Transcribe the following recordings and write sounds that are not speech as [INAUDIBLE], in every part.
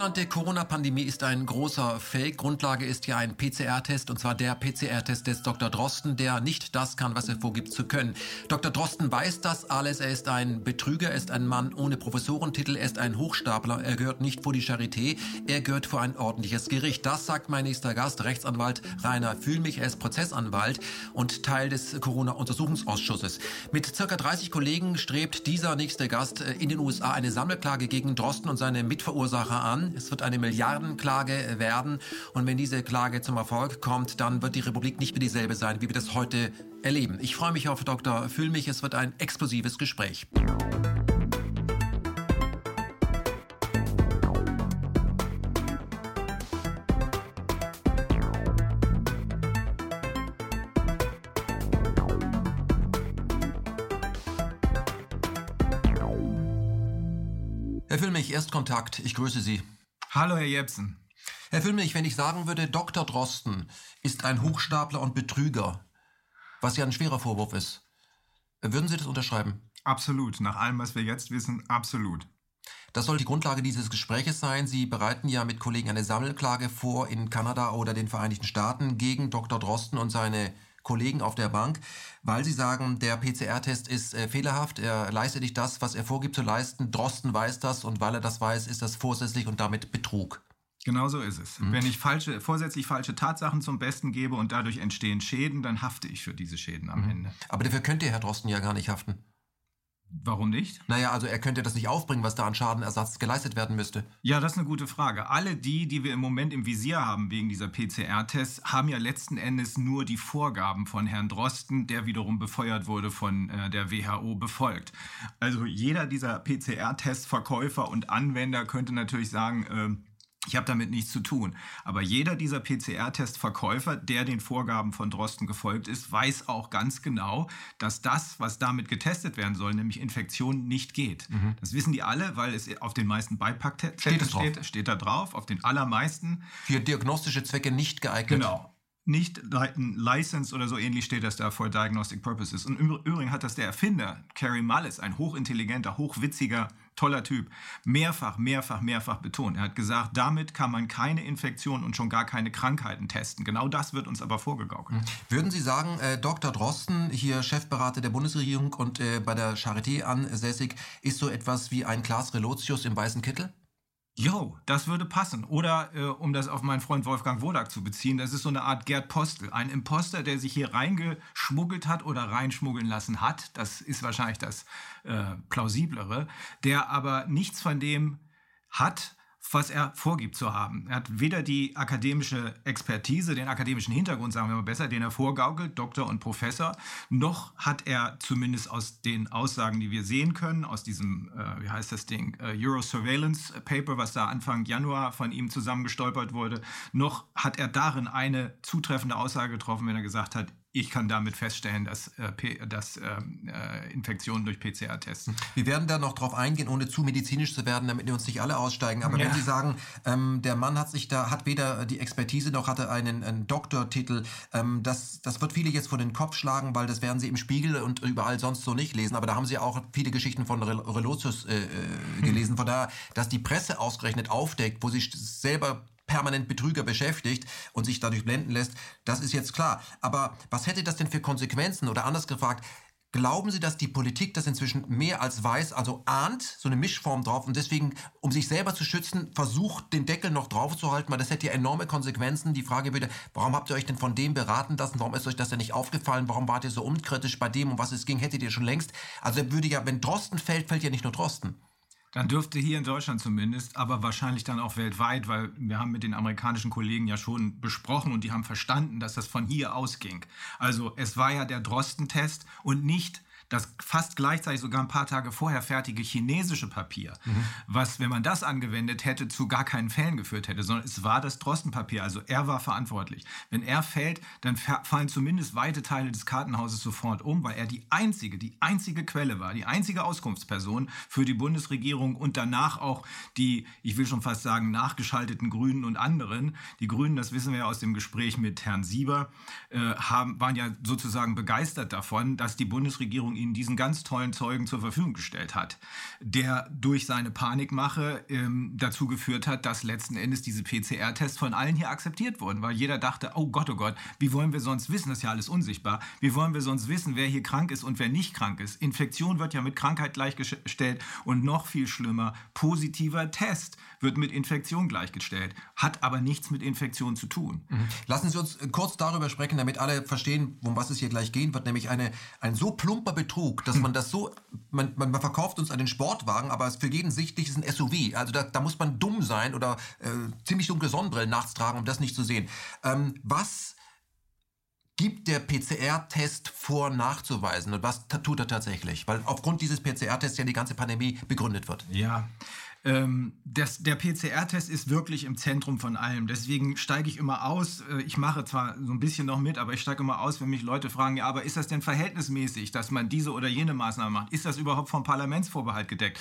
sogenannte Corona-Pandemie ist ein großer Fake. Grundlage ist ja ein PCR-Test, und zwar der PCR-Test des Dr. Drosten, der nicht das kann, was er vorgibt zu können. Dr. Drosten weiß das alles. Er ist ein Betrüger, er ist ein Mann ohne Professorentitel, er ist ein Hochstapler. Er gehört nicht vor die Charité, er gehört vor ein ordentliches Gericht. Das sagt mein nächster Gast, Rechtsanwalt Rainer Fühlmich. Er ist Prozessanwalt und Teil des Corona-Untersuchungsausschusses. Mit circa 30 Kollegen strebt dieser nächste Gast äh, in den USA eine Sammelklage gegen Drosten und seine Mitverursacher an. Es wird eine Milliardenklage werden. Und wenn diese Klage zum Erfolg kommt, dann wird die Republik nicht mehr dieselbe sein, wie wir das heute erleben. Ich freue mich auf Dr. Fühlmich. Es wird ein explosives Gespräch. Herr Füllmich, Erstkontakt. Ich grüße Sie. Hallo, Herr Jepsen. Herr Füllmich, wenn ich sagen würde, Dr. Drosten ist ein Hochstapler und Betrüger, was ja ein schwerer Vorwurf ist, würden Sie das unterschreiben? Absolut. Nach allem, was wir jetzt wissen, absolut. Das soll die Grundlage dieses Gespräches sein. Sie bereiten ja mit Kollegen eine Sammelklage vor in Kanada oder den Vereinigten Staaten gegen Dr. Drosten und seine Kollegen auf der Bank, weil sie sagen, der PCR-Test ist äh, fehlerhaft, er leistet nicht das, was er vorgibt zu leisten. Drosten weiß das und weil er das weiß, ist das vorsätzlich und damit Betrug. Genau so ist es. Mhm. Wenn ich falsche, vorsätzlich falsche Tatsachen zum Besten gebe und dadurch entstehen Schäden, dann hafte ich für diese Schäden am mhm. Ende. Aber dafür könnte Herr Drosten ja gar nicht haften. Warum nicht? Naja, also er könnte das nicht aufbringen, was da an Schadenersatz geleistet werden müsste. Ja, das ist eine gute Frage. Alle die, die wir im Moment im Visier haben wegen dieser PCR-Tests, haben ja letzten Endes nur die Vorgaben von Herrn Drosten, der wiederum befeuert wurde von äh, der WHO, befolgt. Also jeder dieser PCR-Testverkäufer und Anwender könnte natürlich sagen, äh, ich habe damit nichts zu tun. Aber jeder dieser PCR-Testverkäufer, der den Vorgaben von Drosten gefolgt ist, weiß auch ganz genau, dass das, was damit getestet werden soll, nämlich Infektion, nicht geht. Mhm. Das wissen die alle, weil es auf den meisten Beipacktests steht, steht, steht da drauf, auf den allermeisten. Für diagnostische Zwecke nicht geeignet. Genau nicht License oder so ähnlich steht das da for Diagnostic Purposes. Und im Übrigen hat das der Erfinder, Carrie Mullis, ein hochintelligenter, hochwitziger, toller Typ, mehrfach, mehrfach, mehrfach betont. Er hat gesagt, damit kann man keine Infektion und schon gar keine Krankheiten testen. Genau das wird uns aber vorgegaukelt. Mhm. Würden Sie sagen, äh, Dr. Drosten, hier Chefberater der Bundesregierung und äh, bei der Charité ansässig, ist so etwas wie ein Klaas Relotius im weißen Kittel? Jo, das würde passen. Oder äh, um das auf meinen Freund Wolfgang Wodak zu beziehen, das ist so eine Art Gerd Postel. Ein Imposter, der sich hier reingeschmuggelt hat oder reinschmuggeln lassen hat. Das ist wahrscheinlich das äh, plausiblere. Der aber nichts von dem hat, was er vorgibt zu haben. Er hat weder die akademische Expertise, den akademischen Hintergrund, sagen wir mal besser, den er vorgaukelt, Doktor und Professor, noch hat er zumindest aus den Aussagen, die wir sehen können, aus diesem, äh, wie heißt das Ding, äh, Euro Surveillance Paper, was da Anfang Januar von ihm zusammengestolpert wurde, noch hat er darin eine zutreffende Aussage getroffen, wenn er gesagt hat, ich kann damit feststellen, dass, äh, dass ähm, äh, Infektionen durch PCR testen. Wir werden da noch drauf eingehen, ohne zu medizinisch zu werden, damit wir uns nicht alle aussteigen. Aber ja. wenn Sie sagen, ähm, der Mann hat sich da, hat weder die Expertise noch hatte einen, einen Doktortitel, ähm, das, das wird viele jetzt vor den Kopf schlagen, weil das werden Sie im Spiegel und überall sonst so nicht lesen. Aber da haben Sie auch viele Geschichten von Relotius äh, äh gelesen. Von daher, dass die Presse ausgerechnet aufdeckt, wo sie selber permanent Betrüger beschäftigt und sich dadurch blenden lässt, das ist jetzt klar. Aber was hätte das denn für Konsequenzen? Oder anders gefragt, Glauben Sie, dass die Politik das inzwischen mehr als weiß, also ahnt, so eine Mischform drauf und deswegen, um sich selber zu schützen, versucht, den Deckel noch drauf zu halten, weil das hätte ja enorme Konsequenzen. Die Frage würde, warum habt ihr euch denn von dem beraten lassen? Warum ist euch das denn nicht aufgefallen? Warum wart ihr so unkritisch bei dem, um was es ging? Hättet ihr schon längst? Also würde ja, wenn Drosten fällt, fällt ja nicht nur Drosten. Dann dürfte hier in Deutschland zumindest, aber wahrscheinlich dann auch weltweit, weil wir haben mit den amerikanischen Kollegen ja schon besprochen und die haben verstanden, dass das von hier ausging. Also es war ja der Drosten-Test und nicht das fast gleichzeitig sogar ein paar Tage vorher fertige chinesische Papier, mhm. was, wenn man das angewendet hätte, zu gar keinen Fällen geführt hätte, sondern es war das Drostenpapier, also er war verantwortlich. Wenn er fällt, dann fallen zumindest weite Teile des Kartenhauses sofort um, weil er die einzige, die einzige Quelle war, die einzige Auskunftsperson für die Bundesregierung und danach auch die, ich will schon fast sagen, nachgeschalteten Grünen und anderen. Die Grünen, das wissen wir ja aus dem Gespräch mit Herrn Sieber, äh, haben, waren ja sozusagen begeistert davon, dass die Bundesregierung ihnen diesen ganz tollen Zeugen zur Verfügung gestellt hat, der durch seine Panikmache ähm, dazu geführt hat, dass letzten Endes diese PCR-Tests von allen hier akzeptiert wurden, weil jeder dachte, oh Gott, oh Gott, wie wollen wir sonst wissen, das ist ja alles unsichtbar, wie wollen wir sonst wissen, wer hier krank ist und wer nicht krank ist. Infektion wird ja mit Krankheit gleichgestellt und noch viel schlimmer, positiver Test wird mit Infektion gleichgestellt, hat aber nichts mit Infektion zu tun. Mhm. Lassen Sie uns kurz darüber sprechen, damit alle verstehen, um was es hier gleich gehen wird, nämlich eine, ein so plumper Betrug, dass man das so, man, man, man verkauft uns einen Sportwagen, aber es für jeden sichtlich ist ein SUV. Also da, da muss man dumm sein oder äh, ziemlich dunkle Sonnenbrillen nachts tragen, um das nicht zu sehen. Ähm, was gibt der PCR-Test vor, nachzuweisen? Und was tut er tatsächlich? Weil aufgrund dieses PCR-Tests ja die ganze Pandemie begründet wird. Ja, ähm, das, der PCR-Test ist wirklich im Zentrum von allem. Deswegen steige ich immer aus. Äh, ich mache zwar so ein bisschen noch mit, aber ich steige immer aus, wenn mich Leute fragen, ja, aber ist das denn verhältnismäßig, dass man diese oder jene Maßnahme macht? Ist das überhaupt vom Parlamentsvorbehalt gedeckt?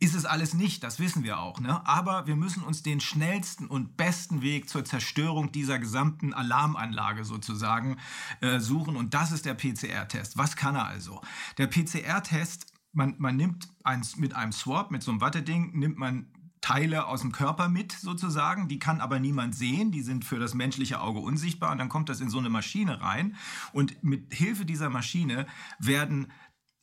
Ist es alles nicht, das wissen wir auch. Ne? Aber wir müssen uns den schnellsten und besten Weg zur Zerstörung dieser gesamten Alarmanlage sozusagen äh, suchen. Und das ist der PCR-Test. Was kann er also? Der PCR-Test man, man nimmt eins mit einem Swap, mit so einem Watteding, nimmt man Teile aus dem Körper mit sozusagen, die kann aber niemand sehen, die sind für das menschliche Auge unsichtbar und dann kommt das in so eine Maschine rein und mit Hilfe dieser Maschine werden,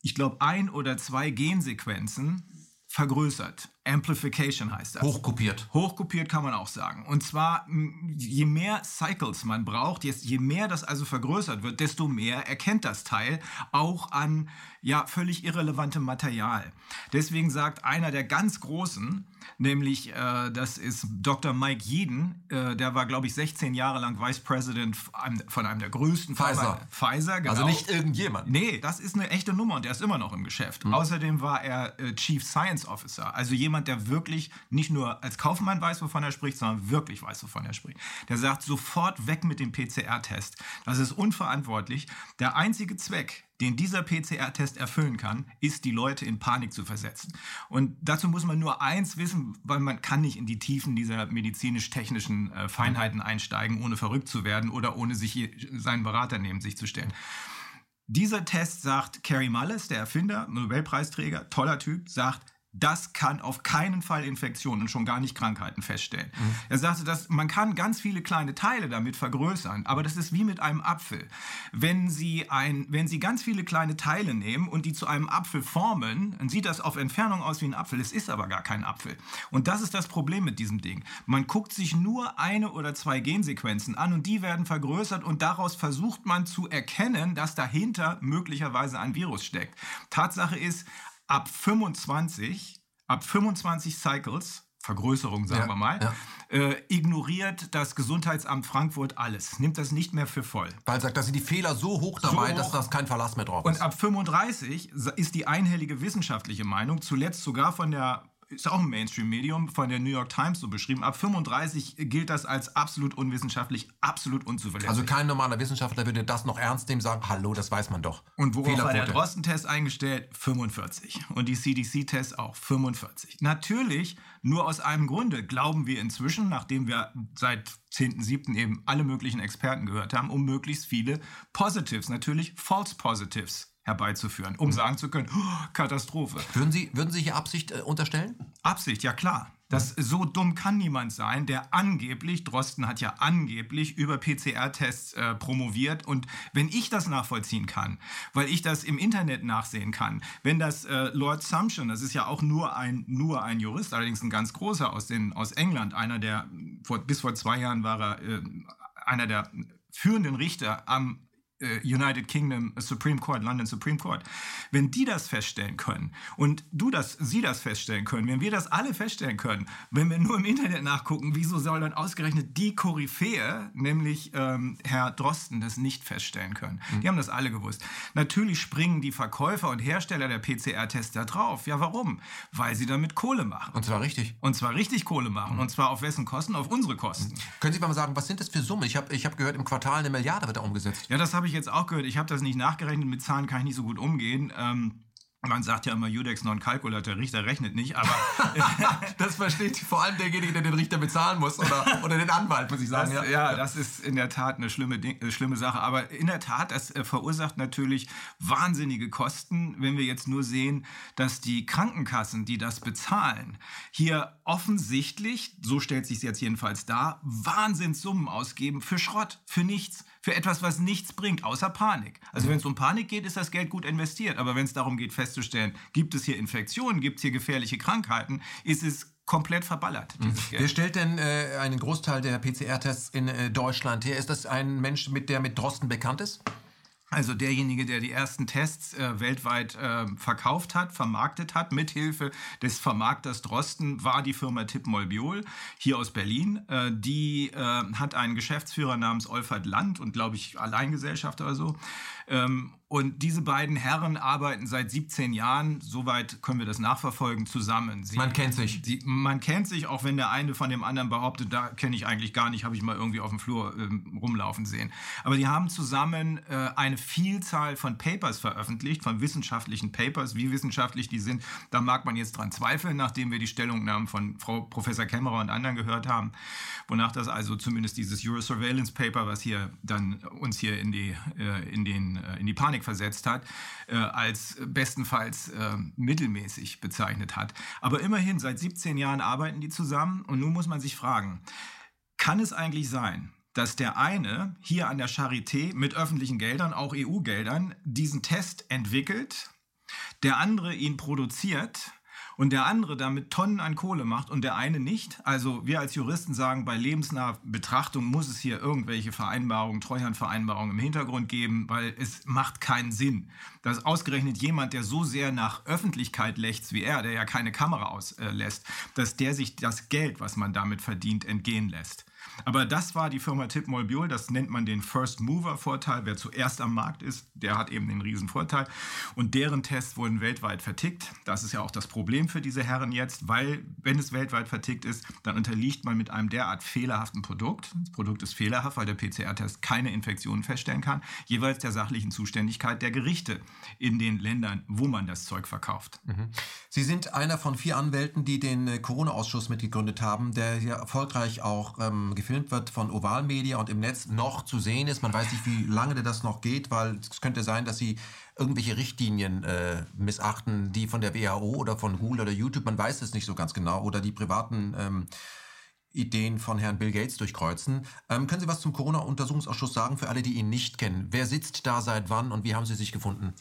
ich glaube, ein oder zwei Gensequenzen vergrößert. Amplification heißt das. Hochkopiert. Hochkopiert kann man auch sagen. Und zwar, je mehr Cycles man braucht, je mehr das also vergrößert wird, desto mehr erkennt das Teil auch an ja völlig irrelevantem Material. Deswegen sagt einer der ganz Großen, nämlich äh, das ist Dr. Mike Jeden, äh, der war glaube ich 16 Jahre lang Vice President von einem der größten Pfizer. Pfizer, genau. Also nicht irgendjemand. Nee, das ist eine echte Nummer und der ist immer noch im Geschäft. Mhm. Außerdem war er äh, Chief Science Officer, also jemand, der wirklich nicht nur als Kaufmann weiß, wovon er spricht, sondern wirklich weiß, wovon er spricht. Der sagt sofort weg mit dem PCR-Test. Das ist unverantwortlich. Der einzige Zweck, den dieser PCR-Test erfüllen kann, ist, die Leute in Panik zu versetzen. Und dazu muss man nur eins wissen, weil man kann nicht in die Tiefen dieser medizinisch-technischen äh, Feinheiten einsteigen, ohne verrückt zu werden oder ohne sich seinen Berater neben sich zu stellen. Dieser Test sagt, Kerry Mullis, der Erfinder, Nobelpreisträger, toller Typ, sagt, das kann auf keinen Fall Infektionen und schon gar nicht Krankheiten feststellen. Mhm. Er sagte, dass man kann ganz viele kleine Teile damit vergrößern, aber das ist wie mit einem Apfel. Wenn Sie, ein, wenn Sie ganz viele kleine Teile nehmen und die zu einem Apfel formen, dann sieht das auf Entfernung aus wie ein Apfel. Es ist aber gar kein Apfel. Und das ist das Problem mit diesem Ding. Man guckt sich nur eine oder zwei Gensequenzen an und die werden vergrößert und daraus versucht man zu erkennen, dass dahinter möglicherweise ein Virus steckt. Tatsache ist, ab 25, ab 25 Cycles, Vergrößerung sagen ja, wir mal, ja. äh, ignoriert das Gesundheitsamt Frankfurt alles, nimmt das nicht mehr für voll. Weil sagt, dass sie die Fehler so hoch dabei, so hoch. dass das kein Verlass mehr drauf ist. Und ab 35 ist die einhellige wissenschaftliche Meinung, zuletzt sogar von der ist auch ein Mainstream-Medium, von der New York Times so beschrieben. Ab 35 gilt das als absolut unwissenschaftlich, absolut unzuverlässig. Also kein normaler Wissenschaftler würde das noch ernst nehmen, sagen, hallo, das weiß man doch. Und worauf war der Drosten-Test eingestellt? 45. Und die CDC-Tests auch 45. Natürlich, nur aus einem Grunde glauben wir inzwischen, nachdem wir seit 10.7. eben alle möglichen Experten gehört haben, um möglichst viele Positives, natürlich False Positives herbeizuführen, um sagen zu können, oh, Katastrophe. Würden Sie, würden Sie hier Absicht äh, unterstellen? Absicht, ja klar. Das, so dumm kann niemand sein, der angeblich, Drosten hat ja angeblich über PCR-Tests äh, promoviert. Und wenn ich das nachvollziehen kann, weil ich das im Internet nachsehen kann, wenn das äh, Lord Sumption, das ist ja auch nur ein, nur ein Jurist, allerdings ein ganz großer aus, den, aus England, einer der, vor, bis vor zwei Jahren war er äh, einer der führenden Richter am United Kingdom Supreme Court, London Supreme Court, wenn die das feststellen können und du das, sie das feststellen können, wenn wir das alle feststellen können, wenn wir nur im Internet nachgucken, wieso soll dann ausgerechnet die Koryphäe, nämlich ähm, Herr Drosten, das nicht feststellen können? Mhm. Die haben das alle gewusst. Natürlich springen die Verkäufer und Hersteller der PCR-Tests da drauf. Ja, warum? Weil sie damit Kohle machen. Und zwar richtig. Und zwar richtig Kohle machen. Mhm. Und zwar auf wessen Kosten? Auf unsere Kosten. Mhm. Können Sie mal sagen, was sind das für Summen? Ich habe ich hab gehört, im Quartal eine Milliarde wird da umgesetzt. Ja, das habe ich ich jetzt auch gehört. Ich habe das nicht nachgerechnet. Mit Zahlen kann ich nicht so gut umgehen. Ähm, man sagt ja immer Judex non calculat, der Richter rechnet nicht, aber [LAUGHS] das versteht vor allem derjenige, der den Richter bezahlen muss oder, oder den Anwalt, muss ich sagen. Das, ja. ja. das ist in der Tat eine schlimme, äh, schlimme Sache. Aber in der Tat, das äh, verursacht natürlich wahnsinnige Kosten, wenn wir jetzt nur sehen, dass die Krankenkassen, die das bezahlen, hier offensichtlich, so stellt sich jetzt jedenfalls dar, Wahnsinnssummen ausgeben für Schrott, für nichts für etwas, was nichts bringt, außer Panik. Also wenn es um Panik geht, ist das Geld gut investiert. Aber wenn es darum geht, festzustellen, gibt es hier Infektionen, gibt es hier gefährliche Krankheiten, ist es komplett verballert. Wer stellt denn äh, einen Großteil der PCR-Tests in äh, Deutschland her? Ist das ein Mensch, mit der mit Drosten bekannt ist? Also derjenige, der die ersten Tests äh, weltweit äh, verkauft hat, vermarktet hat, mithilfe des Vermarkters Drosten, war die Firma Tipp Molbiol hier aus Berlin. Äh, die äh, hat einen Geschäftsführer namens Olfert Land und glaube ich Alleingesellschaft oder so. Ähm, und diese beiden Herren arbeiten seit 17 Jahren, soweit können wir das nachverfolgen, zusammen. Sie, man kennt sich. Sie, man kennt sich, auch wenn der eine von dem anderen behauptet, da kenne ich eigentlich gar nicht, habe ich mal irgendwie auf dem Flur äh, rumlaufen sehen. Aber die haben zusammen äh, eine Vielzahl von Papers veröffentlicht, von wissenschaftlichen Papers. Wie wissenschaftlich die sind, da mag man jetzt dran zweifeln, nachdem wir die Stellungnahmen von Frau Professor Kämmerer und anderen gehört haben. Wonach das also zumindest dieses Eurosurveillance Paper, was hier dann uns hier in die, äh, in den, äh, in die Panik versetzt hat, äh, als bestenfalls äh, mittelmäßig bezeichnet hat. Aber immerhin, seit 17 Jahren arbeiten die zusammen und nun muss man sich fragen, kann es eigentlich sein, dass der eine hier an der Charité mit öffentlichen Geldern, auch EU-Geldern, diesen Test entwickelt, der andere ihn produziert und der andere damit Tonnen an Kohle macht und der eine nicht. Also wir als Juristen sagen, bei lebensnaher Betrachtung muss es hier irgendwelche Vereinbarungen, Treuhandvereinbarungen im Hintergrund geben, weil es macht keinen Sinn, dass ausgerechnet jemand, der so sehr nach Öffentlichkeit lächzt wie er, der ja keine Kamera auslässt, dass der sich das Geld, was man damit verdient, entgehen lässt. Aber das war die Firma Tip Molbiol, das nennt man den First Mover Vorteil. Wer zuerst am Markt ist, der hat eben den riesen Vorteil. Und deren Tests wurden weltweit vertickt. Das ist ja auch das Problem für diese Herren jetzt, weil wenn es weltweit vertickt ist, dann unterliegt man mit einem derart fehlerhaften Produkt. Das Produkt ist fehlerhaft, weil der PCR-Test keine Infektionen feststellen kann, jeweils der sachlichen Zuständigkeit der Gerichte in den Ländern, wo man das Zeug verkauft. Mhm. Sie sind einer von vier Anwälten, die den äh, Corona-Ausschuss mitgegründet haben, der hier erfolgreich auch ähm, gefilmt wird von Oval Media und im Netz noch zu sehen ist. Man weiß nicht, wie lange das noch geht, weil es könnte sein, dass sie irgendwelche Richtlinien äh, missachten, die von der WHO oder von Google oder YouTube, man weiß es nicht so ganz genau, oder die privaten ähm, Ideen von Herrn Bill Gates durchkreuzen. Ähm, können Sie was zum Corona-Untersuchungsausschuss sagen für alle, die ihn nicht kennen? Wer sitzt da seit wann und wie haben Sie sich gefunden?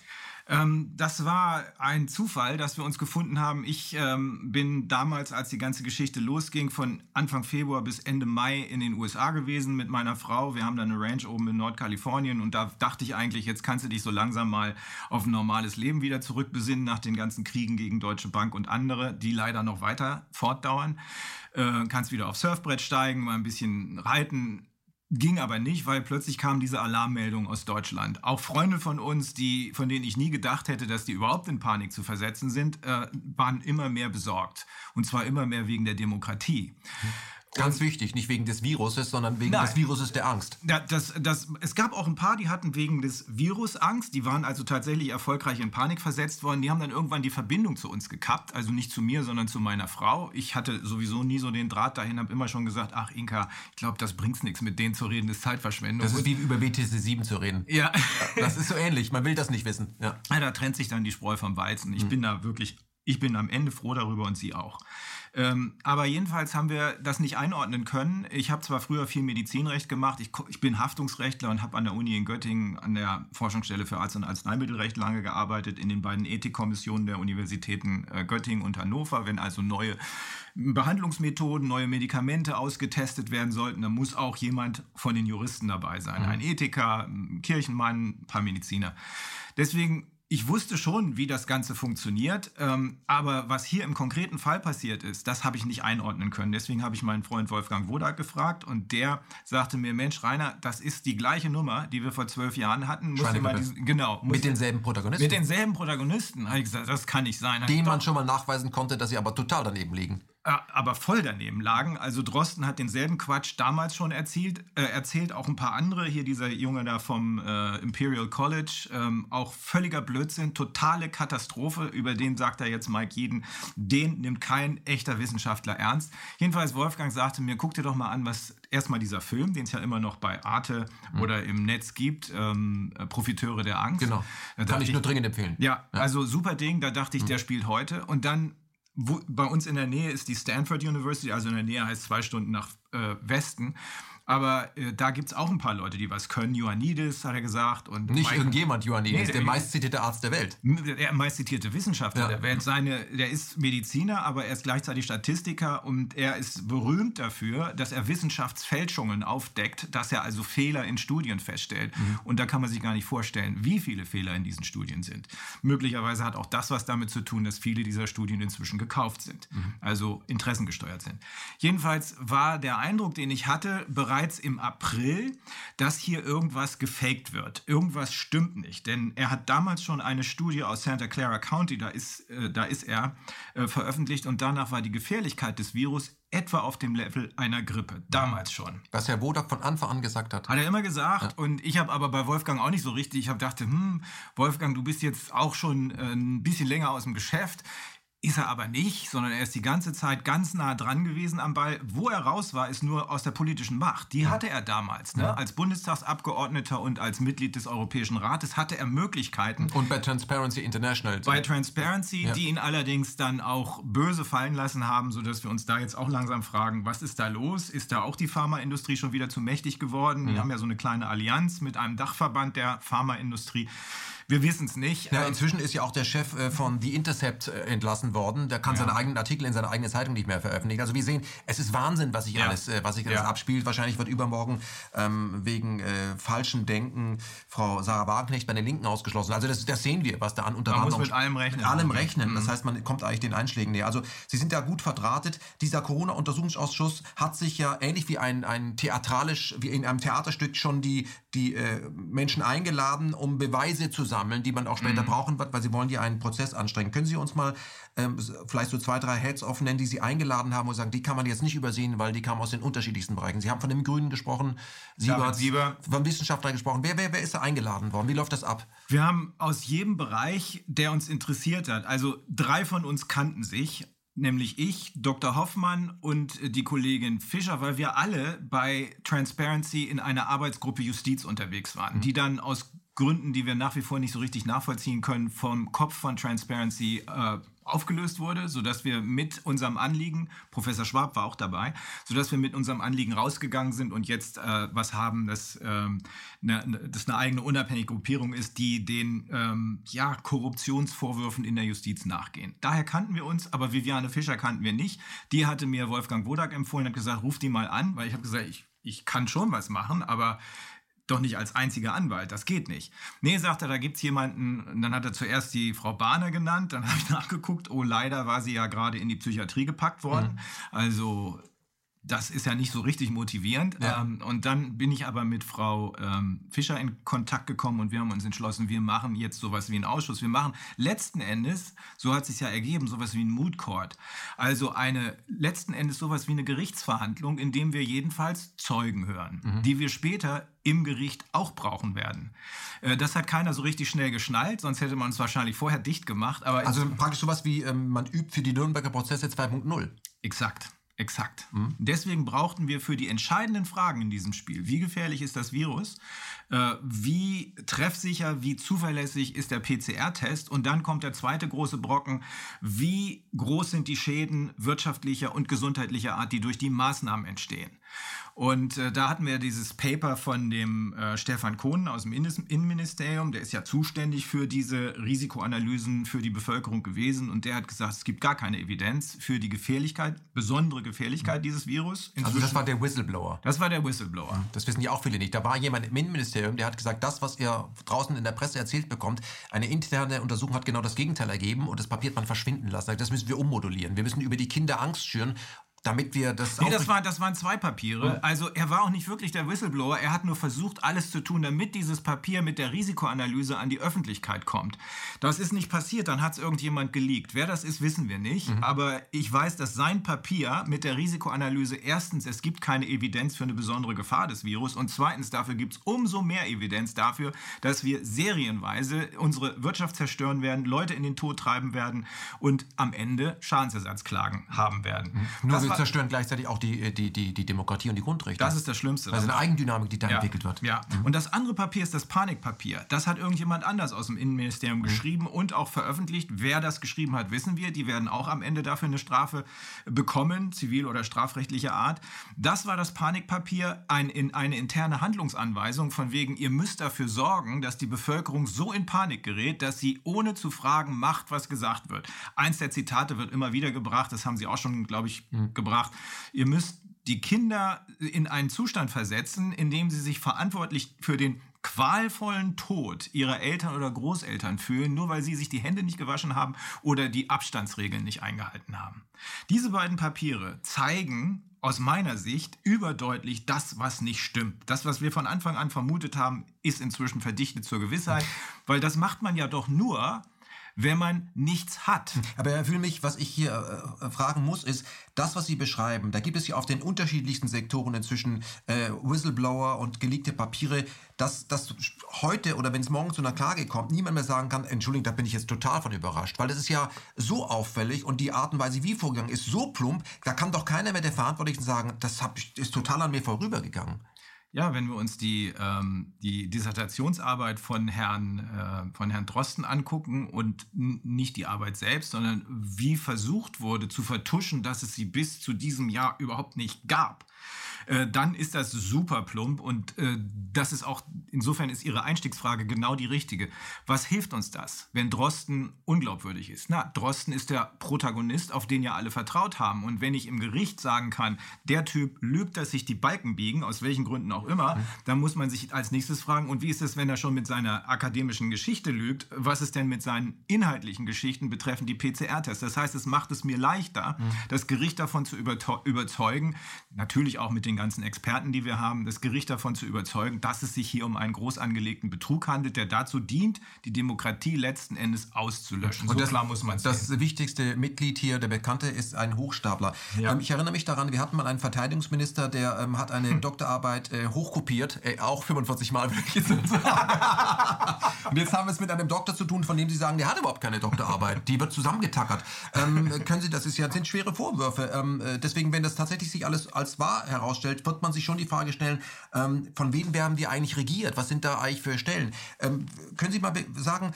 Ähm, das war ein Zufall, dass wir uns gefunden haben. Ich ähm, bin damals, als die ganze Geschichte losging, von Anfang Februar bis Ende Mai in den USA gewesen mit meiner Frau. Wir haben da eine Ranch oben in Nordkalifornien und da dachte ich eigentlich, jetzt kannst du dich so langsam mal auf ein normales Leben wieder zurückbesinnen nach den ganzen Kriegen gegen Deutsche Bank und andere, die leider noch weiter fortdauern. Äh, kannst wieder aufs Surfbrett steigen, mal ein bisschen reiten, Ging aber nicht, weil plötzlich kam diese Alarmmeldung aus Deutschland. Auch Freunde von uns, die, von denen ich nie gedacht hätte, dass die überhaupt in Panik zu versetzen sind, äh, waren immer mehr besorgt. Und zwar immer mehr wegen der Demokratie. Mhm. Ganz wichtig, nicht wegen des Viruses, sondern wegen Nein. des Viruses der Angst. Das, das, es gab auch ein paar, die hatten wegen des Virus Angst. Die waren also tatsächlich erfolgreich in Panik versetzt worden. Die haben dann irgendwann die Verbindung zu uns gekappt. Also nicht zu mir, sondern zu meiner Frau. Ich hatte sowieso nie so den Draht dahin, habe immer schon gesagt, ach Inka, ich glaube, das bringt nichts, mit denen zu reden, das ist Zeitverschwendung. Das ist wie über WTC 7 zu reden. Ja. Das ist so ähnlich, man will das nicht wissen. Ja. ja da trennt sich dann die Spreu vom Weizen. Ich mhm. bin da wirklich, ich bin am Ende froh darüber und Sie auch. Ähm, aber jedenfalls haben wir das nicht einordnen können. Ich habe zwar früher viel Medizinrecht gemacht, ich, ich bin Haftungsrechtler und habe an der Uni in Göttingen an der Forschungsstelle für Arzt- und Arzneimittelrecht lange gearbeitet, in den beiden Ethikkommissionen der Universitäten äh, Göttingen und Hannover. Wenn also neue Behandlungsmethoden, neue Medikamente ausgetestet werden sollten, dann muss auch jemand von den Juristen dabei sein. Mhm. Ein Ethiker, ein Kirchenmann, ein paar Mediziner. Deswegen ich wusste schon, wie das Ganze funktioniert, ähm, aber was hier im konkreten Fall passiert ist, das habe ich nicht einordnen können. Deswegen habe ich meinen Freund Wolfgang Wodak gefragt und der sagte mir, Mensch, Rainer, das ist die gleiche Nummer, die wir vor zwölf Jahren hatten. Diesen, genau. Mit denselben Protagonisten? Mit denselben Protagonisten. Habe ich gesagt, das kann nicht sein. Den man schon mal nachweisen konnte, dass sie aber total daneben liegen. Äh, aber voll daneben lagen. Also Drosten hat denselben Quatsch damals schon erzählt, äh, erzählt auch ein paar andere. Hier dieser Junge da vom äh, Imperial College, ähm, auch völliger Blödsinn, totale Katastrophe. Über den sagt er jetzt Mike Jeden, den nimmt kein echter Wissenschaftler ernst. Jedenfalls Wolfgang sagte mir, guck dir doch mal an, was erstmal dieser Film, den es ja immer noch bei Arte mhm. oder im Netz gibt, ähm, Profiteure der Angst. Genau, kann ich nur dringend empfehlen. Ja, ja, also super Ding, da dachte ich, mhm. der spielt heute. Und dann wo, bei uns in der Nähe ist die Stanford University, also in der Nähe heißt zwei Stunden nach äh, Westen. Aber äh, da gibt es auch ein paar Leute, die was können. Ioannidis, hat er gesagt. Und Nicht Mike, irgendjemand Ioannidis, nee, der, der meistzitierte Arzt der Welt. Der meistzitierte Wissenschaftler ja. der Welt. Seine, der ist Mediziner, aber er ist gleichzeitig Statistiker und er ist berühmt dafür, dass er Wissenschaftsfälschungen aufdeckt, dass er also Fehler in Studien feststellt. Mhm. Und da kann man sich gar nicht vorstellen, wie viele Fehler in diesen Studien sind. Möglicherweise hat auch das was damit zu tun, dass viele dieser Studien inzwischen gekauft sind, mhm. also interessengesteuert sind. Jedenfalls war der Eindruck, den ich hatte, bereits im April, dass hier irgendwas gefaked wird. Irgendwas stimmt nicht. Denn er hat damals schon eine Studie aus Santa Clara County, da ist, äh, da ist er, äh, veröffentlicht und danach war die Gefährlichkeit des Virus etwa auf dem Level einer Grippe. Damals schon. Was Herr Wodak von Anfang an gesagt hat. Hat er immer gesagt. Ja. Und ich habe aber bei Wolfgang auch nicht so richtig. Ich habe dachte, hm, Wolfgang, du bist jetzt auch schon äh, ein bisschen länger aus dem Geschäft. Ist er aber nicht, sondern er ist die ganze Zeit ganz nah dran gewesen am Ball. Wo er raus war, ist nur aus der politischen Macht. Die ja. hatte er damals. Ne? Ja. Als Bundestagsabgeordneter und als Mitglied des Europäischen Rates hatte er Möglichkeiten. Und bei Transparency International. Bei Transparency, ja. die ihn allerdings dann auch böse fallen lassen haben, sodass wir uns da jetzt auch langsam fragen, was ist da los? Ist da auch die Pharmaindustrie schon wieder zu mächtig geworden? Wir haben ja so eine kleine Allianz mit einem Dachverband der Pharmaindustrie. Wir wissen es nicht. Ja, inzwischen ist ja auch der Chef äh, von The Intercept äh, entlassen worden. Der kann ja. seine eigenen Artikel in seiner eigenen Zeitung nicht mehr veröffentlichen. Also wir sehen, es ist Wahnsinn, was sich ja. alles, äh, was sich alles abspielt. Wahrscheinlich wird übermorgen ähm, wegen äh, falschen Denken Frau Sarah Wagenknecht bei den Linken ausgeschlossen. Also das, das sehen wir, was da an unter Man muss mit allem rechnen. Mit allem rechnen. Mhm. Das heißt, man kommt eigentlich den Einschlägen näher. Also Sie sind da gut verdrahtet. Dieser Corona-Untersuchungsausschuss hat sich ja ähnlich wie ein, ein theatralisch, wie in einem Theaterstück schon die, die äh, Menschen eingeladen, um Beweise zu sammeln, die man auch später mhm. brauchen wird, weil sie wollen ja einen Prozess anstrengen. Können Sie uns mal ähm, vielleicht so zwei, drei Heads offen nennen, die Sie eingeladen haben und sagen, die kann man jetzt nicht übersehen, weil die kamen aus den unterschiedlichsten Bereichen. Sie haben von dem Grünen gesprochen, Siebert, Sieber. von Wissenschaftlern gesprochen. Wer, wer, wer ist da eingeladen worden? Wie läuft das ab? Wir haben aus jedem Bereich, der uns interessiert hat, also drei von uns kannten sich nämlich ich, Dr. Hoffmann und die Kollegin Fischer, weil wir alle bei Transparency in einer Arbeitsgruppe Justiz unterwegs waren, mhm. die dann aus Gründen, die wir nach wie vor nicht so richtig nachvollziehen können, vom Kopf von Transparency äh, aufgelöst wurde, sodass wir mit unserem Anliegen, Professor Schwab war auch dabei, sodass wir mit unserem Anliegen rausgegangen sind und jetzt äh, was haben, das, ähm, ne, ne, das eine eigene unabhängige Gruppierung ist, die den ähm, ja, Korruptionsvorwürfen in der Justiz nachgehen. Daher kannten wir uns, aber Viviane Fischer kannten wir nicht. Die hatte mir Wolfgang Wodak empfohlen, hat gesagt, ruf die mal an, weil ich habe gesagt, ich, ich kann schon was machen, aber doch nicht als einziger Anwalt, das geht nicht. Nee, sagt er, da gibt es jemanden, dann hat er zuerst die Frau Bahner genannt, dann [LAUGHS] habe ich nachgeguckt, oh, leider war sie ja gerade in die Psychiatrie gepackt worden. Mhm. Also das ist ja nicht so richtig motivierend. Ja. Ähm, und dann bin ich aber mit Frau ähm, Fischer in Kontakt gekommen und wir haben uns entschlossen, wir machen jetzt sowas wie einen Ausschuss. Wir machen letzten Endes, so hat es sich ja ergeben, sowas wie ein Mood Court. Also eine letzten Endes sowas wie eine Gerichtsverhandlung, in dem wir jedenfalls Zeugen hören, mhm. die wir später im Gericht auch brauchen werden. Äh, das hat keiner so richtig schnell geschnallt, sonst hätte man es wahrscheinlich vorher dicht gemacht. Aber also praktisch sowas wie ähm, man übt für die Nürnberger Prozesse 2.0. Exakt. Exakt. Mhm. Deswegen brauchten wir für die entscheidenden Fragen in diesem Spiel, wie gefährlich ist das Virus, äh, wie treffsicher, wie zuverlässig ist der PCR-Test und dann kommt der zweite große Brocken, wie groß sind die Schäden wirtschaftlicher und gesundheitlicher Art, die durch die Maßnahmen entstehen. Und äh, da hatten wir dieses Paper von dem äh, Stefan Kohn aus dem Innenministerium, der ist ja zuständig für diese Risikoanalysen für die Bevölkerung gewesen und der hat gesagt, es gibt gar keine Evidenz für die Gefährlichkeit, besondere Gefährlichkeit dieses Virus. Inzwischen, also das war der Whistleblower. Das war der Whistleblower. Das wissen ja auch viele nicht. Da war jemand im Innenministerium, der hat gesagt, das, was ihr draußen in der Presse erzählt bekommt, eine interne Untersuchung hat genau das Gegenteil ergeben und das Papier hat man verschwinden lassen. Das müssen wir ummodulieren. Wir müssen über die Kinder Angst schüren damit wir das Nee, das, war, das waren zwei Papiere. Also er war auch nicht wirklich der Whistleblower. Er hat nur versucht, alles zu tun, damit dieses Papier mit der Risikoanalyse an die Öffentlichkeit kommt. Das ist nicht passiert, dann hat es irgendjemand geleakt. Wer das ist, wissen wir nicht. Mhm. Aber ich weiß, dass sein Papier mit der Risikoanalyse erstens, es gibt keine Evidenz für eine besondere Gefahr des Virus und zweitens, dafür gibt es umso mehr Evidenz dafür, dass wir serienweise unsere Wirtschaft zerstören werden, Leute in den Tod treiben werden und am Ende Schadensersatzklagen haben werden. Nur War- zerstören gleichzeitig auch die, die, die, die Demokratie und die Grundrechte. das ist das Schlimmste. also eine Eigendynamik, die da Ja. entwickelt wird. Ja. Und das andere Papier ist das Panikpapier. Das hat irgendjemand anders aus dem Innenministerium Mhm. geschrieben und auch veröffentlicht. Wer das geschrieben hat, wissen wir. Die werden auch am Ende dafür eine Strafe bekommen, zivil- oder strafrechtlicher Art. Das war das Panikpapier, ein, in, eine interne Handlungsanweisung von wegen, ihr müsst dafür sorgen, dass die Bevölkerung so in Panik gerät, dass sie ohne zu fragen macht, was gesagt wird. Eins der Zitate wird immer wieder gebracht, das haben Sie auch schon, glaube ich, gebracht. Ihr müsst die Kinder in einen Zustand versetzen, in dem sie sich verantwortlich für den qualvollen Tod ihrer Eltern oder Großeltern fühlen, nur weil sie sich die Hände nicht gewaschen haben oder die Abstandsregeln nicht eingehalten haben. Diese beiden Papiere zeigen aus meiner Sicht überdeutlich das, was nicht stimmt. Das, was wir von Anfang an vermutet haben, ist inzwischen verdichtet zur Gewissheit, weil das macht man ja doch nur, wenn man nichts hat. Aber Herr Fühlmich, was ich hier äh, fragen muss, ist, das, was Sie beschreiben, da gibt es ja auf den unterschiedlichsten Sektoren inzwischen äh, Whistleblower und geleakte Papiere, dass, dass heute oder wenn es morgen zu einer Klage kommt, niemand mehr sagen kann, Entschuldigung, da bin ich jetzt total von überrascht, weil das ist ja so auffällig und die Art und Weise, wie vorgegangen ist, so plump, da kann doch keiner mehr der Verantwortlichen sagen, das hab ist total an mir vorübergegangen. Ja, wenn wir uns die, ähm, die Dissertationsarbeit von Herrn, äh, von Herrn Drosten angucken und nicht die Arbeit selbst, sondern wie versucht wurde zu vertuschen, dass es sie bis zu diesem Jahr überhaupt nicht gab, äh, dann ist das super plump und äh, das ist auch, insofern ist Ihre Einstiegsfrage genau die richtige. Was hilft uns das, wenn Drosten unglaubwürdig ist? Na, Drosten ist der Protagonist, auf den ja alle vertraut haben. Und wenn ich im Gericht sagen kann, der Typ lügt, dass sich die Balken biegen, aus welchen Gründen auch immer, dann muss man sich als nächstes fragen, und wie ist es, wenn er schon mit seiner akademischen Geschichte lügt? Was ist denn mit seinen inhaltlichen Geschichten betreffend die PCR-Tests? Das heißt, es macht es mir leichter, das Gericht davon zu überzeugen, natürlich auch mit den ganzen Experten, die wir haben, das Gericht davon zu überzeugen, dass es sich hier um einen groß angelegten Betrug handelt, der dazu dient, die Demokratie letzten Endes auszulöschen. so das, klar muss man Das wichtigste Mitglied hier, der Bekannte, ist ein Hochstapler. Ja. Ähm, ich erinnere mich daran, wir hatten mal einen Verteidigungsminister, der ähm, hat eine Doktorarbeit äh, hochkopiert, äh, auch 45 Mal, würde ich jetzt. [LAUGHS] Und jetzt haben wir es mit einem Doktor zu tun, von dem Sie sagen, der hat überhaupt keine Doktorarbeit. Die wird zusammengetackert. Ähm, können Sie, das ist ja, sind schwere Vorwürfe. Ähm, äh, deswegen, wenn das tatsächlich sich alles als wahr herausstellt, wird man sich schon die Frage stellen, ähm, von wem werden wir eigentlich regiert? Was sind da eigentlich für Stellen? Ähm, können Sie mal sagen,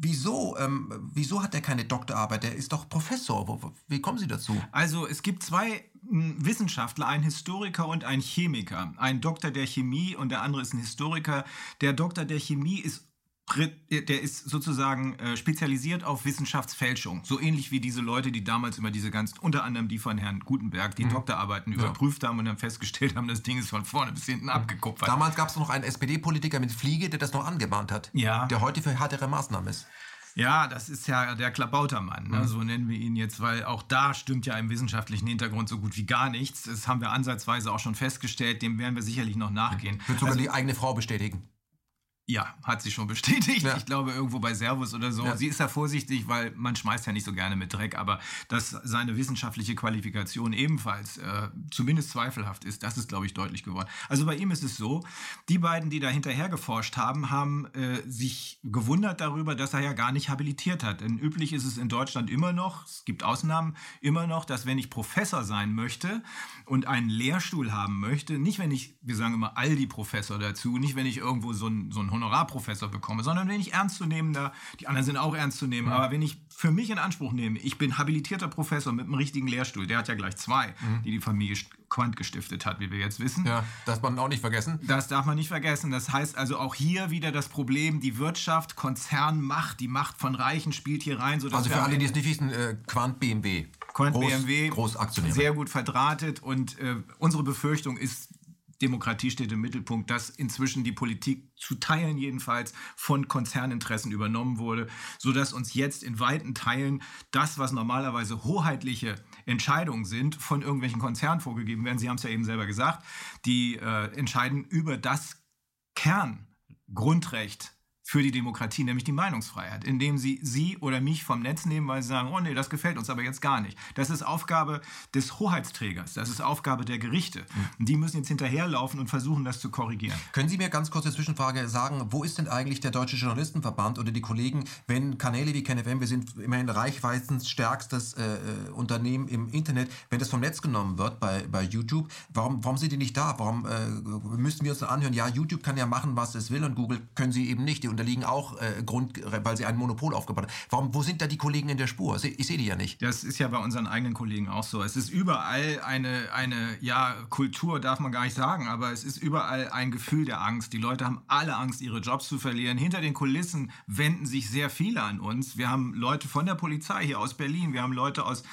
Wieso, ähm, wieso hat er keine Doktorarbeit? Der ist doch Professor. Wo, wie kommen Sie dazu? Also es gibt zwei m, Wissenschaftler, ein Historiker und ein Chemiker. Ein Doktor der Chemie und der andere ist ein Historiker. Der Doktor der Chemie ist der ist sozusagen äh, spezialisiert auf Wissenschaftsfälschung. So ähnlich wie diese Leute, die damals immer diese ganzen, unter anderem die von Herrn Gutenberg, die Doktorarbeiten überprüft haben und dann festgestellt haben, das Ding ist von vorne bis hinten abgekupfert. Damals gab es noch einen SPD-Politiker mit Fliege, der das noch angemahnt hat. Ja. Der heute für härtere Maßnahmen ist. Ja, das ist ja der Klabautermann, ne? so nennen wir ihn jetzt, weil auch da stimmt ja im wissenschaftlichen Hintergrund so gut wie gar nichts. Das haben wir ansatzweise auch schon festgestellt, dem werden wir sicherlich noch nachgehen. Wird sogar die eigene Frau bestätigen. Ja, hat sie schon bestätigt. Ja. Ich glaube, irgendwo bei Servus oder so. Ja. Sie ist ja vorsichtig, weil man schmeißt ja nicht so gerne mit Dreck, aber dass seine wissenschaftliche Qualifikation ebenfalls äh, zumindest zweifelhaft ist, das ist, glaube ich, deutlich geworden. Also bei ihm ist es so, die beiden, die da hinterher geforscht haben, haben äh, sich gewundert darüber, dass er ja gar nicht habilitiert hat. Denn üblich ist es in Deutschland immer noch, es gibt Ausnahmen, immer noch, dass wenn ich Professor sein möchte und einen Lehrstuhl haben möchte, nicht wenn ich, wir sagen immer Aldi-Professor dazu, nicht wenn ich irgendwo so einen so einen Honorarprofessor bekomme, sondern wenn ich ernstzunehmender, die anderen sind auch ernst zu nehmen, aber wenn ich für mich in Anspruch nehme, ich bin habilitierter Professor mit einem richtigen Lehrstuhl, der hat ja gleich zwei, die die Familie Quandt gestiftet hat, wie wir jetzt wissen. Ja, das man auch nicht vergessen. Das darf man nicht vergessen. Das heißt also auch hier wieder das Problem, die Wirtschaft, Konzernmacht, die Macht von Reichen spielt hier rein. Sodass Also für alle, die es nicht wissen, äh, Quant BMW. Quant Groß- BMW Großaktionär. sehr gut verdrahtet und äh, unsere Befürchtung ist Demokratie steht im Mittelpunkt, dass inzwischen die Politik zu Teilen jedenfalls von Konzerninteressen übernommen wurde, sodass uns jetzt in weiten Teilen das, was normalerweise hoheitliche Entscheidungen sind, von irgendwelchen Konzernen vorgegeben werden. Sie haben es ja eben selber gesagt, die äh, entscheiden über das Kerngrundrecht für die Demokratie, nämlich die Meinungsfreiheit, indem sie sie oder mich vom Netz nehmen, weil sie sagen, oh nee, das gefällt uns aber jetzt gar nicht. Das ist Aufgabe des Hoheitsträgers, das ist Aufgabe der Gerichte. Und die müssen jetzt hinterherlaufen und versuchen, das zu korrigieren. Können Sie mir ganz kurz eine Zwischenfrage sagen, wo ist denn eigentlich der Deutsche Journalistenverband oder die Kollegen, wenn Kanäle wie KenFM, wir sind immerhin reichweitenstärkstes äh, äh, Unternehmen im Internet, wenn das vom Netz genommen wird bei, bei YouTube, warum, warum sind die nicht da? Warum äh, müssen wir uns dann anhören, ja, YouTube kann ja machen, was es will und Google können sie eben nicht. Die unterliegen auch äh, Grund, weil sie ein Monopol aufgebaut haben. Warum, wo sind da die Kollegen in der Spur? Ich sehe die ja nicht. Das ist ja bei unseren eigenen Kollegen auch so. Es ist überall eine, eine, ja, Kultur darf man gar nicht sagen, aber es ist überall ein Gefühl der Angst. Die Leute haben alle Angst, ihre Jobs zu verlieren. Hinter den Kulissen wenden sich sehr viele an uns. Wir haben Leute von der Polizei hier aus Berlin, wir haben Leute aus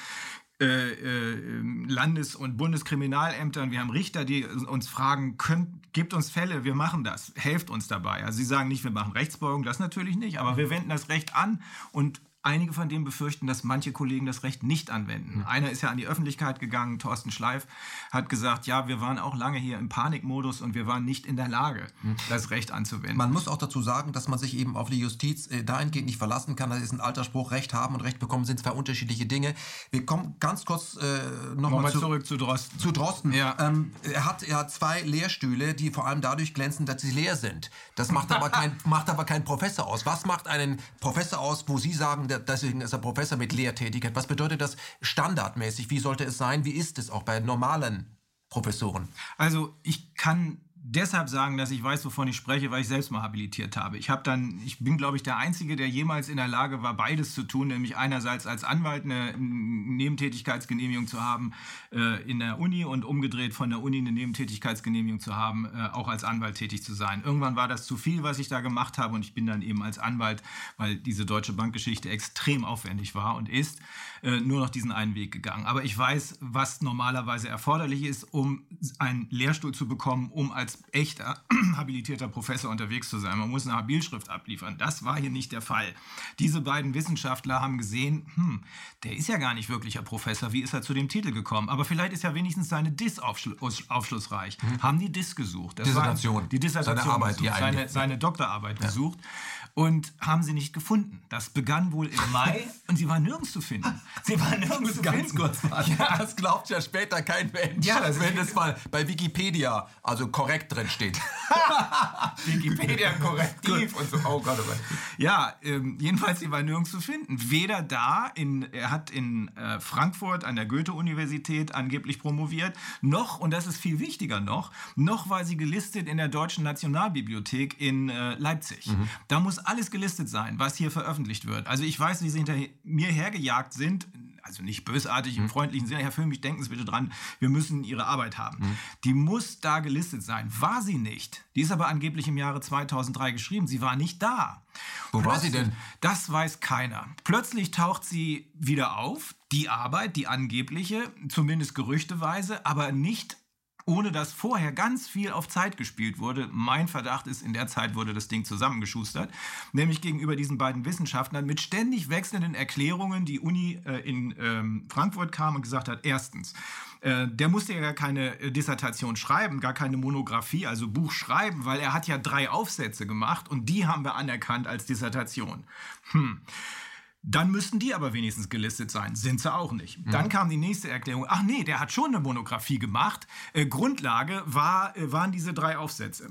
äh, äh, Landes- und Bundeskriminalämtern, wir haben Richter, die uns fragen, könnt, gebt uns Fälle, wir machen das, helft uns dabei. Also sie sagen nicht, wir machen Rechtsbeugung, das natürlich nicht, aber wir wenden das Recht an und Einige von denen befürchten, dass manche Kollegen das Recht nicht anwenden. Mhm. Einer ist ja an die Öffentlichkeit gegangen, Thorsten Schleif, hat gesagt, ja, wir waren auch lange hier im Panikmodus und wir waren nicht in der Lage, mhm. das Recht anzuwenden. Man muss auch dazu sagen, dass man sich eben auf die Justiz äh, dahingehend nicht verlassen kann. Das ist ein alter Spruch, Recht haben und Recht bekommen sind zwei unterschiedliche Dinge. Wir kommen ganz kurz äh, nochmal zu, zurück zu Drosten. Zu Drosten. Ja. Ähm, er hat ja zwei Lehrstühle, die vor allem dadurch glänzen, dass sie leer sind. Das macht aber [LAUGHS] kein, macht aber kein Professor aus. Was macht einen Professor aus, wo Sie sagen, der deswegen ist er Professor mit Lehrtätigkeit. Was bedeutet das standardmäßig? Wie sollte es sein? Wie ist es auch bei normalen Professoren? Also ich kann deshalb sagen, dass ich weiß, wovon ich spreche, weil ich selbst mal habilitiert habe. Ich habe dann, ich bin, glaube ich, der Einzige, der jemals in der Lage war, beides zu tun, nämlich einerseits als Anwalt eine Nebentätigkeitsgenehmigung zu haben äh, in der Uni und umgedreht von der Uni eine Nebentätigkeitsgenehmigung zu haben, äh, auch als Anwalt tätig zu sein. Irgendwann war das zu viel, was ich da gemacht habe und ich bin dann eben als Anwalt, weil diese Deutsche Bankgeschichte extrem aufwendig war und ist, äh, nur noch diesen einen Weg gegangen. Aber ich weiß, was normalerweise erforderlich ist, um einen Lehrstuhl zu bekommen, um als echter [CLEARS THROAT] habilitierter Professor unterwegs zu sein. Man muss eine Habilschrift abliefern. Das war hier nicht der Fall. Diese beiden Wissenschaftler haben gesehen, hm, der ist ja gar nicht wirklicher Professor. Wie ist er zu dem Titel gekommen? Aber vielleicht ist ja wenigstens seine Dis aufschlussreich. Hm. Haben die Dis gesucht? Das Dissertation. die Dissertation. Seine Arbeit. Gesucht, seine, seine Doktorarbeit ja. gesucht und haben sie nicht gefunden. Das begann wohl im Mai [LAUGHS] und sie war nirgends zu finden. Sie war nirgends zu ganz finden. Kurz. Ja. Das glaubt ja später kein Mensch, ja, das wenn es mal bei Wikipedia also korrekt drin steht. [LAUGHS] Wikipedia korrektiv und so. Oh Gott, oh Gott. Ja, ähm, jedenfalls sie war nirgends zu finden. Weder da, in, er hat in äh, Frankfurt an der Goethe-Universität angeblich promoviert, noch, und das ist viel wichtiger noch, noch war sie gelistet in der Deutschen Nationalbibliothek in äh, Leipzig. Mhm. Da muss alles gelistet sein, was hier veröffentlicht wird. Also ich weiß, wie sie hinter mir hergejagt sind, also nicht bösartig im mhm. freundlichen Sinne, Herr Föhmich, denken Sie bitte dran, wir müssen Ihre Arbeit haben. Mhm. Die muss da gelistet sein. War sie nicht. Die ist aber angeblich im Jahre 2003 geschrieben. Sie war nicht da. Wo Plötzlich, war sie denn? Das weiß keiner. Plötzlich taucht sie wieder auf, die Arbeit, die angebliche, zumindest gerüchteweise, aber nicht ohne dass vorher ganz viel auf Zeit gespielt wurde. Mein Verdacht ist, in der Zeit wurde das Ding zusammengeschustert, nämlich gegenüber diesen beiden Wissenschaftlern mit ständig wechselnden Erklärungen. Die Uni äh, in ähm, Frankfurt kam und gesagt hat, erstens, äh, der musste ja gar keine äh, Dissertation schreiben, gar keine Monographie, also Buch schreiben, weil er hat ja drei Aufsätze gemacht und die haben wir anerkannt als Dissertation. Hm. Dann müssten die aber wenigstens gelistet sein. Sind sie auch nicht. Mhm. Dann kam die nächste Erklärung. Ach nee, der hat schon eine Monographie gemacht. Äh, Grundlage war, äh, waren diese drei Aufsätze.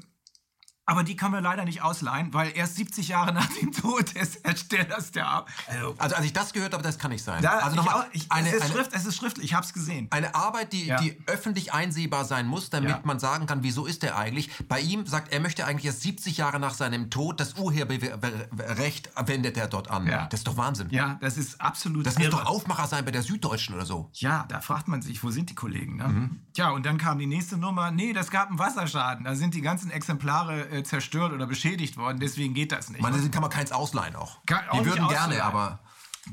Aber die können wir leider nicht ausleihen, weil erst 70 Jahre nach dem Tod [LAUGHS] des Erstellers der Arbeit. Also, also, als ich das gehört habe, das kann nicht sein. Da, also nochmal, eine, es, ist Schrift, es ist schriftlich, ich habe es gesehen. Eine Arbeit, die, ja. die öffentlich einsehbar sein muss, damit ja. man sagen kann, wieso ist er eigentlich. Bei ihm sagt, er möchte eigentlich erst 70 Jahre nach seinem Tod das Urheberrecht wendet er dort an. Ja. Das ist doch Wahnsinn. Ja, das ist absolut. Das irre. muss doch Aufmacher sein bei der Süddeutschen oder so. Ja, da fragt man sich, wo sind die Kollegen? Ne? Mhm. Tja, und dann kam die nächste Nummer. Nee, das gab einen Wasserschaden. Da sind die ganzen Exemplare äh, zerstört oder beschädigt worden, deswegen geht das nicht. Man, deswegen kann man keins ausleihen auch. Kann, auch die würden gerne, aber.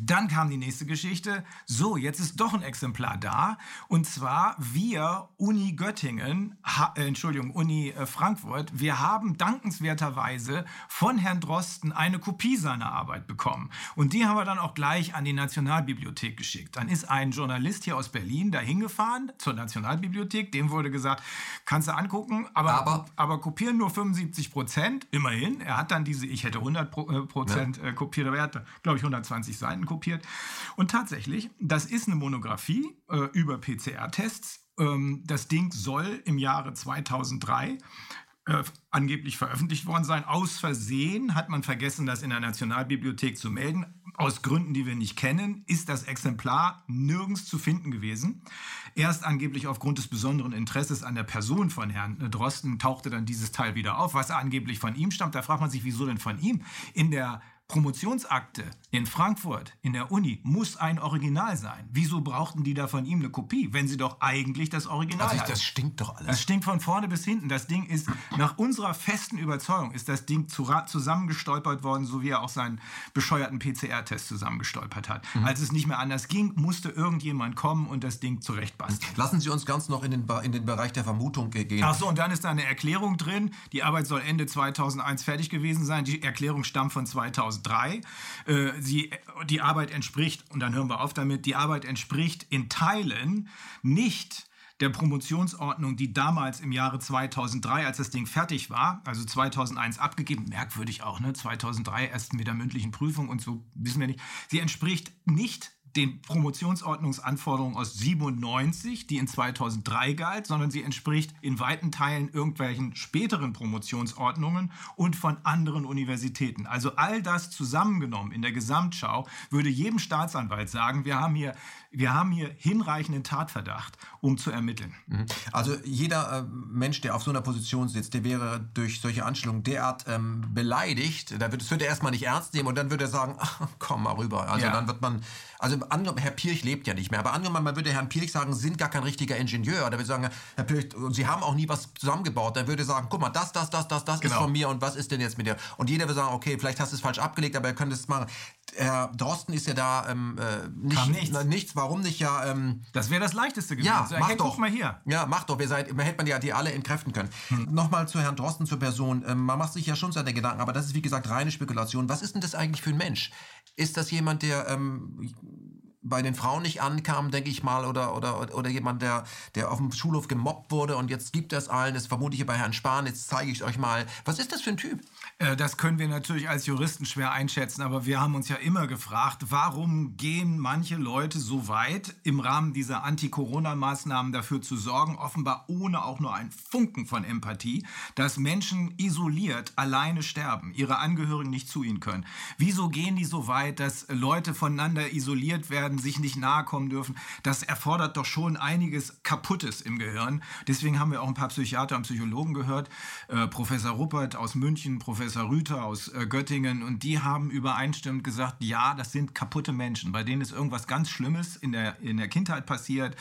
Dann kam die nächste Geschichte. So, jetzt ist doch ein Exemplar da. Und zwar wir, Uni Göttingen, ha, äh, Entschuldigung, Uni äh, Frankfurt, wir haben dankenswerterweise von Herrn Drosten eine Kopie seiner Arbeit bekommen. Und die haben wir dann auch gleich an die Nationalbibliothek geschickt. Dann ist ein Journalist hier aus Berlin da hingefahren zur Nationalbibliothek. Dem wurde gesagt, kannst du angucken, aber, aber, aber kopieren nur 75 Prozent. Immerhin. Er hat dann diese, ich hätte 100 äh, Prozent ja. Äh, kopiert, aber er hat, glaube ich, 120 Seiten Seiten kopiert. Und tatsächlich, das ist eine Monographie äh, über PCR-Tests. Ähm, das Ding soll im Jahre 2003 äh, angeblich veröffentlicht worden sein. Aus Versehen hat man vergessen, das in der Nationalbibliothek zu melden. Aus Gründen, die wir nicht kennen, ist das Exemplar nirgends zu finden gewesen. Erst angeblich aufgrund des besonderen Interesses an der Person von Herrn Drosten tauchte dann dieses Teil wieder auf, was angeblich von ihm stammt. Da fragt man sich, wieso denn von ihm? In der Promotionsakte in Frankfurt in der Uni muss ein Original sein. Wieso brauchten die da von ihm eine Kopie, wenn sie doch eigentlich das Original also, Das stinkt doch alles. Das stinkt von vorne bis hinten. Das Ding ist, nach unserer festen Überzeugung, ist das Ding zusammengestolpert worden, so wie er auch seinen bescheuerten PCR-Test zusammengestolpert hat. Mhm. Als es nicht mehr anders ging, musste irgendjemand kommen und das Ding zurechtbasteln. Lassen Sie uns ganz noch in den, in den Bereich der Vermutung gehen. Ach so, und dann ist da eine Erklärung drin. Die Arbeit soll Ende 2001 fertig gewesen sein. Die Erklärung stammt von 2000. 2003. Äh, sie, die Arbeit entspricht, und dann hören wir auf damit, die Arbeit entspricht in Teilen nicht der Promotionsordnung, die damals im Jahre 2003, als das Ding fertig war, also 2001 abgegeben, merkwürdig auch, ne? 2003 erst mit der mündlichen Prüfung und so, wissen wir nicht. Sie entspricht nicht den Promotionsordnungsanforderungen aus 97, die in 2003 galt, sondern sie entspricht in weiten Teilen irgendwelchen späteren Promotionsordnungen und von anderen Universitäten. Also all das zusammengenommen in der Gesamtschau würde jedem Staatsanwalt sagen, wir haben hier wir haben hier hinreichenden Tatverdacht, um zu ermitteln. Mhm. Also jeder äh, Mensch, der auf so einer Position sitzt, der wäre durch solche Anstellungen derart ähm, beleidigt, da wird, das würde er erstmal nicht ernst nehmen und dann würde er sagen, ach, [LAUGHS] komm mal rüber. Also ja. dann wird man, also angenommen, Herr Pirch lebt ja nicht mehr, aber angenommen, man würde Herrn Pirch sagen, Sie sind gar kein richtiger Ingenieur, da würde sagen, Herr Pirch, Sie haben auch nie was zusammengebaut, dann würde sagen, guck mal, das, das, das, das, das genau. ist von mir und was ist denn jetzt mit dir? Und jeder würde sagen, okay, vielleicht hast du es falsch abgelegt, aber er könnte es machen. Herr Drosten ist ja da ähm, äh, nicht, nichts. nichts. Warum nicht ja? Ähm, das wäre das Leichteste gewesen. Ja, mach hey, doch. mal hier. Ja, mach doch. Wir seid, hätte man ja die alle entkräften können. Hm. Nochmal zu Herrn Drosten, zur Person. Ähm, man macht sich ja schon seine Gedanken, aber das ist wie gesagt reine Spekulation. Was ist denn das eigentlich für ein Mensch? Ist das jemand, der ähm, bei den Frauen nicht ankam, denke ich mal, oder, oder, oder jemand, der, der auf dem Schulhof gemobbt wurde und jetzt gibt es allen, das vermute ich bei Herrn Spahn, jetzt zeige ich euch mal. Was ist das für ein Typ? Äh, das können wir natürlich als Juristen schwer einschätzen, aber wir haben uns ja immer gefragt, warum gehen manche Leute so weit, im Rahmen dieser Anti-Corona-Maßnahmen dafür zu sorgen, offenbar ohne auch nur einen Funken von Empathie, dass Menschen isoliert alleine sterben, ihre Angehörigen nicht zu ihnen können. Wieso gehen die so weit, dass Leute voneinander isoliert werden, sich nicht nahe kommen dürfen? Das erfordert doch schon einiges Kaputtes im Gehirn. Deswegen haben wir auch ein paar Psychiater und Psychologen gehört, äh, Professor Ruppert aus München, Professor Professor Rüther aus äh, Göttingen und die haben übereinstimmend gesagt, ja, das sind kaputte Menschen, bei denen ist irgendwas ganz Schlimmes in der, in der Kindheit passiert,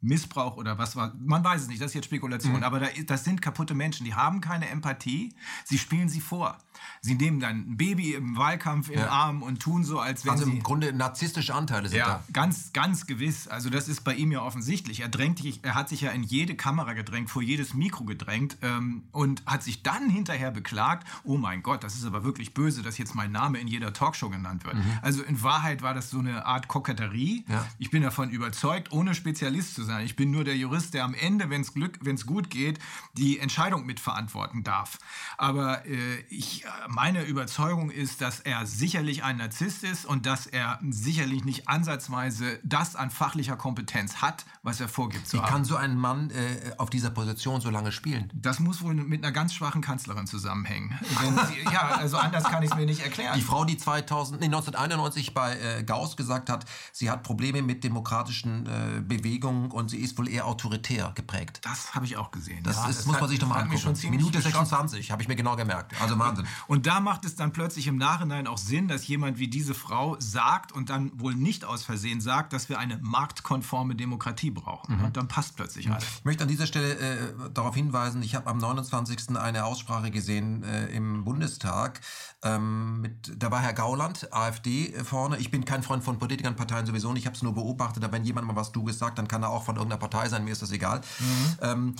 Missbrauch oder was war, man weiß es nicht, das ist jetzt Spekulation, mhm. aber da, das sind kaputte Menschen, die haben keine Empathie, sie spielen sie vor. Sie nehmen dann ein Baby im Wahlkampf im ja. Arm und tun so, als wenn also sie... im Grunde narzisstische Anteile sind ja, da. ganz, ganz gewiss. Also das ist bei ihm ja offensichtlich. Er, drängt, er hat sich ja in jede Kamera gedrängt, vor jedes Mikro gedrängt ähm, und hat sich dann hinterher beklagt, oh mein Gott, das ist aber wirklich böse, dass jetzt mein Name in jeder Talkshow genannt wird. Mhm. Also in Wahrheit war das so eine Art Koketterie. Ja. Ich bin davon überzeugt, ohne Spezialist zu sein. Ich bin nur der Jurist, der am Ende, wenn es gut geht, die Entscheidung mitverantworten darf. Aber äh, ich meine Überzeugung ist, dass er sicherlich ein Narzisst ist und dass er sicherlich nicht ansatzweise das an fachlicher Kompetenz hat, was er vorgibt zu Wie kann so ein Mann äh, auf dieser Position so lange spielen? Das muss wohl mit einer ganz schwachen Kanzlerin zusammenhängen. [LAUGHS] Sie, ja, also anders kann ich es mir nicht erklären. Die Frau, die 2000, nee, 1991 bei äh, Gauss gesagt hat, sie hat Probleme mit demokratischen äh, Bewegungen und sie ist wohl eher autoritär geprägt. Das habe ich auch gesehen. Das, ja, ist, das muss hat, man sich doch mal angucken. Minute 26, habe ich mir genau gemerkt. Also Wahnsinn. Und da macht es dann plötzlich im Nachhinein auch Sinn, dass jemand wie diese Frau sagt und dann wohl nicht aus Versehen sagt, dass wir eine marktkonforme Demokratie brauchen. Mhm. Und dann passt plötzlich alles. Ich möchte an dieser Stelle äh, darauf hinweisen, ich habe am 29. eine Aussprache gesehen äh, im Bundestag. Ähm, mit, da war Herr Gauland, AfD, äh, vorne. Ich bin kein Freund von Politikern, Parteien sowieso nicht. Ich habe es nur beobachtet. Aber wenn jemand mal was du gesagt, dann kann er auch von irgendeiner Partei sein. Mir ist das egal. Mhm. Ähm,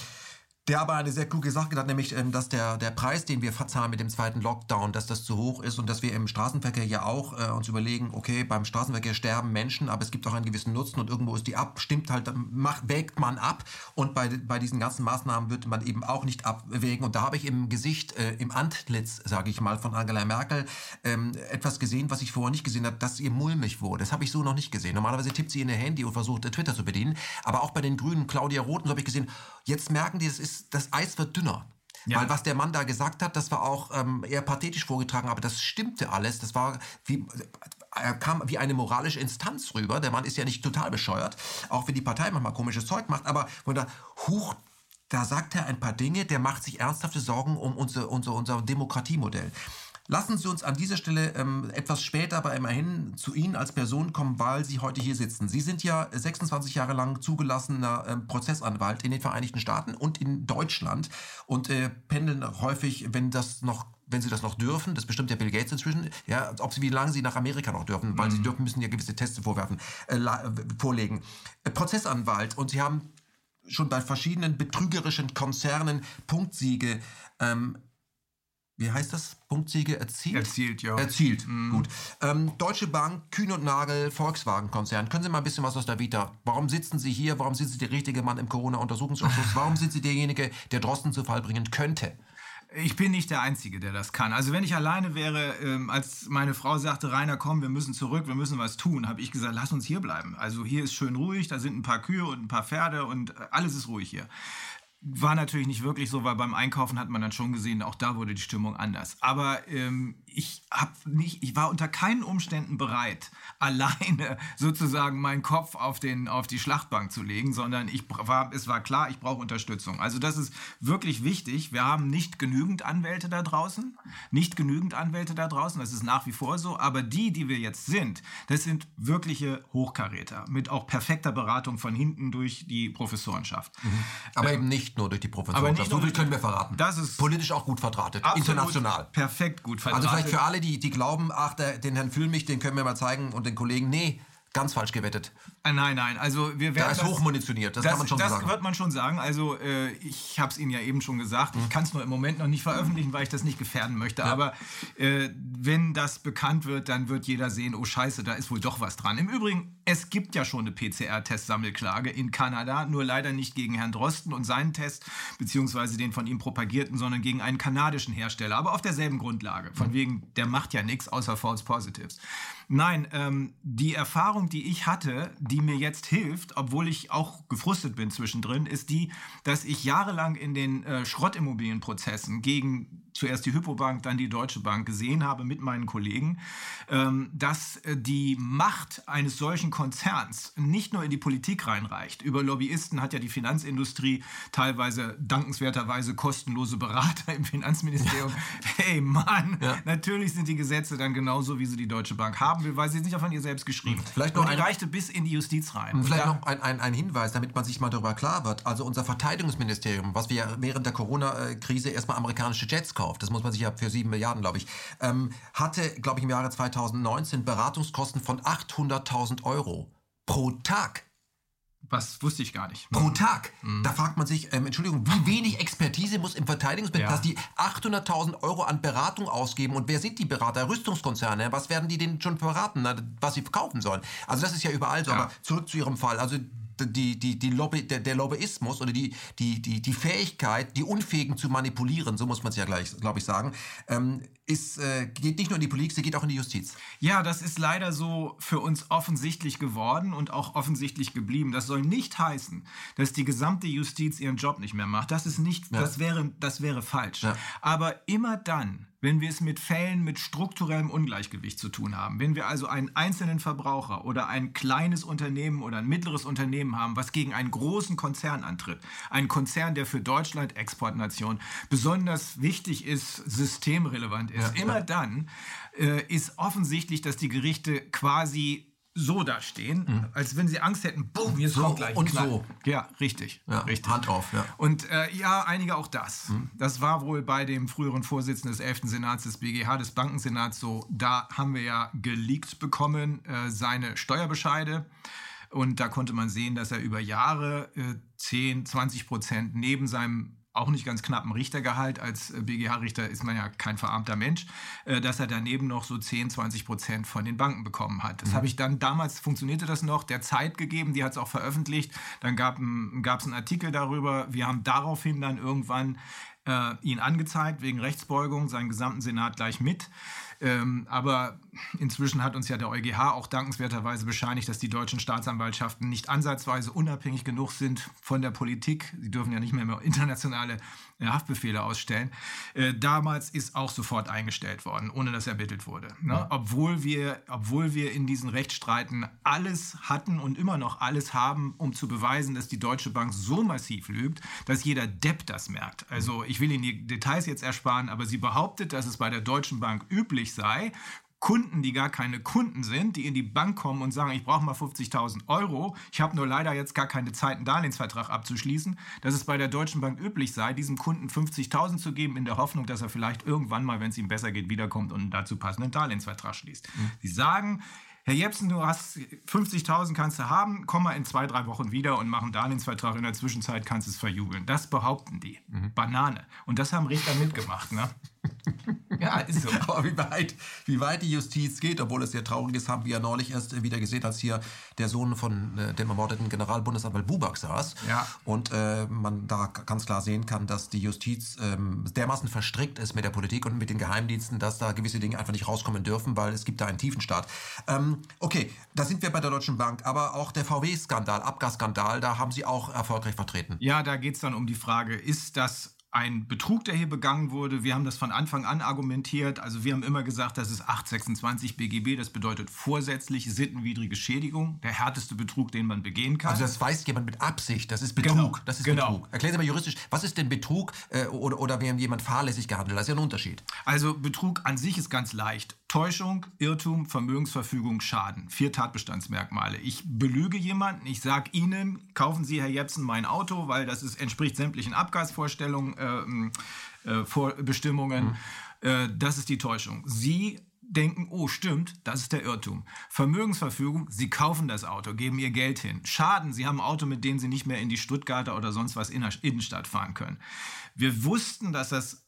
der aber eine sehr kluge Sache gesagt, nämlich, ähm, dass der, der Preis, den wir verzahlen mit dem zweiten Lockdown, dass das zu hoch ist und dass wir im Straßenverkehr ja auch äh, uns überlegen, okay, beim Straßenverkehr sterben Menschen, aber es gibt auch einen gewissen Nutzen und irgendwo ist die ab, stimmt halt, macht, wägt man ab und bei, bei diesen ganzen Maßnahmen wird man eben auch nicht abwägen und da habe ich im Gesicht, äh, im Antlitz, sage ich mal, von Angela Merkel ähm, etwas gesehen, was ich vorher nicht gesehen habe, dass ihr mulmig wurde. Das habe ich so noch nicht gesehen. Normalerweise tippt sie in ihr Handy und versucht Twitter zu bedienen, aber auch bei den Grünen, Claudia Roth, so habe ich gesehen, jetzt merken die, es ist das Eis wird dünner. Ja. Weil was der Mann da gesagt hat, das war auch ähm, eher pathetisch vorgetragen, aber das stimmte alles. Das war wie, er kam wie eine moralische Instanz rüber. Der Mann ist ja nicht total bescheuert, auch wenn die Partei manchmal komisches Zeug macht, aber wenn da, huch, da sagt er ein paar Dinge, der macht sich ernsthafte Sorgen um unser, unser, unser Demokratiemodell. Lassen Sie uns an dieser Stelle ähm, etwas später, aber immerhin zu Ihnen als Person kommen, weil Sie heute hier sitzen. Sie sind ja 26 Jahre lang zugelassener äh, Prozessanwalt in den Vereinigten Staaten und in Deutschland und äh, pendeln häufig, wenn das noch wenn sie das noch dürfen, das bestimmt ja Bill Gates inzwischen, ja, ob sie wie lange sie nach Amerika noch dürfen, weil mhm. sie dürfen müssen ja gewisse Tests vorwerfen, äh, vorlegen. Äh, Prozessanwalt und sie haben schon bei verschiedenen betrügerischen Konzernen Punktsiege ähm, wie heißt das? Punktsiege erzielt? Erzielt, ja. Erzielt, mm. gut. Ähm, Deutsche Bank, Kühn und Nagel, Volkswagen-Konzern. Können Sie mal ein bisschen was aus der Vita? Warum sitzen Sie hier? Warum sind Sie der richtige Mann im Corona-Untersuchungsausschuss? Warum sind Sie derjenige, der Drosten zu Fall bringen könnte? Ich bin nicht der Einzige, der das kann. Also wenn ich alleine wäre, ähm, als meine Frau sagte, Rainer, komm, wir müssen zurück, wir müssen was tun, habe ich gesagt, lass uns hier bleiben. Also hier ist schön ruhig, da sind ein paar Kühe und ein paar Pferde und äh, alles ist ruhig hier. War natürlich nicht wirklich so, weil beim Einkaufen hat man dann schon gesehen, auch da wurde die Stimmung anders. Aber ähm, ich habe nicht, ich war unter keinen Umständen bereit, [LAUGHS] alleine sozusagen meinen Kopf auf, den, auf die Schlachtbank zu legen, sondern ich war, es war klar, ich brauche Unterstützung. Also das ist wirklich wichtig. Wir haben nicht genügend Anwälte da draußen, nicht genügend Anwälte da draußen, das ist nach wie vor so. Aber die, die wir jetzt sind, das sind wirkliche Hochkaräter mit auch perfekter Beratung von hinten durch die Professorenschaft. Mhm. Aber äh, eben nicht nicht nur durch die Professorschaft. So viel können wir verraten. Das ist politisch auch gut verdrahtet. International. Perfekt gut verdrahtet. Also für alle, die, die glauben, ach, der, den Herrn Fühlmich, den können wir mal zeigen und den Kollegen, nee, Ganz falsch gewettet. Äh, nein, nein, also wir werden. Da ist hochmunitioniert, das, das, kann man schon das sagen. Das wird man schon sagen. Also äh, ich habe es Ihnen ja eben schon gesagt. Mhm. Ich kann es nur im Moment noch nicht veröffentlichen, weil ich das nicht gefährden möchte. Ja. Aber äh, wenn das bekannt wird, dann wird jeder sehen, oh Scheiße, da ist wohl doch was dran. Im Übrigen, es gibt ja schon eine PCR-Testsammelklage in Kanada, nur leider nicht gegen Herrn Drosten und seinen Test, beziehungsweise den von ihm propagierten, sondern gegen einen kanadischen Hersteller. Aber auf derselben Grundlage. Von mhm. wegen, der macht ja nichts außer False Positives. Nein, ähm, die Erfahrung, die ich hatte, die mir jetzt hilft, obwohl ich auch gefrustet bin zwischendrin, ist die, dass ich jahrelang in den äh, Schrottimmobilienprozessen gegen zuerst die Hypobank, dann die Deutsche Bank gesehen habe mit meinen Kollegen, ähm, dass äh, die Macht eines solchen Konzerns nicht nur in die Politik reinreicht. Über Lobbyisten hat ja die Finanzindustrie teilweise dankenswerterweise kostenlose Berater im Finanzministerium. hey Mann, ja. natürlich sind die Gesetze dann genauso, wie sie die Deutsche Bank haben will, weil sie nicht von ihr selbst geschrieben. Vielleicht noch die reichte bis in die Justiz rein. Vielleicht noch ein, ein, ein Hinweis, damit man sich mal darüber klar wird. Also unser Verteidigungsministerium, was wir während der Corona-Krise erstmal amerikanische Jets kaufen, gekauft. Das muss man sich ja für sieben Milliarden, glaube ich. Ähm, hatte, glaube ich, im Jahre 2019 Beratungskosten von 800.000 Euro pro Tag. Was wusste ich gar nicht. Pro Tag. Mhm. Da fragt man sich, ähm, Entschuldigung, wie wenig Expertise muss im Verteidigungsministerium, ja. dass die 800.000 Euro an Beratung ausgeben? Und wer sind die Berater? Rüstungskonzerne. Was werden die denn schon beraten, was sie verkaufen sollen? Also das ist ja überall so. Ja. Aber zurück zu Ihrem Fall. Also die, die, die Lobby, der, der Lobbyismus oder die, die, die, die Fähigkeit, die Unfähigen zu manipulieren, so muss man es ja gleich, glaube ich, sagen, ähm, ist, äh, geht nicht nur in die Politik, sie geht auch in die Justiz. Ja, das ist leider so für uns offensichtlich geworden und auch offensichtlich geblieben. Das soll nicht heißen, dass die gesamte Justiz ihren Job nicht mehr macht. Das ist nicht, ja. das wäre, das wäre falsch. Ja. Aber immer dann, wenn wir es mit Fällen mit strukturellem Ungleichgewicht zu tun haben. Wenn wir also einen einzelnen Verbraucher oder ein kleines Unternehmen oder ein mittleres Unternehmen haben, was gegen einen großen Konzern antritt, ein Konzern, der für Deutschland Exportnation besonders wichtig ist, systemrelevant ist, ja, immer dann äh, ist offensichtlich, dass die Gerichte quasi so da stehen, mhm. als wenn sie Angst hätten, boom, jetzt so, kommt gleich Und Knall. so. Ja, richtig. Ja, richtig. Hand auf, ja. Und äh, ja, einige auch das. Mhm. Das war wohl bei dem früheren Vorsitzenden des 11. Senats des BGH, des Bankensenats so. Da haben wir ja geleakt bekommen, äh, seine Steuerbescheide. Und da konnte man sehen, dass er über Jahre äh, 10, 20 Prozent neben seinem auch nicht ganz knappen Richtergehalt. Als äh, BGH-Richter ist man ja kein verarmter Mensch, äh, dass er daneben noch so 10, 20 Prozent von den Banken bekommen hat. Das mhm. habe ich dann, damals funktionierte das noch, der Zeit gegeben, die hat es auch veröffentlicht. Dann gab es einen Artikel darüber. Wir haben daraufhin dann irgendwann äh, ihn angezeigt wegen Rechtsbeugung, seinen gesamten Senat gleich mit. Ähm, aber inzwischen hat uns ja der EuGH auch dankenswerterweise bescheinigt, dass die deutschen Staatsanwaltschaften nicht ansatzweise unabhängig genug sind von der Politik. Sie dürfen ja nicht mehr, mehr internationale Haftbefehle ausstellen. Äh, damals ist auch sofort eingestellt worden, ohne dass ermittelt wurde. Ne? Ja. Obwohl, wir, obwohl wir in diesen Rechtsstreiten alles hatten und immer noch alles haben, um zu beweisen, dass die Deutsche Bank so massiv lügt, dass jeder Depp das merkt. Also ich will Ihnen die Details jetzt ersparen, aber sie behauptet, dass es bei der Deutschen Bank üblich sei, Kunden, die gar keine Kunden sind, die in die Bank kommen und sagen, ich brauche mal 50.000 Euro, ich habe nur leider jetzt gar keine Zeit, einen Darlehensvertrag abzuschließen, dass es bei der Deutschen Bank üblich sei, diesem Kunden 50.000 zu geben, in der Hoffnung, dass er vielleicht irgendwann mal, wenn es ihm besser geht, wiederkommt und einen dazu passenden Darlehensvertrag schließt. Mhm. Sie sagen, Herr Jepsen, du hast 50.000 kannst du haben, komm mal in zwei, drei Wochen wieder und mach einen Darlehensvertrag. In der Zwischenzeit kannst du es verjubeln. Das behaupten die. Mhm. Banane. Und das haben Richter mitgemacht. Ne? [LAUGHS] Ja, ist so. Aber wie weit, wie weit die Justiz geht, obwohl es sehr traurig ist, haben wir ja neulich erst wieder gesehen, als hier der Sohn von äh, dem ermordeten Generalbundesanwalt Buback saß. Ja. Und äh, man da ganz klar sehen kann, dass die Justiz ähm, dermaßen verstrickt ist mit der Politik und mit den Geheimdiensten, dass da gewisse Dinge einfach nicht rauskommen dürfen, weil es gibt da einen Tiefenstaat. Ähm, okay, da sind wir bei der Deutschen Bank, aber auch der VW-Skandal, Abgasskandal, da haben Sie auch erfolgreich vertreten. Ja, da geht es dann um die Frage, ist das ein Betrug, der hier begangen wurde. Wir haben das von Anfang an argumentiert. Also wir haben immer gesagt, das ist 826 BGB. Das bedeutet vorsätzlich sittenwidrige Schädigung. Der härteste Betrug, den man begehen kann. Also das weiß jemand mit Absicht. Das ist Betrug. Genau. Das ist genau. Betrug. Erklären Sie mal juristisch, was ist denn Betrug äh, oder, oder wenn jemand fahrlässig gehandelt? Das ist ja ein Unterschied. Also Betrug an sich ist ganz leicht. Täuschung, Irrtum, Vermögensverfügung, Schaden. Vier Tatbestandsmerkmale. Ich belüge jemanden, ich sage Ihnen, kaufen Sie, Herr Jepsen, mein Auto, weil das ist, entspricht sämtlichen Abgasvorstellungen, äh, äh, Vorbestimmungen. Mhm. Äh, das ist die Täuschung. Sie denken, oh stimmt, das ist der Irrtum. Vermögensverfügung, Sie kaufen das Auto, geben Ihr Geld hin. Schaden, Sie haben ein Auto, mit dem Sie nicht mehr in die Stuttgarter oder sonst was in der Innenstadt fahren können. Wir wussten, dass das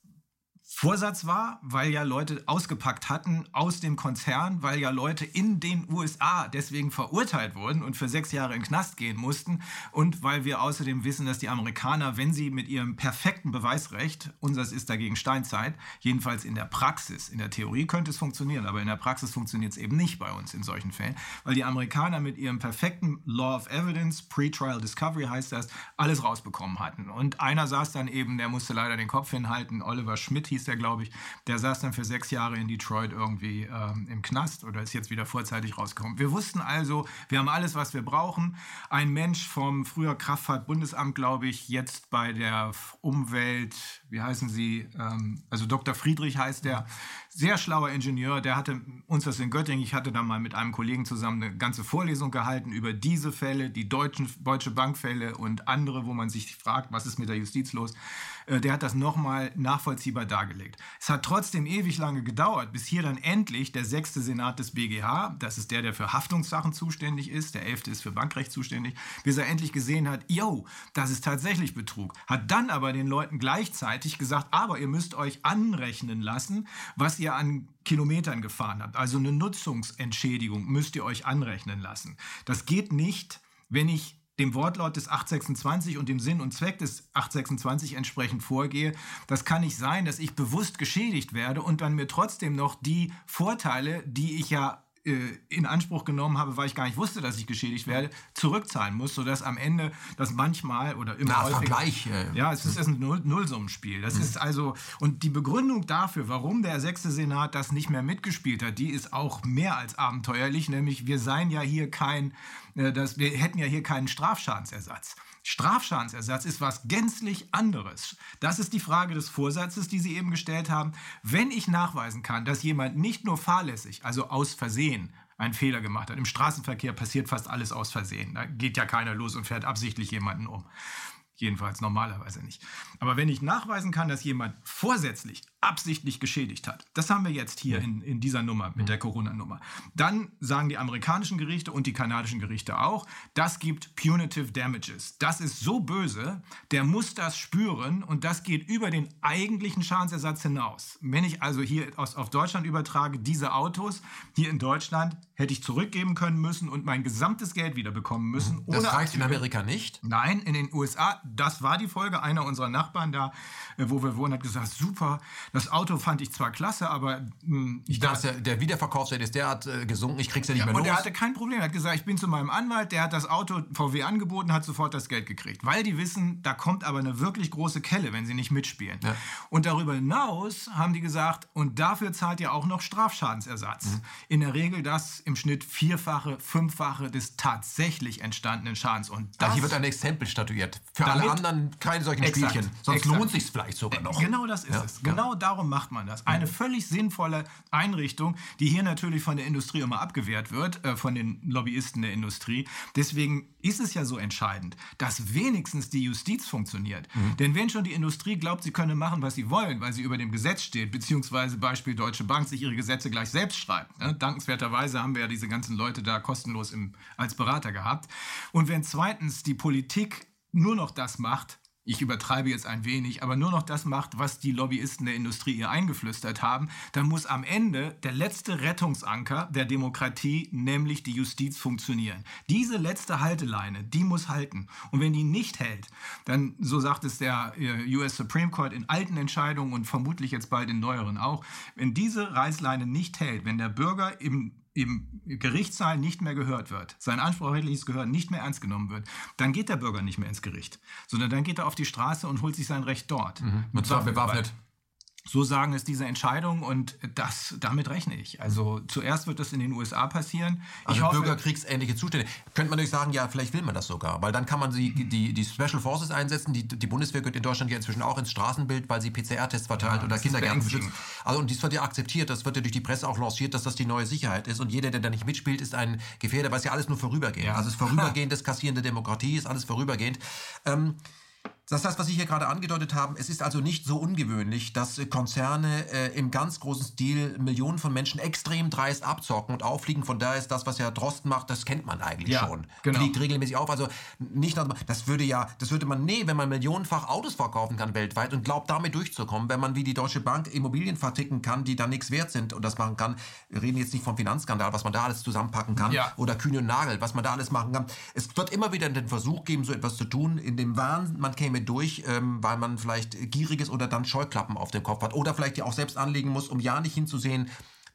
Vorsatz war, weil ja Leute ausgepackt hatten aus dem Konzern, weil ja Leute in den USA deswegen verurteilt wurden und für sechs Jahre in den Knast gehen mussten und weil wir außerdem wissen, dass die Amerikaner, wenn sie mit ihrem perfekten Beweisrecht, unseres ist dagegen Steinzeit, jedenfalls in der Praxis, in der Theorie könnte es funktionieren, aber in der Praxis funktioniert es eben nicht bei uns in solchen Fällen, weil die Amerikaner mit ihrem perfekten Law of Evidence, Pre-Trial Discovery heißt das, alles rausbekommen hatten. Und einer saß dann eben, der musste leider den Kopf hinhalten, Oliver Schmidt hieß hieß der, glaube ich. Der saß dann für sechs Jahre in Detroit irgendwie ähm, im Knast oder ist jetzt wieder vorzeitig rausgekommen. Wir wussten also, wir haben alles, was wir brauchen. Ein Mensch vom früher Kraftfahrtbundesamt, glaube ich, jetzt bei der Umwelt, wie heißen sie? Ähm, also Dr. Friedrich heißt der. Sehr schlauer Ingenieur, der hatte uns das in Göttingen, ich hatte da mal mit einem Kollegen zusammen eine ganze Vorlesung gehalten über diese Fälle, die deutschen, Deutsche Bankfälle und andere, wo man sich fragt, was ist mit der Justiz los. Äh, der hat das nochmal nachvollziehbar dargelegt. Es hat trotzdem ewig lange gedauert, bis hier dann endlich der sechste Senat des BGH, das ist der, der für Haftungssachen zuständig ist, der elfte ist für Bankrecht zuständig, bis er endlich gesehen hat, yo, das ist tatsächlich Betrug. Hat dann aber den Leuten gleichzeitig gesagt, aber ihr müsst euch anrechnen lassen, was ihr an Kilometern gefahren habt. Also eine Nutzungsentschädigung müsst ihr euch anrechnen lassen. Das geht nicht, wenn ich dem Wortlaut des 826 und dem Sinn und Zweck des 826 entsprechend vorgehe. Das kann nicht sein, dass ich bewusst geschädigt werde und dann mir trotzdem noch die Vorteile, die ich ja in Anspruch genommen habe, weil ich gar nicht wusste, dass ich geschädigt werde, zurückzahlen muss, sodass am Ende das manchmal oder immer Na, häufig, Vergleich. Äh, ja, es ist, es ist ein Null Nullsummenspiel. Das mhm. ist also und die Begründung dafür, warum der sechste Senat das nicht mehr mitgespielt hat, die ist auch mehr als abenteuerlich, nämlich wir seien ja hier kein, äh, das, wir hätten ja hier keinen Strafschadensersatz. Strafschadensersatz ist was gänzlich anderes. Das ist die Frage des Vorsatzes, die Sie eben gestellt haben. Wenn ich nachweisen kann, dass jemand nicht nur fahrlässig, also aus Versehen, einen Fehler gemacht hat. Im Straßenverkehr passiert fast alles aus Versehen. Da geht ja keiner los und fährt absichtlich jemanden um. Jedenfalls normalerweise nicht. Aber wenn ich nachweisen kann, dass jemand vorsätzlich absichtlich geschädigt hat. Das haben wir jetzt hier in, in dieser Nummer mit der Corona-Nummer. Dann sagen die amerikanischen Gerichte und die kanadischen Gerichte auch, das gibt punitive damages. Das ist so böse, der muss das spüren und das geht über den eigentlichen Schadensersatz hinaus. Wenn ich also hier aus, auf Deutschland übertrage, diese Autos hier in Deutschland hätte ich zurückgeben können müssen und mein gesamtes Geld wieder bekommen müssen. Das reicht in Amerika nicht? Nein, in den USA, das war die Folge. Einer unserer Nachbarn da, äh, wo wir wohnen, hat gesagt, super, das Auto fand ich zwar klasse, aber mh, hm, ich dachte, der, der Wiederverkaufswert ist derart äh, gesunken, ich krieg's ja nicht mehr und los. Und er hatte kein Problem. Er hat gesagt, ich bin zu meinem Anwalt, der hat das Auto VW angeboten, hat sofort das Geld gekriegt. Weil die wissen, da kommt aber eine wirklich große Kelle, wenn sie nicht mitspielen. Ja. Und darüber hinaus haben die gesagt, und dafür zahlt ihr auch noch Strafschadensersatz. Mhm. In der Regel das im Schnitt vierfache, fünffache des tatsächlich entstandenen Schadens. Und das, also hier wird ein Exempel statuiert. Für alle anderen keine solchen exakt, Spielchen. Sonst exakt. lohnt sich vielleicht sogar noch. Genau das ist ja. es. Genau darum macht man das. Eine völlig sinnvolle Einrichtung, die hier natürlich von der Industrie immer abgewehrt wird, äh, von den Lobbyisten der Industrie. Deswegen ist es ja so entscheidend, dass wenigstens die Justiz funktioniert. Mhm. Denn wenn schon die Industrie glaubt, sie könne machen, was sie wollen, weil sie über dem Gesetz steht, beziehungsweise Beispiel Deutsche Bank sich ihre Gesetze gleich selbst schreibt. Ne? Dankenswerterweise haben wir ja diese ganzen Leute da kostenlos im, als Berater gehabt. Und wenn zweitens die Politik nur noch das macht, ich übertreibe jetzt ein wenig, aber nur noch das macht, was die Lobbyisten der Industrie ihr eingeflüstert haben, dann muss am Ende der letzte Rettungsanker der Demokratie, nämlich die Justiz, funktionieren. Diese letzte Halteleine, die muss halten. Und wenn die nicht hält, dann, so sagt es der äh, US Supreme Court in alten Entscheidungen und vermutlich jetzt bald in neueren auch, wenn diese Reißleine nicht hält, wenn der Bürger im im Gerichtssaal nicht mehr gehört wird, sein anspruchrechtliches Gehör nicht mehr ernst genommen wird, dann geht der Bürger nicht mehr ins Gericht, sondern dann geht er auf die Straße und holt sich sein Recht dort. Mhm. Und zwar bewaffnet. So sagen es diese Entscheidungen und das, damit rechne ich. Also zuerst wird das in den USA passieren. Also hoffe, bürgerkriegsähnliche Zustände. Könnte man natürlich sagen, ja, vielleicht will man das sogar, weil dann kann man die, die, die Special Forces einsetzen. Die, die Bundeswehr gehört in Deutschland ja inzwischen auch ins Straßenbild, weil sie PCR-Tests verteilt ja, oder Kindergärten schützt. Also und dies wird ja akzeptiert, das wird ja durch die Presse auch lanciert, dass das die neue Sicherheit ist. Und jeder, der da nicht mitspielt, ist ein Gefährder, weil es ja alles nur vorübergehend. Ja. Also es ist vorübergehend, das [LAUGHS] Kassieren der Demokratie ist alles vorübergehend. Ähm, das ist das, was Sie hier gerade angedeutet haben. Es ist also nicht so ungewöhnlich, dass Konzerne äh, im ganz großen Stil Millionen von Menschen extrem dreist abzocken und auffliegen. Von daher ist das, was Herr Drosten macht, das kennt man eigentlich ja, schon. Genau. Fliegt regelmäßig auf. Also nicht, das würde ja, das würde man, nee, wenn man millionenfach Autos verkaufen kann weltweit und glaubt, damit durchzukommen, wenn man wie die Deutsche Bank Immobilien verticken kann, die dann nichts wert sind und das machen kann. Wir reden jetzt nicht vom Finanzskandal, was man da alles zusammenpacken kann ja. oder Kühne und Nagel, was man da alles machen kann. Es wird immer wieder den Versuch geben, so etwas zu tun, in dem Wahn, man käme mit durch, ähm, weil man vielleicht gierig ist oder dann Scheuklappen auf dem Kopf hat oder vielleicht die auch selbst anlegen muss, um ja nicht hinzusehen,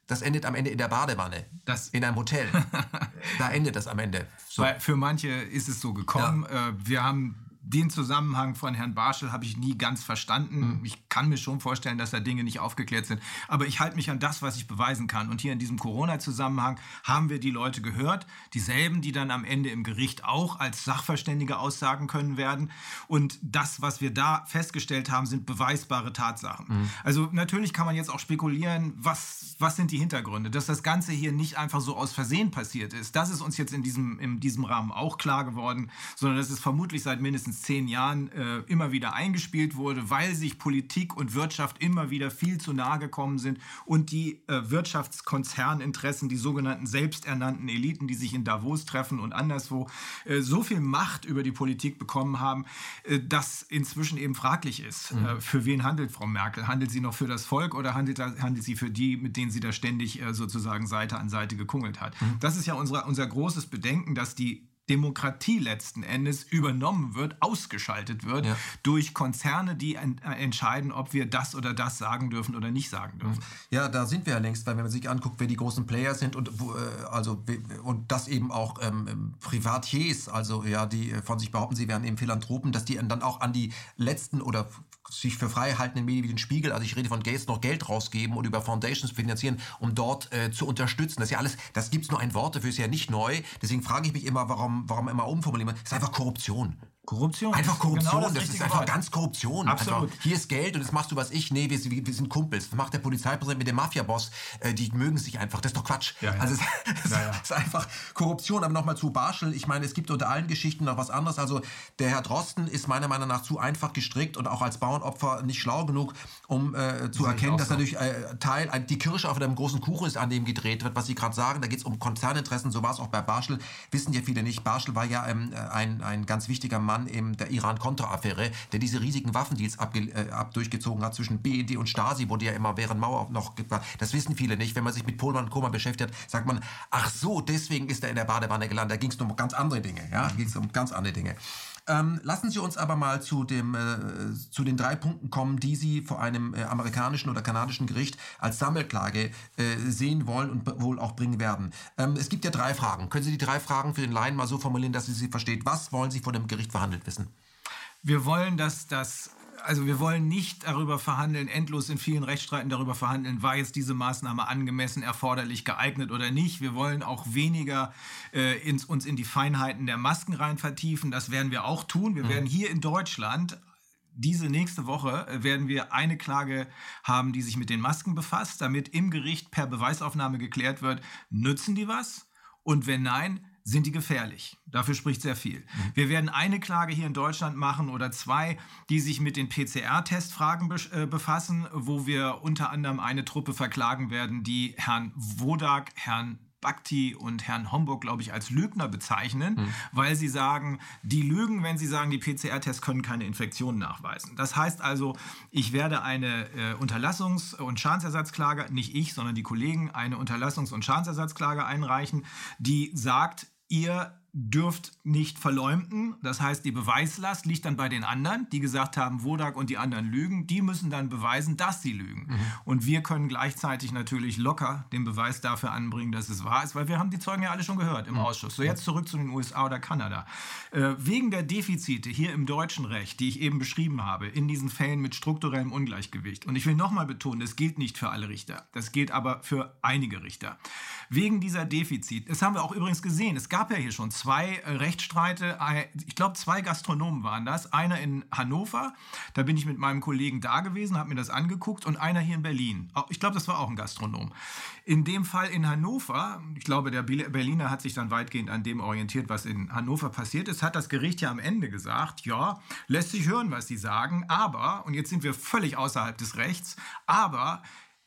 das endet am Ende in der Badewanne, das in einem Hotel. [LAUGHS] da endet das am Ende. So. Weil für manche ist es so gekommen. Ja. Äh, wir haben den Zusammenhang von Herrn Barschel habe ich nie ganz verstanden. Mhm. Ich kann mir schon vorstellen, dass da Dinge nicht aufgeklärt sind. Aber ich halte mich an das, was ich beweisen kann. Und hier in diesem Corona-Zusammenhang haben wir die Leute gehört, dieselben, die dann am Ende im Gericht auch als Sachverständige aussagen können werden. Und das, was wir da festgestellt haben, sind beweisbare Tatsachen. Mhm. Also natürlich kann man jetzt auch spekulieren, was, was sind die Hintergründe, dass das Ganze hier nicht einfach so aus Versehen passiert ist. Das ist uns jetzt in diesem, in diesem Rahmen auch klar geworden, sondern das ist vermutlich seit mindestens mindestens zehn Jahren äh, immer wieder eingespielt wurde, weil sich Politik und Wirtschaft immer wieder viel zu nahe gekommen sind und die äh, Wirtschaftskonzerninteressen, die sogenannten selbsternannten Eliten, die sich in Davos treffen und anderswo, äh, so viel Macht über die Politik bekommen haben, äh, dass inzwischen eben fraglich ist, mhm. Äh, für wen handelt Frau Merkel? Handelt sie noch für das Volk oder handelt, handelt sie für die, mit denen sie da ständig äh, sozusagen Seite an Seite gekungelt hat? Mhm. Das ist ja unsere, unser großes Bedenken, dass die Demokratie letzten Endes übernommen wird, ausgeschaltet wird ja. durch Konzerne, die en äh, entscheiden, ob wir das oder das sagen dürfen oder nicht sagen dürfen. Ja, da sind wir ja längst, weil wenn man sich anguckt, wer die großen Player sind und wo, äh, also und das eben auch ähm, ähm, Privatiers, also ja, die äh, von sich behaupten, sie wären eben Philanthropen, dass die dann auch an die letzten oder sich für frei haltenden Medien wie den Spiegel, also ich rede von Gates, noch Geld rausgeben und über Foundations finanzieren, um dort äh, zu unterstützen. Das ist ja alles, das gibt es nur ein Wort dafür, ist ja nicht neu. Deswegen frage ich mich immer, warum, warum immer umformulieren. Das ist einfach Korruption. Korruption. Einfach Korruption, genau das, das ist einfach Wort. ganz Korruption. Absolut. Einfach, hier ist Geld und das machst du was ich. Nee, wir, wir sind Kumpels. Das macht der Polizeipräsident mit dem Mafia-Boss. Äh, die mögen sich einfach. Das ist doch Quatsch. Ja, ja. Also [LAUGHS] es, ja, ist einfach Korruption. Aber nochmal zu Barschel. Ich meine, es gibt unter allen Geschichten noch was anderes. Also der Herr Drosten ist meiner Meinung nach zu einfach gestrickt und auch als Bauernopfer nicht schlau genug, um äh, zu erkennen, dass so. natürlich äh, Teil, die Kirsche auf einem großen Kuchen ist, an dem gedreht wird, was Sie gerade sagen. Da geht es um Konzerninteressen. So war es auch bei Barschel. Wissen ja viele nicht. Barschel war ja ähm, ein, ein ganz wichtiger Mann im der Iran Iran-Contra-Affäre, der diese riesigen Waffendeals ab, äh, ab durchgezogen hat zwischen BND und Stasi, die ja immer während Mauer noch. Das wissen viele nicht. Wenn man sich mit Pohlmann und Koma beschäftigt sagt man, ach so, deswegen ist er in der Badewanne gelandet. Da ging es um ganz andere Dinge. Ja, ging es um ganz andere Dinge. Ähm, lassen Sie uns aber mal zu, dem, äh, zu den drei Punkten kommen, die Sie vor einem äh, amerikanischen oder kanadischen Gericht als Sammelklage äh, sehen wollen und wohl auch bringen werden. Ähm, es gibt ja drei Fragen. Können Sie die drei Fragen für den Laien mal so formulieren, dass Sie sie versteht? Was wollen Sie vor dem Gericht verhandelt wissen? Wir wollen, dass das also wir wollen nicht darüber verhandeln, endlos in vielen Rechtsstreiten darüber verhandeln, war jetzt diese Maßnahme angemessen, erforderlich, geeignet oder nicht. Wir wollen auch weniger äh, ins, uns in die Feinheiten der Masken rein vertiefen. Das werden wir auch tun. Wir mhm. werden hier in Deutschland diese nächste Woche äh, werden wir eine Klage haben, die sich mit den Masken befasst, damit im Gericht per Beweisaufnahme geklärt wird, nützen die was? Und wenn nein, sind die gefährlich. Dafür spricht sehr viel. Mhm. Wir werden eine Klage hier in Deutschland machen oder zwei, die sich mit den PCR-Testfragen be äh, befassen, wo wir unter anderem eine Truppe verklagen werden, die Herrn Wodak, Herrn Bakti und Herrn Homburg, glaube ich, als Lügner bezeichnen, mhm. weil sie sagen, die lügen, wenn sie sagen, die PCR-Tests können keine Infektionen nachweisen. Das heißt also, ich werde eine äh, Unterlassungs- und Schadensersatzklage, nicht ich, sondern die Kollegen, eine Unterlassungs- und Schadensersatzklage einreichen, die sagt, ihr dürft nicht verleumden. Das heißt, die Beweislast liegt dann bei den anderen, die gesagt haben, Wodak und die anderen lügen. Die müssen dann beweisen, dass sie lügen. Mhm. Und wir können gleichzeitig natürlich locker den Beweis dafür anbringen, dass es wahr ist, weil wir haben die Zeugen ja alle schon gehört im mhm. Ausschuss. So, jetzt zurück zu den USA oder Kanada. Äh, wegen der Defizite hier im deutschen Recht, die ich eben beschrieben habe, in diesen Fällen mit strukturellem Ungleichgewicht. Und ich will nochmal betonen, das gilt nicht für alle Richter. Das gilt aber für einige Richter. Wegen dieser Defizite, das haben wir auch übrigens gesehen, es gab ja hier schon zwei äh, Rechtsstreite, ich glaube zwei Gastronomen waren das, einer in Hannover, da bin ich mit meinem Kollegen da gewesen, habe mir das angeguckt und einer hier in Berlin. Ich glaube, das war auch ein Gastronom. In dem Fall in Hannover, ich glaube, der Berliner hat sich dann weitgehend an dem orientiert, was in Hannover passiert ist, hat das Gericht ja am Ende gesagt, ja, lässt sich hören, was sie sagen, aber, und jetzt sind wir völlig außerhalb des Rechts, aber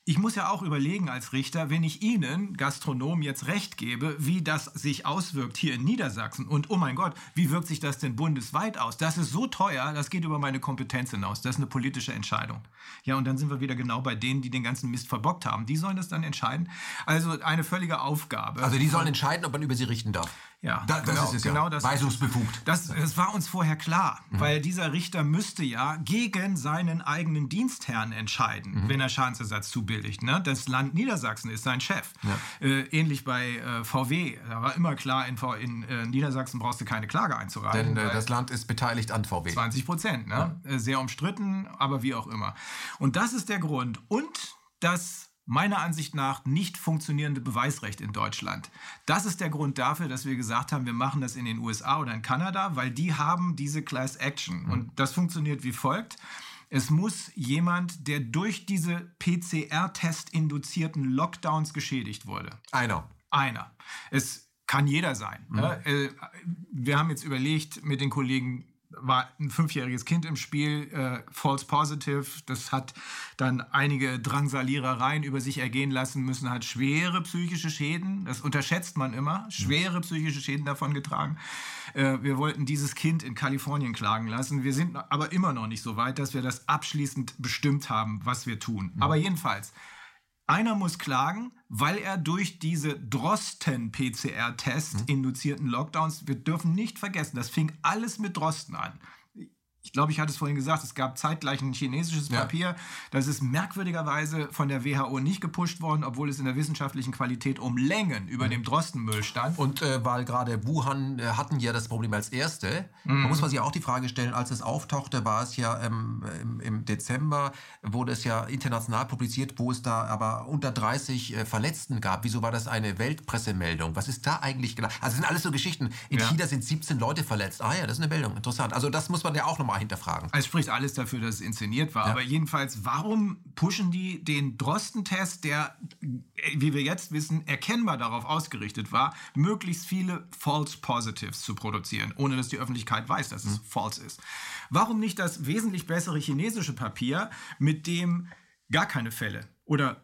ich muss ja auch überlegen als Richter, wenn ich Ihnen, Gastronomen, jetzt recht gebe, wie das sich auswirkt hier in Niedersachsen und oh mein Gott, wie wirkt sich das denn bundesweit aus? Das ist so teuer, das geht über meine Kompetenz hinaus. Das ist eine politische Entscheidung. Ja, und dann sind wir wieder genau bei denen, die den ganzen Mist verbockt haben. Die sollen das dann entscheiden. Also eine völlige Aufgabe. Also die sollen entscheiden, ob man über sie richten darf. Ja, da, das genau, ist es genau ja. das. Weisungsbefugt. Das, das war uns vorher klar, mhm. weil dieser Richter müsste ja gegen seinen eigenen Dienstherrn entscheiden, mhm. wenn er Schadensersatz zubilligt. Ne? Das Land Niedersachsen ist sein Chef. Ja. Äh, ähnlich bei äh, VW. Da war immer klar, in, in äh, Niedersachsen brauchst du keine Klage einzureichen. Denn äh, das Land ist beteiligt an VW. 20 Prozent. Ne? Ja. Äh, sehr umstritten, aber wie auch immer. Und das ist der Grund. Und das meiner Ansicht nach nicht funktionierende Beweisrecht in Deutschland. Das ist der Grund dafür, dass wir gesagt haben, wir machen das in den USA oder in Kanada, weil die haben diese Class Action. Mhm. Und das funktioniert wie folgt. Es muss jemand, der durch diese PCR-Test induzierten Lockdowns geschädigt wurde. Einer. Einer. Es kann jeder sein. Mhm. Ne? Wir haben jetzt überlegt mit den Kollegen, war ein fünfjähriges Kind im Spiel, äh, false positive. Das hat dann einige Drangsalierereien über sich ergehen lassen müssen, hat schwere psychische Schäden, das unterschätzt man immer, schwere psychische Schäden davon getragen. Äh, wir wollten dieses Kind in Kalifornien klagen lassen. Wir sind aber immer noch nicht so weit, dass wir das abschließend bestimmt haben, was wir tun. Mhm. Aber jedenfalls, Einer muss klagen, weil er durch diese Drosten-PCR-Test mhm. induzierten Lockdowns, wir dürfen nicht vergessen, das fing alles mit Drosten an ich glaube, ich hatte es vorhin gesagt, es gab zeitgleich ein chinesisches Papier. Ja. Das ist merkwürdigerweise von der WHO nicht gepusht worden, obwohl es in der wissenschaftlichen Qualität um Längen über mhm. dem Drostenmüll stand. Und äh, weil gerade Wuhan äh, hatten ja das Problem als erste, mhm. man muss man sich auch die Frage stellen, als es auftauchte, war es ja ähm, im, im, Dezember, wurde es ja international publiziert, wo es da aber unter 30 äh, Verletzten gab. Wieso war das eine Weltpressemeldung? Was ist da eigentlich genau? Also sind alles so Geschichten. In ja. China sind 17 Leute verletzt. Ah ja, das ist eine Meldung. Interessant. Also das muss man ja auch nochmal hinterfragen. Es spricht alles dafür, dass es inszeniert war. Ja. Aber jedenfalls, warum pushen die den Drosten-Test, der, wie wir jetzt wissen, erkennbar darauf ausgerichtet war, möglichst viele False Positives zu produzieren, ohne dass die Öffentlichkeit weiß, dass es mhm. false ist? Warum nicht das wesentlich bessere chinesische Papier, mit dem gar keine Fälle oder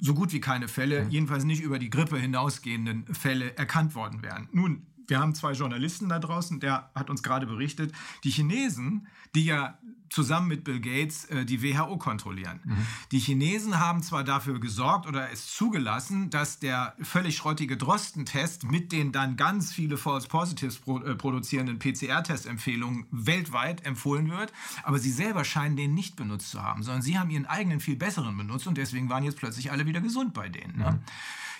so gut wie keine Fälle, mhm. jedenfalls nicht über die Grippe hinausgehenden Fälle erkannt worden wären? Nun, wir haben zwei Journalisten da draußen, der hat uns gerade berichtet, die Chinesen, die ja zusammen mit Bill Gates äh, die WHO kontrollieren. Mhm. Die Chinesen haben zwar dafür gesorgt oder es zugelassen, dass der völlig schrottige Drosten-Test mit den dann ganz viele False Positives pro, äh, produzierenden PCR-Testempfehlungen weltweit empfohlen wird, aber sie selber scheinen den nicht benutzt zu haben, sondern sie haben ihren eigenen viel besseren benutzt und deswegen waren jetzt plötzlich alle wieder gesund bei denen. Ne? Mhm.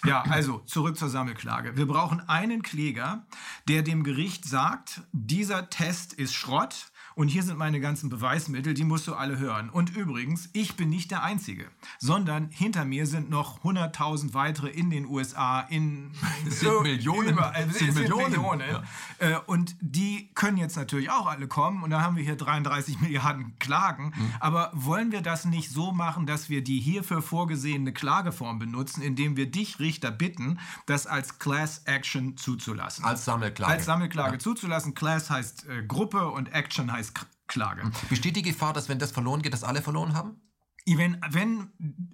Ja, also zurück zur Sammelklage. Wir brauchen einen Kläger, der dem Gericht sagt, dieser Test ist Schrott und hier sind meine ganzen Beweismittel, die musst du alle hören. Und übrigens, ich bin nicht der Einzige, sondern hinter mir sind noch 100.000 weitere in den USA, in es sind [LAUGHS] Millionen. Überall. Es sind, Millionen. Millionen. Ja. Äh, und die können jetzt natürlich auch alle kommen. Und da haben wir hier 33 [LAUGHS] Milliarden Klagen. Mhm. Aber wollen wir das nicht so machen, dass wir die hierfür vorgesehene Klageform benutzen, indem wir dich, Richter, bitten, das als Class Action zuzulassen? Als Sammelklage. Als Sammelklage ja. zuzulassen. Class heißt äh, Gruppe und Action heißt Klage. Besteht die Gefahr, dass wenn das verloren geht, dass alle verloren haben? Wenn, wenn,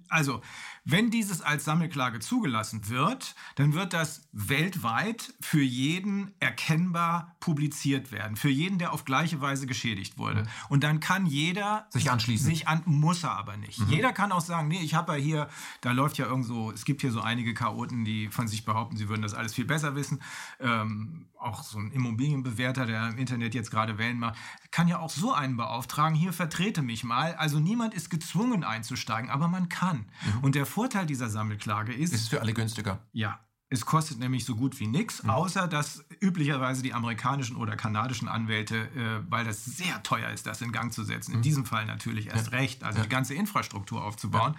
also, wenn dieses als Sammelklage zugelassen wird, dann wird das weltweit für jeden erkennbar publiziert werden. Für jeden, der auf gleiche Weise geschädigt wurde. Mhm. Und dann kann jeder sich anschließen. Sich an, muss er aber nicht. Mhm. Jeder kann auch sagen, nee, ich habe ja hier, da läuft ja irgend so, es gibt hier so einige Chaoten, die von sich behaupten, sie würden das alles viel besser wissen. Ähm, auch so ein Immobilienbewerter, der im Internet jetzt gerade Wellen macht, kann ja auch so einen beauftragen, hier vertrete mich mal. Also niemand ist gezwungen einzusteigen, aber man kann. Mhm. Und der Vorteil dieser Sammelklage ist... Ist für alle günstiger. Ja, es kostet nämlich so gut wie nichts, mhm. außer dass üblicherweise die amerikanischen oder kanadischen Anwälte, äh, weil das sehr teuer ist, das in Gang zu setzen, in mhm. diesem Fall natürlich erst recht, also die ganze Infrastruktur aufzubauen.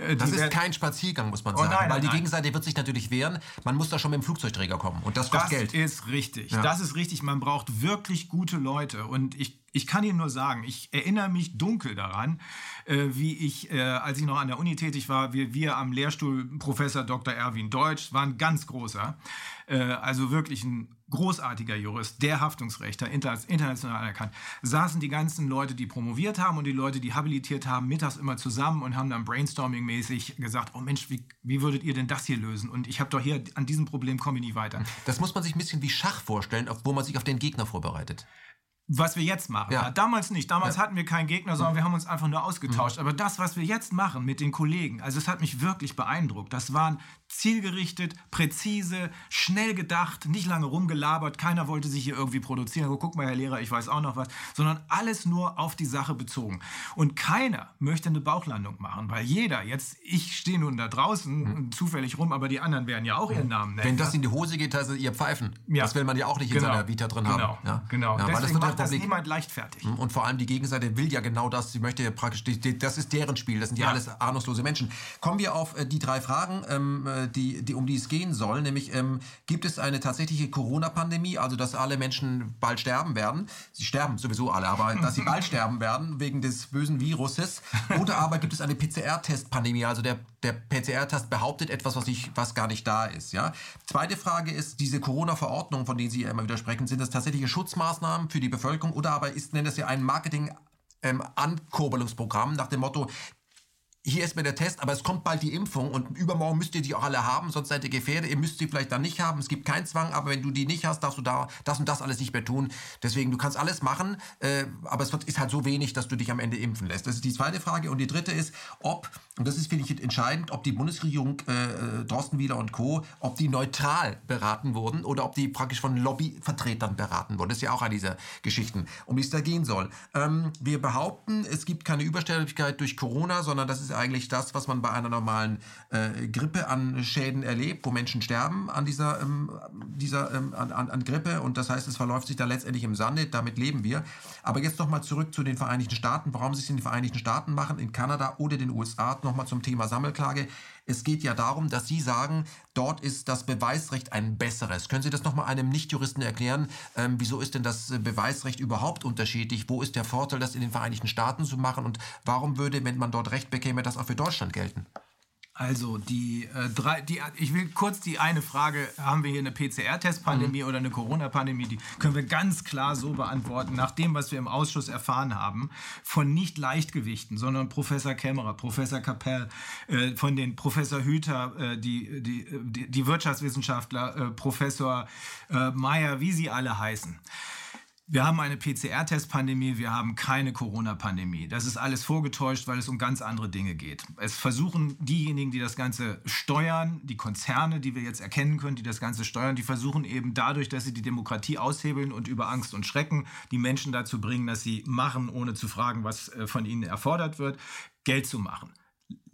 Ja. Äh, das ist kein Spaziergang, muss man oh, sagen, oh nein, weil die nein. Gegenseite wird sich natürlich wehren. Man muss da schon mit dem Flugzeugträger kommen und das kostet Geld. Das ist richtig. Das ist richtig. Man braucht wirklich gute Leute und ich ich kann Ihnen nur sagen, ich erinnere mich dunkel daran, äh, wie ich, äh, als ich noch an der Uni tätig war, wir, wir am Lehrstuhl Professor Dr. Erwin Deutsch, war ein ganz großer, also wirklich ein großartiger Jurist, der Haftungsrechter, international anerkannt, saßen die ganzen Leute, die promoviert haben und die Leute, die habilitiert haben, mittags immer zusammen und haben dann brainstorming-mäßig gesagt, oh Mensch, wie, wie würdet ihr denn das hier lösen? Und ich habe doch hier, an diesem Problem komme ich nie weiter. Das muss man sich ein bisschen wie Schach vorstellen, wo man sich auf den Gegner vorbereitet was wir jetzt machen. Ja. Damals nicht. Damals ja. hatten wir keinen Gegner, sondern wir haben uns einfach nur ausgetauscht. Mhm. Aber das, was wir jetzt machen mit den Kollegen, also es hat mich wirklich beeindruckt. Das waren zielgerichtet, präzise, schnell gedacht, nicht lange rumgelabert. Keiner wollte sich hier irgendwie produzieren. Oh, guck mal, Herr Lehrer, ich weiß auch noch was. Sondern alles nur auf die Sache bezogen. Und keiner möchte eine Bauchlandung machen, weil jeder, jetzt, ich stehe nun da draußen mhm. zufällig rum, aber die anderen werden ja auch ihren Namen nennen. Wenn das in die Hose geht, also ihr Pfeifen. Ja. Das will man ja auch nicht genau. in seiner Vita drin genau. haben. Ja? Genau, ja, Deswegen macht das niemand leichtfertig. Mhm. Und vor allem die Gegenseite will ja genau das. Sie möchte ja praktisch, das ist deren Spiel. Das sind ja, ja. alles ahnungslose Menschen. Kommen wir auf äh, die drei Fragen. Ähm, äh, die, die, um die es gehen soll, nämlich ähm, gibt es eine tatsächliche Corona-Pandemie, also dass alle Menschen bald sterben werden. Sie sterben sowieso alle, aber [LAUGHS] dass sie bald sterben werden wegen des bösen Viruses. Oder aber gibt es eine PCR-Test-Pandemie, also der, der PCR-Test behauptet etwas, was, nicht, was gar nicht da ist. Ja? Zweite Frage ist, diese Corona-Verordnung, von denen Sie immer wieder sprechen, sind das tatsächliche Schutzmaßnahmen für die Bevölkerung oder aber ist, nennt das ja ein Marketing- ähm, Ankurbelungsprogramm nach dem Motto, hier ist mir der Test, aber es kommt bald die Impfung und übermorgen müsst ihr die auch alle haben, sonst seid ihr gefährdet. Ihr müsst sie vielleicht dann nicht haben. Es gibt keinen Zwang, aber wenn du die nicht hast, darfst du da das und das alles nicht mehr tun. Deswegen, du kannst alles machen, äh, aber es ist halt so wenig, dass du dich am Ende impfen lässt. Das ist die zweite Frage. Und die dritte ist, ob, und das ist, finde ich, entscheidend, ob die Bundesregierung, äh, Drostenwieder und Co., ob die neutral beraten wurden oder ob die praktisch von Lobbyvertretern beraten wurden. Das ist ja auch eine dieser Geschichten, um die es da gehen soll. Ähm, wir behaupten, es gibt keine Übersterblichkeit durch Corona, sondern das ist eigentlich das, was man bei einer normalen äh, Grippe an Schäden erlebt, wo Menschen sterben an dieser, ähm, dieser ähm, an, an, an, Grippe. Und das heißt, es verläuft sich da letztendlich im Sande. Damit leben wir. Aber jetzt nochmal zurück zu den Vereinigten Staaten. Warum sie es in den Vereinigten Staaten machen, in Kanada oder den USA. Nochmal zum Thema Sammelklage. Es geht ja darum, dass Sie sagen, dort ist das Beweisrecht ein besseres. Können Sie das nochmal einem Nichtjuristen erklären? Ähm, wieso ist denn das Beweisrecht überhaupt unterschiedlich? Wo ist der Vorteil, das in den Vereinigten Staaten zu machen? Und warum würde, wenn man dort Recht bekäme, das auch für Deutschland gelten? Also die äh, drei, die, ich will kurz die eine Frage, haben wir hier eine PCR-Test-Pandemie mhm. oder eine Corona-Pandemie, die können wir ganz klar so beantworten, nach dem, was wir im Ausschuss erfahren haben, von nicht Leichtgewichten, sondern Professor Kämmerer, Professor Kapell, äh, von den Professor Hüter, äh, die, die, die, die, Wirtschaftswissenschaftler, äh, Professor äh, Meyer, wie sie alle heißen. Wir haben eine PCR-Test-Pandemie, wir haben keine Corona-Pandemie. Das ist alles vorgetäuscht, weil es um ganz andere Dinge geht. Es versuchen diejenigen, die das Ganze steuern, die Konzerne, die wir jetzt erkennen können, die das Ganze steuern, die versuchen eben dadurch, dass sie die Demokratie aushebeln und über Angst und Schrecken die Menschen dazu bringen, dass sie machen, ohne zu fragen, was äh, von ihnen erfordert wird, Geld zu machen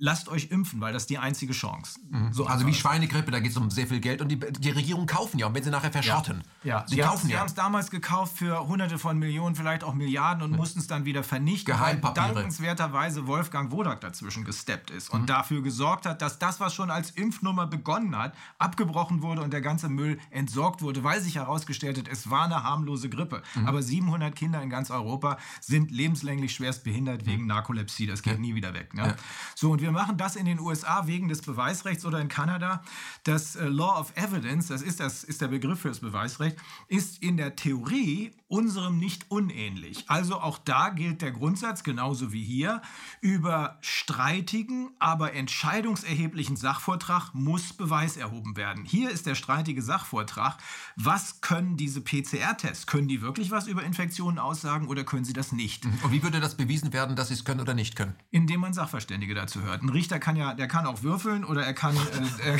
lasst euch impfen, weil das ist die einzige Chance. Mhm. So also wie Schweinegrippe, da geht es um sehr viel Geld und die, die Regierung kaufen ja, und wenn sie nachher verschotten. Ja, ja. sie, sie kaufen ja. Haben es damals gekauft für hunderte von Millionen, vielleicht auch Milliarden und ja. mussten es dann wieder vernichten, Geheimpapiere. weil dankenswerterweise Wolfgang Wodak dazwischen gesteppt ist und mhm. dafür gesorgt hat, dass das, was schon als Impfnummer begonnen hat, abgebrochen wurde und der ganze Müll entsorgt wurde, weil sich herausgestellt hat, es war eine harmlose Grippe. Mhm. Aber 700 Kinder in ganz Europa sind lebenslänglich schwerst behindert wegen Narkolepsie. Das geht nie wieder weg. Ne? So, und wir machen das in den USA wegen des Beweisrechts oder in Kanada. Das äh, Law of Evidence, das ist, das ist der Begriff für das Beweisrecht, ist in der Theorie unserem nicht unähnlich. Also auch da gilt der Grundsatz, genauso wie hier, über streitigen, aber entscheidungserheblichen Sachvortrag muss Beweis erhoben werden. Hier ist der streitige Sachvortrag, was können diese PCR-Tests? Können die wirklich was über Infektionen aussagen oder können sie das nicht? Und wie würde das bewiesen werden, dass sie es können oder nicht können? Indem man Sachverständige dazu hört. Ein Richter kann ja, der kann auch würfeln oder er kann, äh,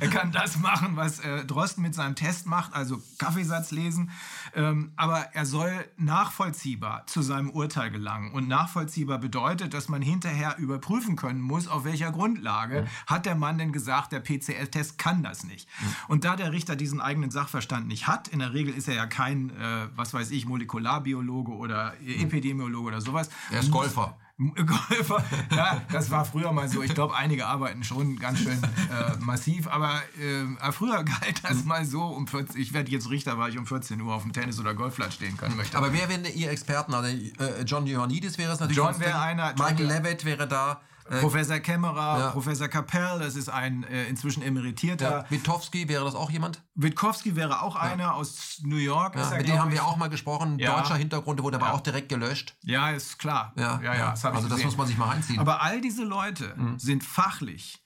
[LAUGHS] er kann das machen, was äh, Drosten mit seinem Test macht, also Kaffeesatz lesen. Ähm, aber er soll nachvollziehbar zu seinem Urteil gelangen. Und nachvollziehbar bedeutet, dass man hinterher überprüfen können muss, auf welcher Grundlage mhm. hat der Mann denn gesagt, der PCL-Test kann das nicht. Mhm. Und da der Richter diesen eigenen Sachverstand nicht hat, in der Regel ist er ja kein, äh, was weiß ich, Molekularbiologe oder mhm. Epidemiologe oder sowas. Er ist Golfer. Golfer. Ja, das war früher mal so. Ich glaube, einige arbeiten schon ganz schön äh, massiv, aber äh, früher galt das mal so. Um 14, ich werde jetzt Richter, weil ich um 14 Uhr auf dem Tennis- oder Golfplatz stehen können möchte. Aber wer wären Ihr Experten? Also, äh, John Ioannidis wäre es natürlich. John wäre einer. Michael Levitt wäre da. Äh, Professor Kämmerer, ja. Professor Kapell, das ist ein äh, inzwischen emeritierter. Ja. Witkowski, wäre das auch jemand? Witkowski wäre auch einer ja. aus New York. Ja, mit dem haben wir auch mal gesprochen. Deutscher Hintergrund, der wurde aber auch direkt gelöscht. Ja, ist klar. Ja, ja. Das also das muss man sich mal einziehen. Aber all diese Leute mhm. sind fachlich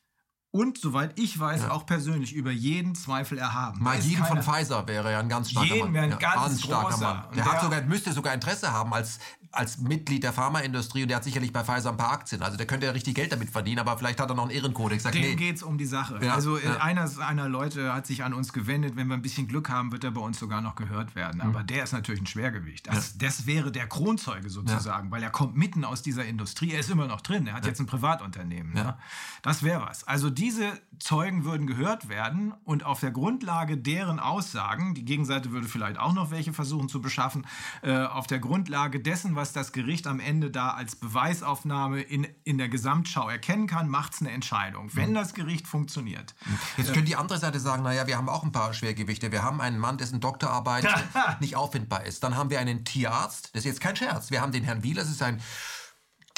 und soweit ich weiß, ja. auch persönlich über jeden Zweifel erhaben. Mal jeden von Pfizer wäre ja ein ganz starker jeden Mann. Wäre ein ja, ganz, ganz starker. Mann. Der, der, hat sogar, müsste sogar Interesse haben als als Mitglied der Pharmaindustrie und der hat sicherlich bei Pfizer ein paar Aktien. Also der könnte ja richtig Geld damit verdienen, aber vielleicht hat er noch einen Ehrenkodex. Dem nee. geht es um die Sache. Ja, also ja. einer, einer Leute hat sich an uns gewendet. Wenn wir ein bisschen Glück haben, wird er bei uns sogar noch gehört werden. Mhm. Aber der ist natürlich ein Schwergewicht. Das, ja. das wäre der Kronzeuge sozusagen, weil er kommt mitten aus dieser Industrie. Er ist immer noch drin. Er hat jetzt ein Privatunternehmen. Ne? Das wäre was. Also diese Zeugen würden gehört werden und auf der Grundlage deren Aussagen, die Gegenseite würde vielleicht auch noch welche versuchen zu beschaffen, äh, auf der Grundlage dessen, was was das Gericht am Ende da als Beweisaufnahme in, in der Gesamtschau erkennen kann, macht es eine Entscheidung. Wenn mhm. das Gericht funktioniert. Jetzt könnte die andere Seite sagen, naja, wir haben auch ein paar Schwergewichte. Wir haben einen Mann, dessen Doktorarbeit [LAUGHS] nicht auffindbar ist. Dann haben wir einen Tierarzt, das ist jetzt kein Scherz. Wir haben den Herrn Wieler, das ist ein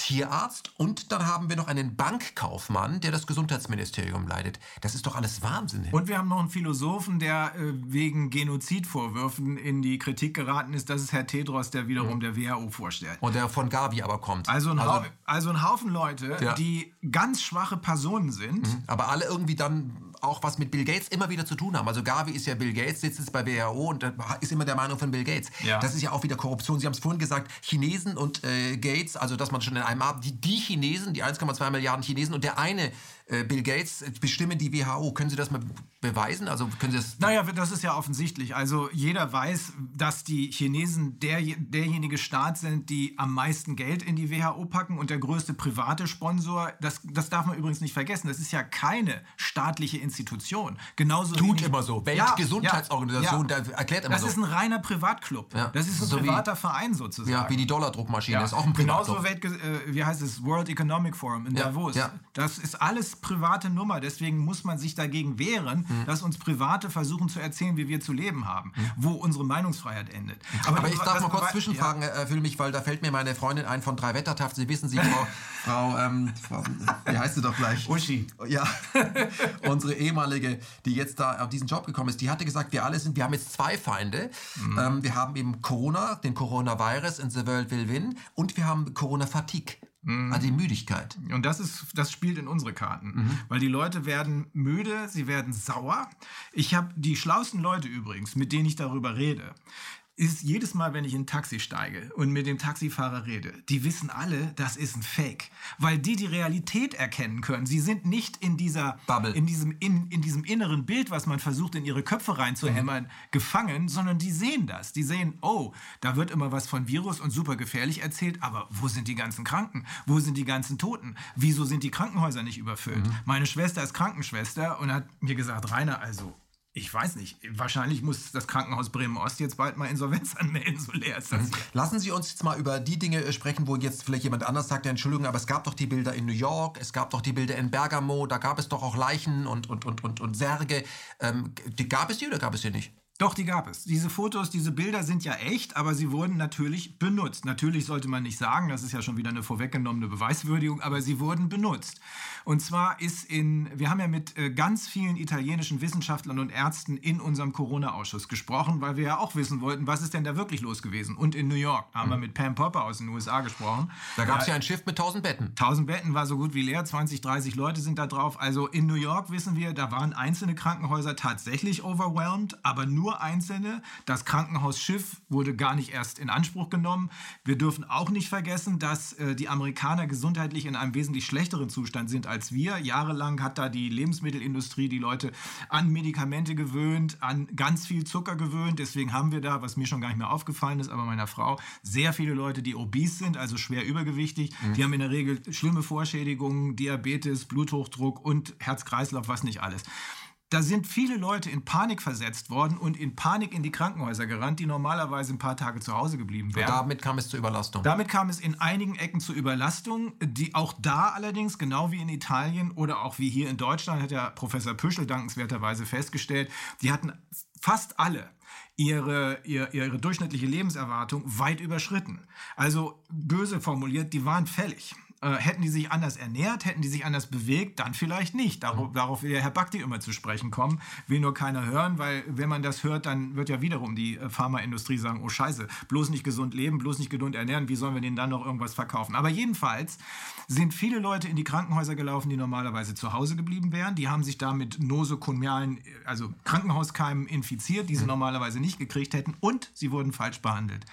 Tierarzt und dann haben wir noch einen Bankkaufmann, der das Gesundheitsministerium leitet. Das ist doch alles Wahnsinn. Und wir haben noch einen Philosophen, der äh, wegen Genozidvorwürfen in die Kritik geraten ist. Das ist Herr Tedros, der wiederum mhm. der WHO vorstellt. Und der von Gavi aber kommt. Also ein, also, also ein Haufen Leute, ja. die ganz schwache Personen sind. Mhm. Aber alle irgendwie dann auch was mit Bill Gates immer wieder zu tun haben. Also Gavi ist ja Bill Gates, sitzt jetzt bei WHO und ist immer der Meinung von Bill Gates. Ja. Das ist ja auch wieder Korruption. Sie haben es vorhin gesagt, Chinesen und äh, Gates, also dass man schon in einem Abend, die, die Chinesen, die 1,2 Milliarden Chinesen und der eine Bill Gates bestimmen die WHO. Können Sie das mal beweisen? Also können Sie das naja, das ist ja offensichtlich. Also jeder weiß, dass die Chinesen der, derjenige Staat sind, die am meisten Geld in die WHO packen und der größte private Sponsor. Das, das darf man übrigens nicht vergessen. Das ist ja keine staatliche Institution. Genauso Tut immer so. Weltgesundheitsorganisation, ja, ja, ja. erklärt immer das so. Das ist ein reiner Privatclub. Das ist ein so privater wie, Verein sozusagen. Ja, wie die Dollardruckmaschine. Das ist auch ein Privatclub. Genauso Welt, äh, wie heißt es, World Economic Forum in Davos. Das ist alles private Nummer. Deswegen muss man sich dagegen wehren, mhm. dass uns Private versuchen zu erzählen, wie wir zu leben haben, mhm. wo unsere Meinungsfreiheit endet. Aber, Aber ich darf mal kurz zwischenfragen, ja. äh, mich, weil da fällt mir meine Freundin ein von drei Wettertaft. Sie wissen, sie, [LAUGHS] Frau, Frau, ähm, Frau, wie heißt sie doch gleich? Uschi. Ja, [LAUGHS] unsere ehemalige, die jetzt da auf diesen Job gekommen ist, die hatte gesagt, wir alle sind, wir haben jetzt zwei Feinde. Mhm. Ähm, wir haben eben Corona, den Coronavirus in the world will win und wir haben Corona-Fatigue. Mhm. Also die Müdigkeit. Und das ist, das spielt in unsere Karten. Mhm. Weil die Leute werden müde, sie werden sauer. Ich habe die schlauesten Leute übrigens, mit denen ich darüber rede, ist jedes Mal, wenn ich in ein Taxi steige und mit dem Taxifahrer rede, die wissen alle, das ist ein Fake, weil die die Realität erkennen können. Sie sind nicht in dieser Bubble, in diesem in, in diesem inneren Bild, was man versucht in ihre Köpfe reinzuhämmern, mhm. gefangen, sondern die sehen das. Die sehen, oh, da wird immer was von Virus und super gefährlich erzählt, aber wo sind die ganzen Kranken? Wo sind die ganzen Toten? Wieso sind die Krankenhäuser nicht überfüllt? Mhm. Meine Schwester ist Krankenschwester und hat mir gesagt, Rainer, also ich weiß nicht, wahrscheinlich muss das Krankenhaus Bremen-Ost jetzt bald mal Insolvenz [LAUGHS] anmelden, so leer ist das. Mhm. Lassen Sie uns jetzt mal über die Dinge äh, sprechen, wo jetzt vielleicht jemand anders sagt, Entschuldigung, aber es gab doch die Bilder in New York, es gab doch die Bilder in Bergamo, da gab es doch auch Leichen und, und, und, und, und Särge. Ähm, die, gab es die oder gab es die nicht? Doch, die gab es. Diese Fotos, diese Bilder sind ja echt, aber sie wurden natürlich benutzt. Natürlich sollte man nicht sagen, das ist ja schon wieder eine vorweggenommene Beweiswürdigung, aber sie wurden benutzt. Und zwar ist in, wir haben ja mit äh, ganz vielen italienischen Wissenschaftlern und Ärzten in unserem Corona-Ausschuss gesprochen, weil wir ja auch wissen wollten, was ist denn da wirklich los gewesen. Und in New York haben mhm. wir mit Pam Popper aus den USA gesprochen. Da gab es ja ein Schiff mit 1000 Betten. 1000 Betten war so gut wie leer, 20, 30 Leute sind da drauf. Also in New York wissen wir, da waren einzelne Krankenhäuser tatsächlich overwhelmed, aber nur nur einzelne. Das Krankenhausschiff wurde gar nicht erst in Anspruch genommen. Wir dürfen auch nicht vergessen, dass äh, die Amerikaner gesundheitlich in einem wesentlich schlechteren Zustand sind als wir. Jahrelang hat da die Lebensmittelindustrie die Leute an Medikamente gewöhnt, an ganz viel Zucker gewöhnt. Deswegen haben wir da, was mir schon gar nicht mehr aufgefallen ist, aber meiner Frau, sehr viele Leute, die obese sind, also schwer übergewichtig. Mhm. Die haben in der Regel schlimme Vorschädigungen, Diabetes, Bluthochdruck und Herz-Kreislauf, was nicht alles. Da sind viele Leute in Panik versetzt worden und in Panik in die Krankenhäuser gerannt, die normalerweise ein paar Tage zu Hause geblieben wären. Und damit kam es zur Überlastung. Damit kam es in einigen Ecken zur Überlastung, die auch da allerdings, genau wie in Italien oder auch wie hier in Deutschland, hat ja Professor Püschel dankenswerterweise festgestellt, die hatten fast alle ihre, ihre, ihre durchschnittliche Lebenserwartung weit überschritten. Also böse formuliert, die waren fällig. Äh, hätten die sich anders ernährt, hätten die sich anders bewegt, dann vielleicht nicht. Darauf, mhm. darauf will ja Herr Bakti immer zu sprechen kommen. Will nur keiner hören, weil wenn man das hört, dann wird ja wiederum die äh, Pharmaindustrie sagen, oh scheiße, bloß nicht gesund leben, bloß nicht gesund ernähren, wie sollen wir denen dann noch irgendwas verkaufen? Aber jedenfalls sind viele Leute in die Krankenhäuser gelaufen, die normalerweise zu Hause geblieben wären. Die haben sich da mit nosokomialen, also Krankenhauskeimen infiziert, die sie mhm. normalerweise nicht gekriegt hätten und sie wurden falsch behandelt.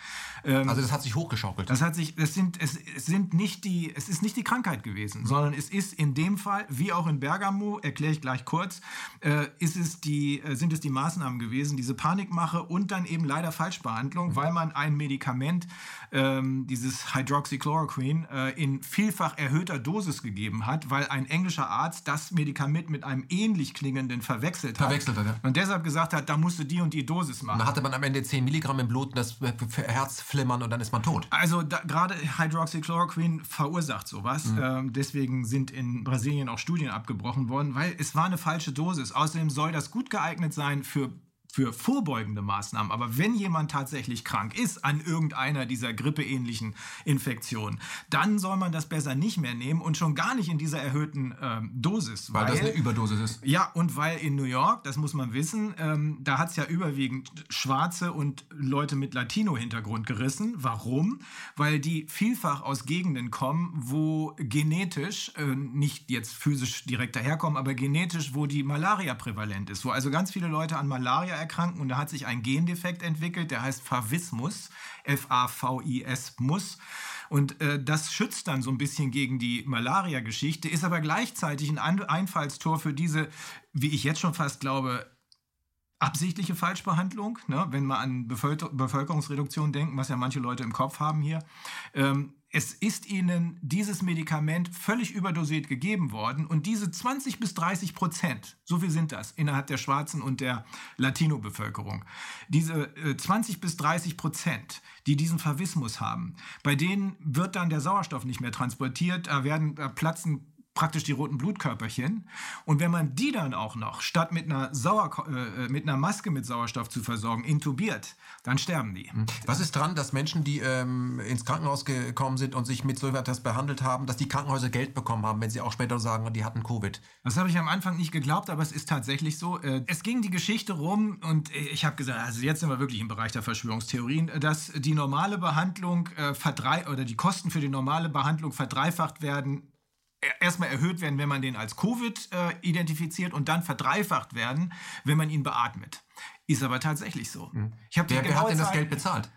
Ähm, also das hat sich hochgeschaukelt. Das hat sich, es sind, es, es sind nicht die, es ist nicht die Krankheit gewesen, sondern es ist in dem Fall, wie auch in Bergamo, erkläre ich gleich kurz, äh, ist es die, äh, sind es die Maßnahmen gewesen, diese Panikmache und dann eben leider Falschbehandlung, mhm. weil man ein Medikament, ähm, dieses Hydroxychloroquine, äh, in vielfach erhöhter Dosis gegeben hat, weil ein englischer Arzt das Medikament mit einem ähnlich klingenden verwechselt hat. Verwechselt hat, ja. Und deshalb gesagt hat, da musst du die und die Dosis machen. Da hatte man am Ende 10 Milligramm im Blut, das Herz flimmern und dann ist man tot. Also gerade Hydroxychloroquine verursacht sowas. Mhm. Ähm, deswegen sind in Brasilien auch Studien abgebrochen worden, weil es war eine falsche Dosis. Außerdem soll das gut geeignet sein für für vorbeugende Maßnahmen. Aber wenn jemand tatsächlich krank ist an irgendeiner dieser grippeähnlichen Infektionen, dann soll man das besser nicht mehr nehmen und schon gar nicht in dieser erhöhten ähm, Dosis. Weil, weil, das eine Überdosis ist. Ja, und weil in New York, das muss man wissen, ähm, da hat es ja überwiegend Schwarze und Leute mit Latino-Hintergrund gerissen. Warum? Weil die vielfach aus Gegenden kommen, wo genetisch, äh, nicht jetzt physisch direkt daherkommen, aber genetisch, wo die Malaria prävalent ist. Wo also ganz viele Leute an Malaria erkranken und da hat sich ein Gendefekt entwickelt, der heißt Favismus, F-A-V-I-S, Muss. Und äh, das schützt dann so ein bisschen gegen die Malaria-Geschichte, ist aber gleichzeitig ein Einfallstor für diese, wie ich jetzt schon fast glaube, absichtliche Falschbehandlung, ne? wenn wir an Bevölkerungsreduktion denken, was ja manche Leute im Kopf haben hier. Ähm, es ist ihnen dieses Medikament völlig überdosiert gegeben worden und diese 20 bis 30 Prozent, so viel sind das innerhalb der schwarzen und der Latino-Bevölkerung, diese äh, 20 bis 30 Prozent, die diesen Favismus haben, bei denen wird dann der Sauerstoff nicht mehr transportiert, da werden da platzen praktisch die roten Blutkörperchen. Und wenn man die dann auch noch, statt mit einer, Sauer, äh, mit einer Maske mit Sauerstoff zu versorgen, intubiert, dann sterben die. Hm. Was ist dran, dass Menschen, die ähm, ins Krankenhaus gekommen sind und sich mit so etwas behandelt haben, dass die Krankenhäuser Geld bekommen haben, wenn sie auch später sagen, die hatten Covid? Das habe ich am Anfang nicht geglaubt, aber es ist tatsächlich so. Äh, es ging die Geschichte rum und ich habe gesagt, also jetzt sind wir wirklich im Bereich der Verschwörungstheorien, dass die normale Behandlung äh, verdrei oder die Kosten für die normale Behandlung verdreifacht werden erstmal erhöht werden, wenn man den als Covid äh, identifiziert und dann verdreifacht werden, wenn man ihn beatmet. Ist aber tatsächlich so. Mhm. Ich wer, wer hat denn das Geld bezahlt?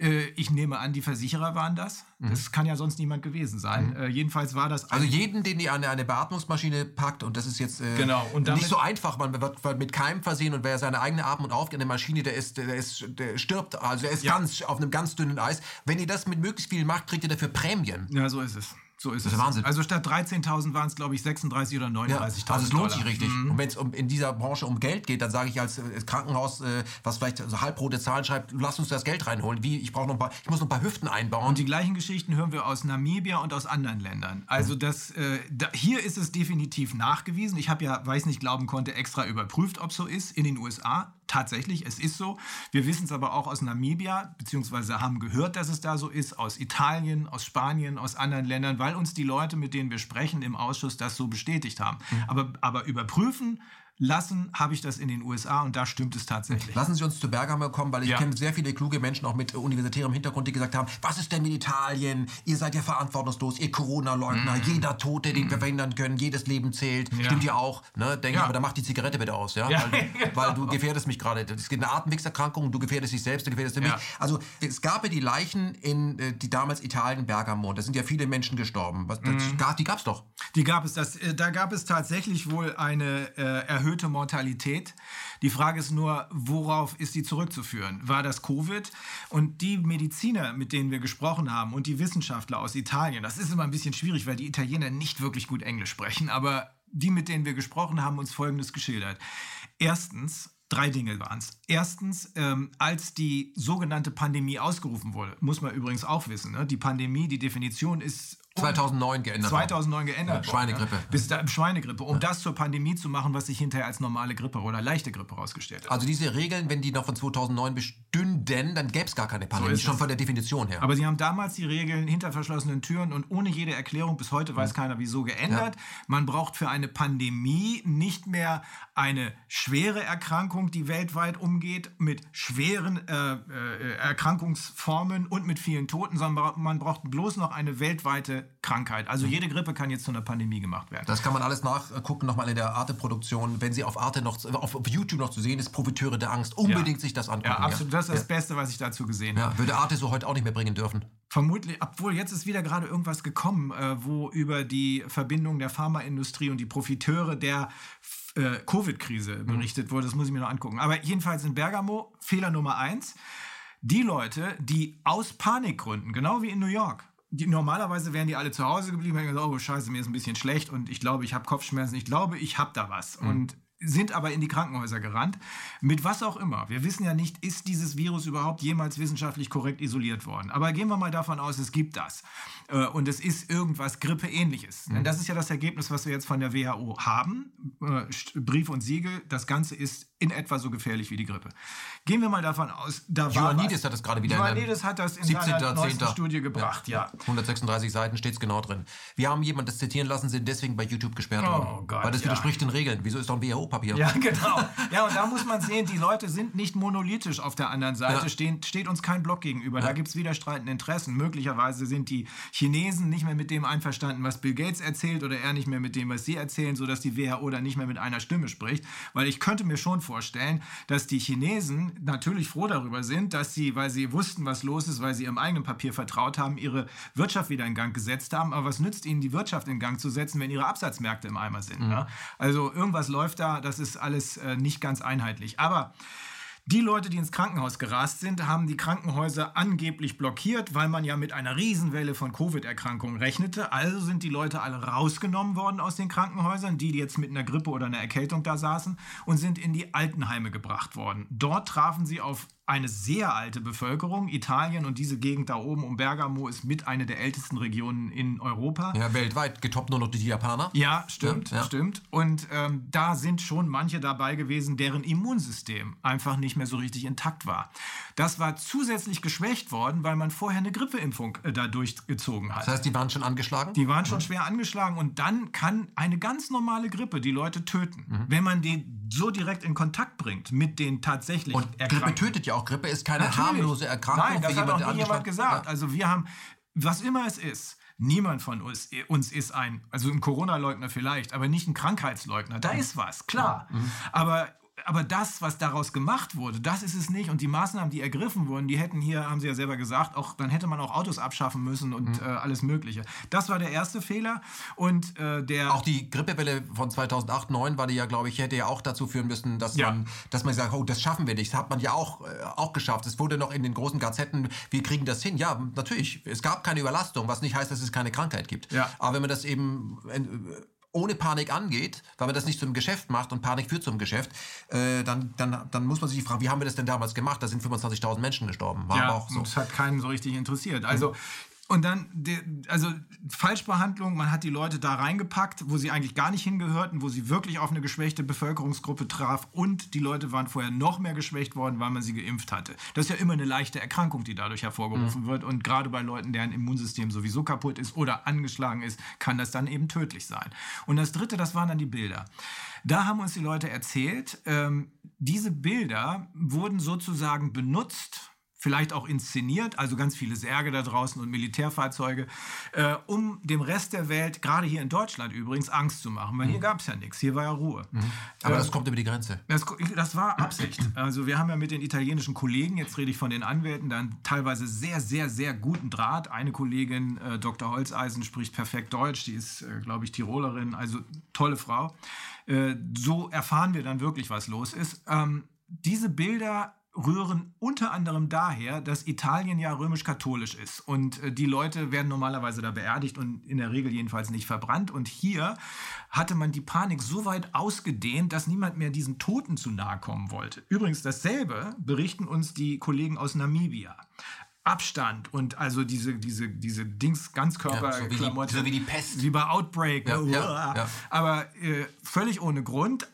Äh, ich nehme an, die Versicherer waren das. Mhm. Das kann ja sonst niemand gewesen sein. Mhm. Äh, jedenfalls war das. Also jeden, den die an eine Beatmungsmaschine packt, und das ist jetzt äh, genau. und nicht so einfach, man wird mit Keim versehen und wer seine eigene Atmung aufgeht in der Maschine, der ist, der ist, der stirbt, also er ist ja. ganz auf einem ganz dünnen Eis. Wenn ihr das mit möglichst viel macht, kriegt ihr dafür Prämien. Ja, so ist es. So ist das es. Wahnsinn. Also statt 13.000 waren es, glaube ich, 36 oder 39.000. Ja, also es lohnt sich richtig. Mhm. Und wenn es um, in dieser Branche um Geld geht, dann sage ich als äh, Krankenhaus, äh, was vielleicht so halbrote Zahlen schreibt, lass uns das Geld reinholen. Wie, ich, noch ein paar, ich muss noch ein paar Hüften einbauen. Und die gleichen Geschichten hören wir aus Namibia und aus anderen Ländern. Also mhm. das, äh, da, hier ist es definitiv nachgewiesen. Ich habe ja, weiß nicht, glauben konnte, extra überprüft, ob so ist. In den USA tatsächlich, es ist so. Wir wissen es aber auch aus Namibia, beziehungsweise haben gehört, dass es da so ist, aus Italien, aus Spanien, aus anderen Ländern, weil uns die Leute, mit denen wir sprechen im Ausschuss, das so bestätigt haben. Mhm. Aber, aber überprüfen lassen, habe ich das in den USA und da stimmt es tatsächlich. Lassen Sie uns zu Bergamo kommen, weil ich ja. kenne sehr viele kluge Menschen auch mit universitärem Hintergrund, die gesagt haben, was ist denn mit Italien? Ihr seid ja verantwortungslos, ihr Corona-Leugner, mm. jeder Tote, den mm. wir verhindern können, jedes Leben zählt. Ja. Stimmt ja auch. Ne? Denke ja. ich, aber dann mach die Zigarette bitte aus, ja? Weil, [LAUGHS] weil, du gefährdest mich gerade. Es gibt eine Atemwegserkrankung, du gefährdest dich selbst, du gefährdest mich. Also es gab ja die Leichen in äh, die damals Italien, Bergamo. Da sind ja viele Menschen gestorben. Was, das, mm. Die gab es doch. Die gab es. Das, äh, da gab es tatsächlich wohl eine äh, erhöhte Mortalität. Die Frage ist nur, worauf ist sie zurückzuführen? War das Covid? Und die Mediziner, mit denen wir gesprochen haben und die Wissenschaftler aus Italien, das ist immer ein bisschen schwierig, weil die Italiener nicht wirklich gut Englisch sprechen, aber die, mit denen wir gesprochen haben, uns Folgendes geschildert. Erstens, Drei Dinge waren es. Erstens, ähm, als die sogenannte Pandemie ausgerufen wurde, muss man übrigens auch wissen, ne? die Pandemie, die Definition ist 2009 geändert 2009 geändert ja, Schweinegrippe. Ja. Bis da, Schweinegrippe, um ja. das zur Pandemie zu machen, was sich hinterher als normale Grippe oder leichte Grippe herausgestellt hat. Also diese Regeln, wenn die noch von 2009 bestünden, dann gäbe es gar keine Pandemie, so schon von der Definition her. Aber sie haben damals die Regeln hinter verschlossenen Türen und ohne jede Erklärung, bis heute weiß keiner wieso, geändert. Man braucht für eine Pandemie nicht mehr eine schwere Erkrankung, die weltweit umgeht, mit schweren äh, äh, Erkrankungsformen und mit vielen Toten, sondern man braucht bloß noch eine weltweite Krankheit. Also jede Grippe kann jetzt zu einer Pandemie gemacht werden. Das kann man alles nachgucken, nochmal in der Arte-Produktion. Wenn sie auf Arte noch, auf YouTube noch zu sehen ist, Profiteure der Angst, unbedingt ja. sich das angucken. Ja, absolut. Das ist das Beste, was ich dazu gesehen ja. habe. Würde Arte so heute auch nicht mehr bringen dürfen. Vermutlich, obwohl jetzt ist wieder gerade irgendwas gekommen, äh, wo über die Verbindung der Pharmaindustrie und die Profiteure der äh, Covid-Krise mhm. berichtet wurde. Das muss ich mir noch angucken. Aber jedenfalls in Bergamo, Fehler Nummer eins. Die Leute, die aus Panikgründen, genau wie in New York, die, normalerweise wären die alle zu Hause geblieben und gesagt, oh scheiße, mir ist ein bisschen schlecht und ich glaube, ich habe Kopfschmerzen, ich glaube, ich habe da was. Mhm. Und sind aber in die Krankenhäuser gerannt. Mit was auch immer. Wir wissen ja nicht, ist dieses Virus überhaupt jemals wissenschaftlich korrekt isoliert worden. Aber gehen wir mal davon aus, es gibt das. Äh, und es ist irgendwas Grippeähnliches. Mhm. Denn das ist ja das Ergebnis, was wir jetzt von der WHO haben. Äh, Brief und Siegel, das Ganze ist in etwa so gefährlich wie die Grippe. Gehen wir mal davon aus, da Ioannidis hat das gerade wieder Ioannidis hat das in 17. seiner neuesten Studie gebracht, ja. ja. 136 Seiten steht es genau drin. Wir haben jemanden das zitieren lassen, sind deswegen bei YouTube gesperrt oh worden. Gott, weil das ja. widerspricht den Regeln. Wieso ist doch ein WHO-Papier? Ja, genau. Ja, und da muss man sehen, die Leute sind nicht monolithisch auf der anderen Seite, ja. stehen, steht uns kein Block gegenüber. Da gibt es widerstreitende Interessen. Möglicherweise sind die Chinesen nicht mehr mit dem einverstanden, was Bill Gates erzählt oder er nicht mehr mit dem, was sie erzählen, sodass die WHO dann nicht mehr mit einer Stimme spricht. Weil ich könnte mir schon vorstellen, dass die Chinesen natürlich froh darüber sind, dass sie, weil sie wussten, was los ist, weil sie ihrem eigenen Papier vertraut haben, ihre Wirtschaft wieder in Gang gesetzt haben. Aber was nützt ihnen die Wirtschaft in Gang zu setzen, wenn ihre Absatzmärkte im Eimer sind? Mhm. Ne? Also irgendwas läuft da, das ist alles äh, nicht ganz einheitlich. Aber die Leute, die ins Krankenhaus gerast sind, haben die Krankenhäuser angeblich blockiert, weil man ja mit einer Riesenwelle von Covid-Erkrankungen rechnete. Also sind die Leute alle rausgenommen worden aus den Krankenhäusern, die jetzt mit einer Grippe oder einer Erkältung da saßen, und sind in die Altenheime gebracht worden. Dort trafen sie auf eine sehr alte Bevölkerung. Italien und diese Gegend da oben um Bergamo ist mit einer der ältesten Regionen in Europa. Ja, weltweit, getoppt nur noch die Japaner. Ja, stimmt, ja, ja. stimmt. Und ähm, da sind schon manche dabei gewesen, deren Immunsystem einfach nicht mehr so richtig intakt war. Das war zusätzlich geschwächt worden, weil man vorher eine Grippeimpfung äh, da durchgezogen hat. Das heißt, die waren schon angeschlagen? Die waren schon mhm. schwer angeschlagen und dann kann eine ganz normale Grippe die Leute töten, mhm. wenn man die so direkt in Kontakt bringt mit den tatsächlich Und Grippe tötet ja auch. Grippe ist keine Natürlich. harmlose Erkrankung. Nein, das hat auch nie jemand gesagt. Also wir haben, was immer es ist, Niemand von uns, uns ist ein, also ein Corona-Leugner vielleicht, aber nicht ein Krankheitsleugner. Da ist was, klar. Mhm. Aber aber das, was daraus gemacht wurde, das ist es nicht. Und die Maßnahmen, die ergriffen wurden, die hätten hier, haben Sie ja selber gesagt, auch dann hätte man auch Autos abschaffen müssen und mhm. äh, alles Mögliche. Das war der erste Fehler. Und äh, der auch die Grippewelle von 2008, 2009 war die ja, glaube ich, hätte ja auch dazu führen müssen, dass ja. man, dass man sagt, oh, das schaffen wir nicht. Das hat man ja auch äh, auch geschafft. Es wurde noch in den großen Gazetten, wir kriegen das hin. Ja, natürlich. Es gab keine Überlastung, was nicht heißt, dass es keine Krankheit gibt. Ja. Aber wenn man das eben äh, ohne Panik angeht, weil man das nicht zum Geschäft macht und Panik führt zum Geschäft, äh, dann, dann, dann muss man sich fragen, wie haben wir das denn damals gemacht? Da sind 25.000 Menschen gestorben. War ja, auch so. das hat keinen so richtig interessiert. Also und dann, also Falschbehandlung, man hat die Leute da reingepackt, wo sie eigentlich gar nicht hingehörten, wo sie wirklich auf eine geschwächte Bevölkerungsgruppe traf und die Leute waren vorher noch mehr geschwächt worden, weil man sie geimpft hatte. Das ist ja immer eine leichte Erkrankung, die dadurch hervorgerufen mhm. wird und gerade bei Leuten, deren Immunsystem sowieso kaputt ist oder angeschlagen ist, kann das dann eben tödlich sein. Und das Dritte, das waren dann die Bilder. Da haben uns die Leute erzählt, ähm, diese Bilder wurden sozusagen benutzt, vielleicht auch inszeniert, also ganz viele Särge da draußen und Militärfahrzeuge, äh, um dem Rest der Welt, gerade hier in Deutschland übrigens, Angst zu machen. Weil mhm. hier gab es ja nichts, hier war ja Ruhe. Mhm. Aber äh, das kommt über die Grenze. Das, das, war Absicht. Also wir haben ja mit den italienischen Kollegen, jetzt rede ich von den Anwälten, dann teilweise sehr, sehr, sehr guten Draht. Eine Kollegin, äh, Dr. Holzeisen, spricht perfekt Deutsch, die ist, äh, glaube ich, Tirolerin, also tolle Frau. Äh, so erfahren wir dann wirklich, was los ist. Ähm, diese Bilder rühren unter anderem daher, dass Italien ja römisch-katholisch ist und äh, die Leute werden normalerweise da beerdigt und in der Regel jedenfalls nicht verbrannt. Und hier hatte man die Panik so weit ausgedehnt, dass niemand mehr diesen Toten zu nahe kommen wollte. Übrigens dasselbe berichten uns die Kollegen aus Namibia. Abstand und also diese, diese, diese Dings Ganzkörperklamotte. Ja, so, so, wie die Pest. Wie bei Outbreak. Ja, ja, Aber äh, völlig ohne Grund.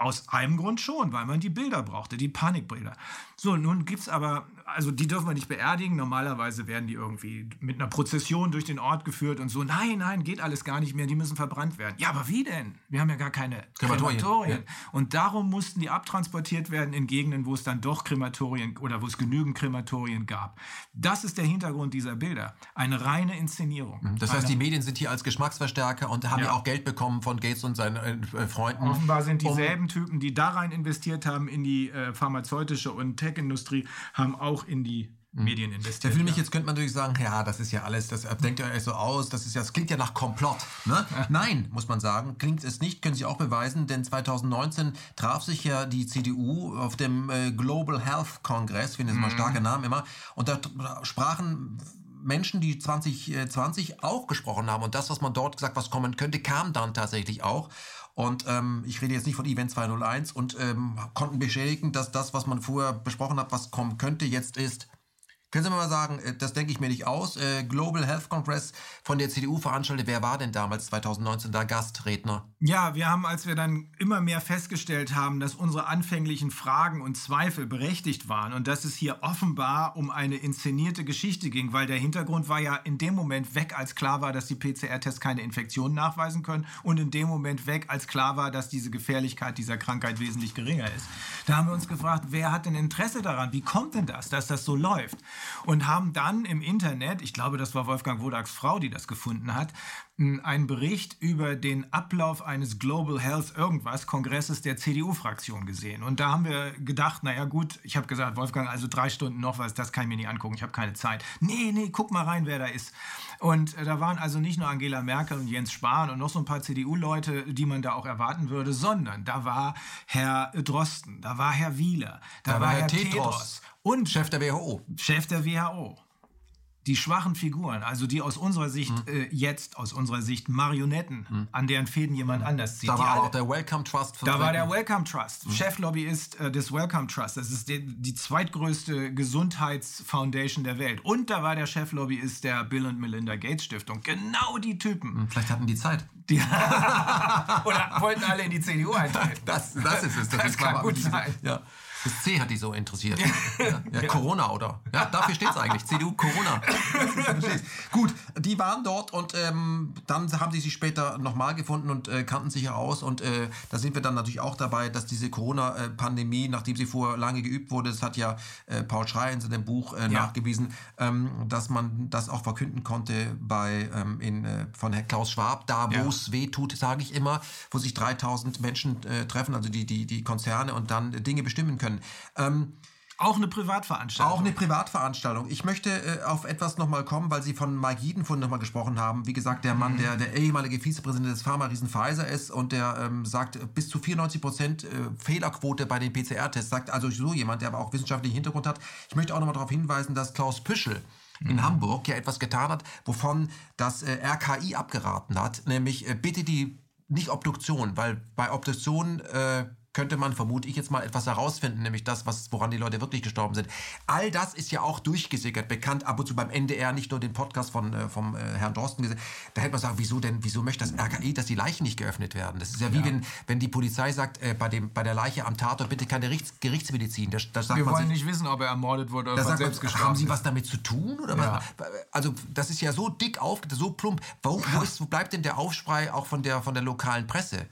Aus einem Grund schon, weil man die Bilder brauchte, die Panikbilder. So, nun gibt es aber also die dürfen wir nicht beerdigen. Normalerweise werden die irgendwie mit einer Prozession durch den Ort geführt und so. Nein, nein, geht alles gar nicht mehr. Die müssen verbrannt werden. Ja, aber wie denn? Wir haben ja gar keine Krematorien. Krematorien. Ja. Und darum mussten die abtransportiert werden in Gegenden, wo es dann doch Krematorien oder wo es genügend Krematorien gab. Das ist der Hintergrund dieser Bilder. Eine reine Inszenierung. Mhm. Das heißt, die Medien sind hier als Geschmacksverstärker und haben ja, ja auch Geld bekommen von Gates und seinen äh, Freunden. Offenbar sind dieselben um Typen, die da rein investiert haben in die äh, pharmazeutische und Tech-Industrie, haben auch auch in die mhm. Medien investiert. Der Film mich, jetzt könnte man natürlich sagen, ja, das ist ja alles, das denkt ihr euch so aus, das ist ja, das klingt ja nach Komplott. Ne? [LAUGHS] Nein, muss man sagen, klingt es nicht, können Sie auch beweisen, denn 2019 traf sich ja die CDU auf dem äh, Global Health Congress, finde ich mhm. mal starke Namen immer, und da sprachen Menschen, die 2020 auch gesprochen haben und das, was man dort gesagt, was kommen könnte, kam dann tatsächlich auch. Und ähm, ich rede jetzt nicht von Event 201 und ähm, konnten beschädigen, dass das, was man vorher besprochen hat, was kommen könnte, jetzt ist können Sie mir mal sagen, äh, das denke ich mir nicht aus. Äh, Global Health Congress von der CDU veranstaltet. Wer war denn damals 2019 da Gastredner? Ja, wir haben, als wir dann immer mehr festgestellt haben, dass unsere anfänglichen Fragen und Zweifel berechtigt waren und dass es hier offenbar um eine inszenierte Geschichte ging, weil der Hintergrund war ja in dem Moment weg, als klar war, dass die PCR-Tests keine Infektionen nachweisen können und in dem Moment weg, als klar war, dass diese Gefährlichkeit dieser Krankheit wesentlich geringer ist. Da haben wir uns gefragt, wer hat denn Interesse daran? Wie kommt denn das, dass das so läuft? Und haben dann im Internet, ich glaube, das war Wolfgang Wodaks Frau, die das gefunden hat, einen Bericht über den Ablauf eines Global Health irgendwas Kongresses der CDU-Fraktion gesehen. Und da haben wir gedacht, naja gut, ich habe gesagt, Wolfgang, also drei Stunden noch was, das kann ich mir nicht angucken, ich habe keine Zeit. Nee, nee, guck mal rein, wer da ist. Und äh, da waren also nicht nur Angela Merkel und Jens Spahn und noch so ein paar CDU-Leute, die man da auch erwarten würde, sondern da war Herr Drosten, da war Herr Wieler, da, da war Herr Tedros. Tedros und Chef der WHO. Chef der WHO. Die schwachen Figuren, also die aus unserer Sicht hm. äh, jetzt, aus unserer Sicht Marionetten, hm. an deren Fäden jemand hm. anders zieht. Da war alle, auch der Welcome Trust. Da war der Welcome Trust, hm. Cheflobbyist äh, des Welcome Trust. Das ist die, die zweitgrößte Gesundheitsfoundation der Welt. Und da war der Cheflobbyist der Bill und Melinda Gates Stiftung. Genau die Typen. Hm, vielleicht hatten die Zeit. Die [LAUGHS] Oder wollten alle in die CDU eintreten. Das, das ist es. Das, das kann gut sein. Ja. Das C hat die so interessiert. Ja, ja, Corona, oder? Ja, dafür steht es eigentlich. CDU Corona. [LAUGHS] Gut, die waren dort und ähm, dann haben sie sich später nochmal gefunden und äh, kannten sich ja aus. Und äh, da sind wir dann natürlich auch dabei, dass diese Corona-Pandemie, nachdem sie vorher lange geübt wurde, das hat ja äh, Paul Schreier in seinem Buch äh, nachgewiesen, ähm, dass man das auch verkünden konnte bei ähm, in, äh, von Herr Klaus Schwab, da wo es weh tut, sage ich immer, wo sich 3000 Menschen äh, treffen, also die, die, die Konzerne und dann Dinge bestimmen können können. Ähm, auch eine Privatveranstaltung. Auch eine Privatveranstaltung. Ich möchte äh, auf etwas nochmal kommen, weil Sie von Mike Jeden vorhin nochmal gesprochen haben. Wie gesagt, der Mann, mhm. der der ehemalige Vizepräsident des Pharma-Riesen Pfizer ist und der ähm, sagt, bis zu 94 Prozent äh, Fehlerquote bei den PCR-Tests. Sagt also so jemand, der aber auch wissenschaftlichen Hintergrund hat. Ich möchte auch nochmal darauf hinweisen, dass Klaus Püschel in mhm. Hamburg ja etwas getan hat, wovon das äh, RKI abgeraten hat, nämlich äh, bitte die nicht Obduktion, weil bei Obduktion äh, könnte man, vermute ich jetzt mal, etwas herausfinden, nämlich das, was, woran die Leute wirklich gestorben sind. All das ist ja auch durchgesickert, bekannt, ab und zu beim NDR, nicht nur den Podcast von, äh, vom äh, Herrn Dorsten gesehen. Da hätte man sagen, wieso denn, wieso möchte das RKI, dass die Leichen nicht geöffnet werden? Das ist ja wie ja. wenn, wenn die Polizei sagt, äh, bei, dem, bei der Leiche am Tatort bitte keine Richts Gerichtsmedizin. Das, das Wir wollen sich, nicht wissen, ob er ermordet wurde oder selbst gestorben Haben Sie was damit zu tun? Oder ja. was? Also das ist ja so dick auf, so plump. Wo, wo, ist, wo bleibt denn der Aufschrei auch von der, von der lokalen Presse?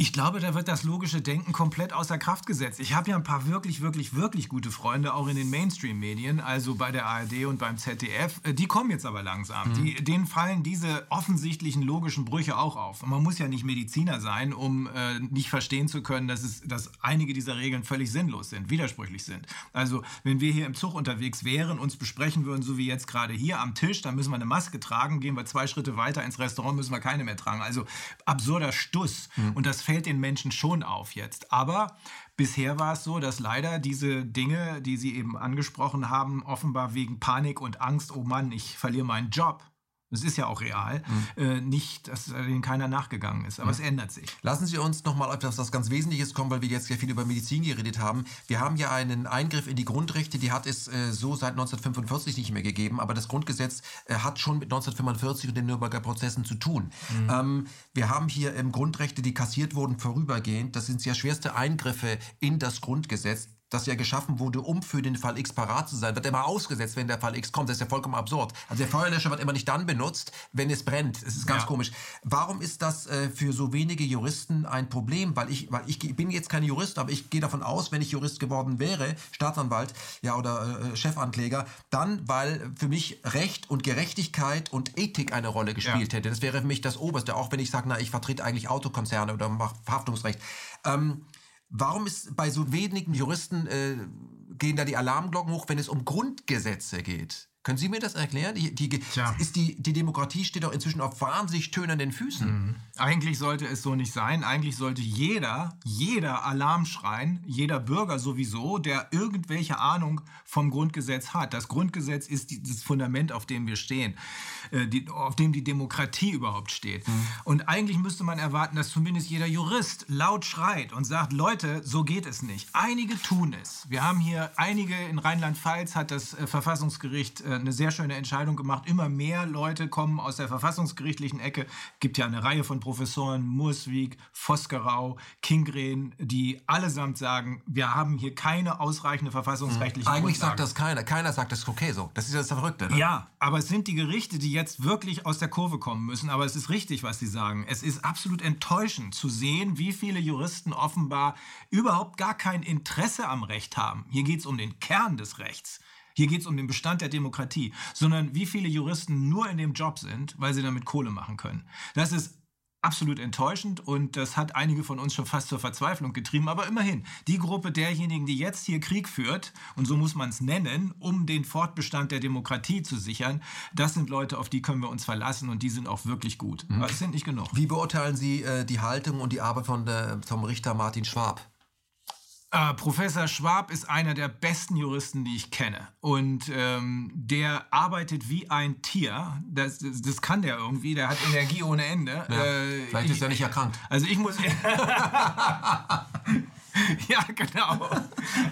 Ich glaube, da wird das logische Denken komplett außer Kraft gesetzt. Ich habe ja ein paar wirklich, wirklich, wirklich gute Freunde, auch in den Mainstream-Medien, also bei der ARD und beim ZDF. Äh, die kommen jetzt aber langsam. Mhm. Die, denen fallen diese offensichtlichen logischen Brüche auch auf. Und man muss ja nicht Mediziner sein, um äh, nicht verstehen zu können, dass, es, dass einige dieser Regeln völlig sinnlos sind, widersprüchlich sind. Also, wenn wir hier im Zug unterwegs wären, uns besprechen würden, so wie jetzt gerade hier am Tisch, dann müssen wir eine Maske tragen. Gehen wir zwei Schritte weiter ins Restaurant, müssen wir keine mehr tragen. Also, absurder Stuss. Mhm. Und das fällt den Menschen schon auf jetzt. Aber bisher war es so, dass leider diese Dinge, die Sie eben angesprochen haben, offenbar wegen Panik und Angst, oh Mann, ich verliere meinen Job, das ist ja auch real, mhm. äh, nicht, dass denen keiner nachgegangen ist. Aber mhm. es ändert sich. Lassen Sie uns nochmal auf etwas was ganz Wesentliches kommen, weil wir jetzt ja viel über Medizin geredet haben. Wir haben ja einen Eingriff in die Grundrechte, die hat es äh, so seit 1945 nicht mehr gegeben, aber das Grundgesetz äh, hat schon mit 1945 und den Nürnberger Prozessen zu tun. Mhm. Ähm, wir haben hier im Grundrechte, die kassiert wurden, vorübergehend. Das sind sehr schwerste Eingriffe in das Grundgesetz das ja geschaffen wurde, um für den Fall X parat zu sein, wird immer ausgesetzt, wenn der Fall X kommt. Das ist ja vollkommen absurd. Also der Feuerlöscher wird immer nicht dann benutzt, wenn es brennt. Das ist ganz ja. komisch. Warum ist das äh, für so wenige Juristen ein Problem? Weil ich, weil ich bin jetzt kein Jurist, aber ich gehe davon aus, wenn ich Jurist geworden wäre, Staatsanwalt, ja oder äh, Chefankläger, dann, weil für mich Recht und Gerechtigkeit und Ethik eine Rolle gespielt ja. hätte. Das wäre für mich das Oberste, auch wenn ich sage, na, ich vertrete eigentlich Autokonzerne oder mache Verhaftungsrecht. Ähm, Warum ist bei so wenigen Juristen äh, gehen da die Alarmglocken hoch, wenn es um Grundgesetze geht? Können Sie mir das erklären? Die, die, ist die, die Demokratie steht doch inzwischen auf wahnsinnig tönernden Füßen. Mhm. Eigentlich sollte es so nicht sein. Eigentlich sollte jeder, jeder Alarm schreien, jeder Bürger sowieso, der irgendwelche Ahnung vom Grundgesetz hat. Das Grundgesetz ist die, das Fundament, auf dem wir stehen, äh, die, auf dem die Demokratie überhaupt steht. Mhm. Und eigentlich müsste man erwarten, dass zumindest jeder Jurist laut schreit und sagt, Leute, so geht es nicht. Einige tun es. Wir haben hier einige, in Rheinland-Pfalz hat das äh, Verfassungsgericht äh, eine sehr schöne Entscheidung gemacht. Immer mehr Leute kommen aus der verfassungsgerichtlichen Ecke. Es gibt ja eine Reihe von Professoren, Murswig, Vosgerau, Kingren, die allesamt sagen, wir haben hier keine ausreichende verfassungsrechtliche mhm. Eigentlich sagt das keiner. Keiner sagt, das ist okay so. Das ist das Verrückte. Ne? Ja, aber es sind die Gerichte, die jetzt wirklich aus der Kurve kommen müssen. Aber es ist richtig, was sie sagen. Es ist absolut enttäuschend zu sehen, wie viele Juristen offenbar überhaupt gar kein Interesse am Recht haben. Hier geht es um den Kern des Rechts. Hier geht es um den Bestand der Demokratie, sondern wie viele Juristen nur in dem Job sind, weil sie damit Kohle machen können. Das ist absolut enttäuschend und das hat einige von uns schon fast zur Verzweiflung getrieben. Aber immerhin, die Gruppe derjenigen, die jetzt hier Krieg führt, und so muss man es nennen, um den Fortbestand der Demokratie zu sichern, das sind Leute, auf die können wir uns verlassen und die sind auch wirklich gut. Mhm. Aber es sind nicht genug. Wie beurteilen Sie äh, die Haltung und die Arbeit von der, vom Richter Martin Schwab? Äh, Professor Schwab ist einer der besten Juristen, die ich kenne. Und ähm, der arbeitet wie ein Tier. Das, das, das, kann der irgendwie. Der hat Energie ohne Ende. Ja, äh, vielleicht ist er nicht erkrankt. Also ich muss. [LAUGHS] [LAUGHS] [LAUGHS] ja, genau.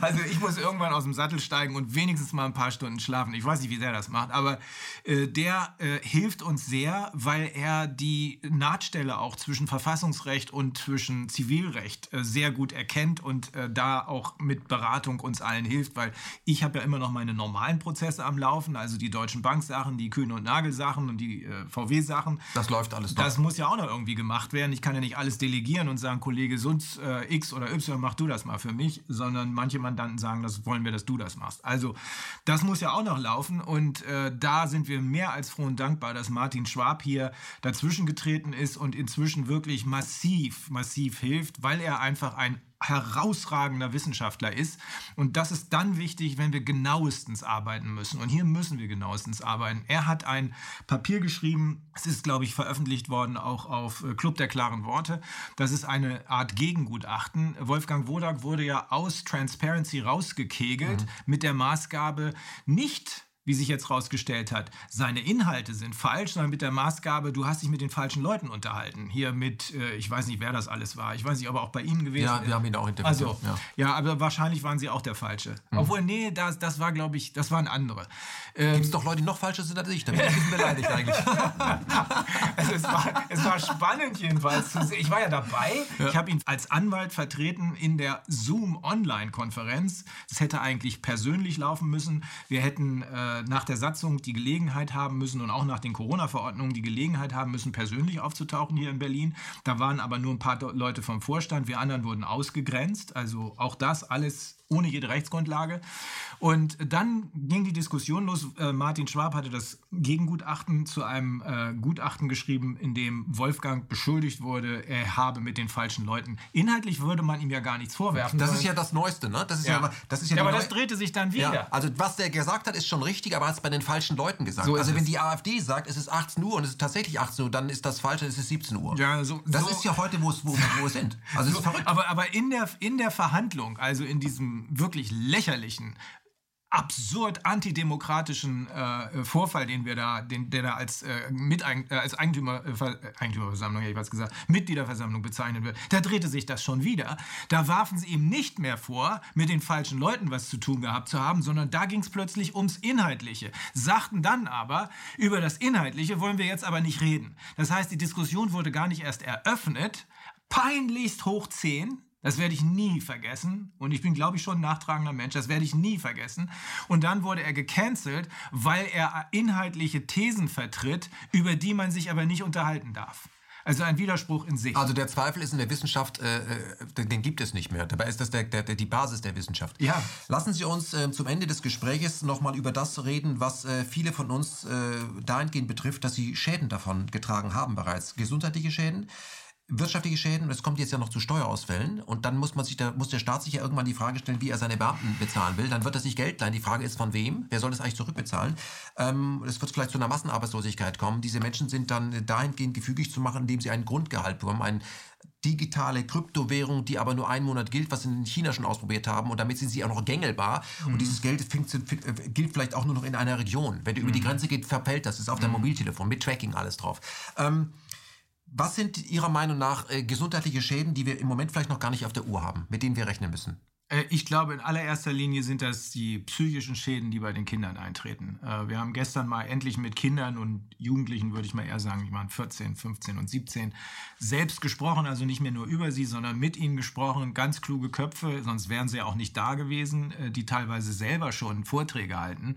Also ich muss irgendwann aus dem Sattel steigen und wenigstens mal ein paar Stunden schlafen. Ich weiß nicht, wie der das macht, aber äh, der äh, hilft uns sehr, weil er die Nahtstelle auch zwischen Verfassungsrecht und zwischen Zivilrecht äh, sehr gut erkennt und äh, da auch mit Beratung uns allen hilft, weil ich habe ja immer noch meine normalen Prozesse am Laufen, also die Deutschen Bank-Sachen, die Kühne und Nagel-Sachen und die äh, VW-Sachen. Das läuft alles noch. Das muss ja auch noch irgendwie gemacht werden. Ich kann ja nicht alles delegieren und sagen, Kollege Sunz äh, X oder Y macht du das mal für mich, sondern manche Mandanten sagen, das wollen wir, dass du das machst. Also das muss ja auch noch laufen und äh, da sind wir mehr als froh und dankbar, dass Martin Schwab hier dazwischen getreten ist und inzwischen wirklich massiv, massiv hilft, weil er einfach ein herausragender Wissenschaftler ist. Und das ist dann wichtig, wenn wir genauestens arbeiten müssen. Und hier müssen wir genauestens arbeiten. Er hat ein Papier geschrieben, es ist, glaube ich, veröffentlicht worden auch auf äh, Club der klaren Worte. Das ist eine Art Gegengutachten. Wolfgang Wodak wurde ja aus Transparency rausgekegelt mhm. mit der Maßgabe, nicht wie sich jetzt rausgestellt hat, seine Inhalte sind falsch, sondern mit der Maßgabe, du hast dich mit den falschen Leuten unterhalten. Hier mit, äh, ich weiß nicht, wer das alles war. Ich weiß nicht, ob er auch bei Ihnen gewesen ist. Ja, wir haben ihn auch interviewt. Also, ja. ja. aber wahrscheinlich waren Sie auch der Falsche. Mhm. Obwohl, nee, das, das war, glaube ich, das waren andere. Ähm, Gibt es doch Leute, die noch falscher sind als ich. Dann bin ich beleidigt eigentlich. [LAUGHS] also es, war, es war spannend jedenfalls zu sehen. Ich war ja dabei. Ja. Ich habe ihn als Anwalt vertreten in der Zoom-Online-Konferenz. Das hätte eigentlich persönlich laufen müssen. Wir hätten... Äh, nach der Satzung die Gelegenheit haben müssen und auch nach den Corona-Verordnungen die Gelegenheit haben müssen, persönlich aufzutauchen hier in Berlin. Da waren aber nur ein paar Leute vom Vorstand, wir anderen wurden ausgegrenzt. Also auch das alles ohne jede Rechtsgrundlage. Und dann ging die Diskussion los. Äh, Martin Schwab hatte das Gegengutachten zu einem äh, Gutachten geschrieben, in dem Wolfgang beschuldigt wurde, er habe mit den falschen Leuten. Inhaltlich würde man ihm ja gar nichts vorwerfen. Das ist ja das Neueste, ne? Das ist ja, ja das ist ja, ja aber das drehte sich dann wieder. Ja, also was der gesagt hat, ist schon richtig, aber er hat es bei den falschen Leuten gesagt. So also wenn es. die AfD sagt, es ist 18 Uhr und es ist tatsächlich 18 Uhr, dann ist das falsch, es ist 17 Uhr. Ja, so, das so ist ja heute, wo es wo, wo sind. Also so, aber, aber in, der, in der Verhandlung, also in diesem wirklich lächerlichen, absurd antidemokratischen äh, Vorfall, den wir da, den, der da als, äh, Miteig äh, als Eigentümer, äh, Eigentümerversammlung, hätte ich was gesagt, Mitgliederversammlung bezeichnet wird, da drehte sich das schon wieder. Da warfen sie ihm nicht mehr vor, mit den falschen Leuten was zu tun gehabt zu haben, sondern da ging es plötzlich ums Inhaltliche. Sagten dann aber, über das Inhaltliche wollen wir jetzt aber nicht reden. Das heißt, die Diskussion wurde gar nicht erst eröffnet, peinlichst hoch 10, das werde ich nie vergessen. Und ich bin, glaube ich, schon ein nachtragender Mensch. Das werde ich nie vergessen. Und dann wurde er gecancelt, weil er inhaltliche Thesen vertritt, über die man sich aber nicht unterhalten darf. Also ein Widerspruch in sich. Also der Zweifel ist in der Wissenschaft, äh, äh den gibt es nicht mehr. Dabei ist das der, der, die Basis der Wissenschaft. Ja. Lassen Sie uns äh, zum Ende des Gesprächs nochmal über das reden, was äh, viele von uns äh, dahingehend betrifft, dass sie Schäden davon getragen haben bereits. Gesundheitliche Schäden. Wirtschaftliche Schäden, es kommt jetzt ja noch zu Steuerausfällen und dann muss man sich, da muss der Staat sich ja irgendwann die Frage stellen, wie er seine Beamten bezahlen will. Dann wird er sich Geld leihen. Die Frage ist, von wem? Wer soll das eigentlich zurückbezahlen? Ähm, es wird vielleicht zu einer Massenarbeitslosigkeit kommen. Diese Menschen sind dann dahingehend gefügig zu machen, indem sie einen Grundgehalt bekommen, ein digitale Kryptowährung, die aber nur einen Monat gilt, was sie in China schon ausprobiert haben. Und damit sind sie auch noch gängelbar. Mhm. Und dieses Geld fängt, äh, gilt vielleicht auch nur noch in einer Region. Wenn du mhm. über die mhm. Grenze geht, verfällt das. Das ist auf mhm. deinem Mobiltelefon mit Tracking alles drauf. Ähm, was sind Ihrer Meinung nach äh, gesundheitliche Schäden, die wir im Moment vielleicht noch gar nicht auf der Uhr haben, mit denen wir rechnen müssen? Äh, ich glaube, in allererster Linie sind das die psychischen Schäden, die bei den Kindern eintreten. Äh, wir haben gestern mal endlich mit Kindern und Jugendlichen, würde ich mal eher sagen, die waren 14, 15 und 17, selbst gesprochen, also nicht mehr nur über sie, sondern mit ihnen gesprochen. Ganz kluge Köpfe, sonst wären sie ja auch nicht da gewesen, die teilweise selber schon Vorträge halten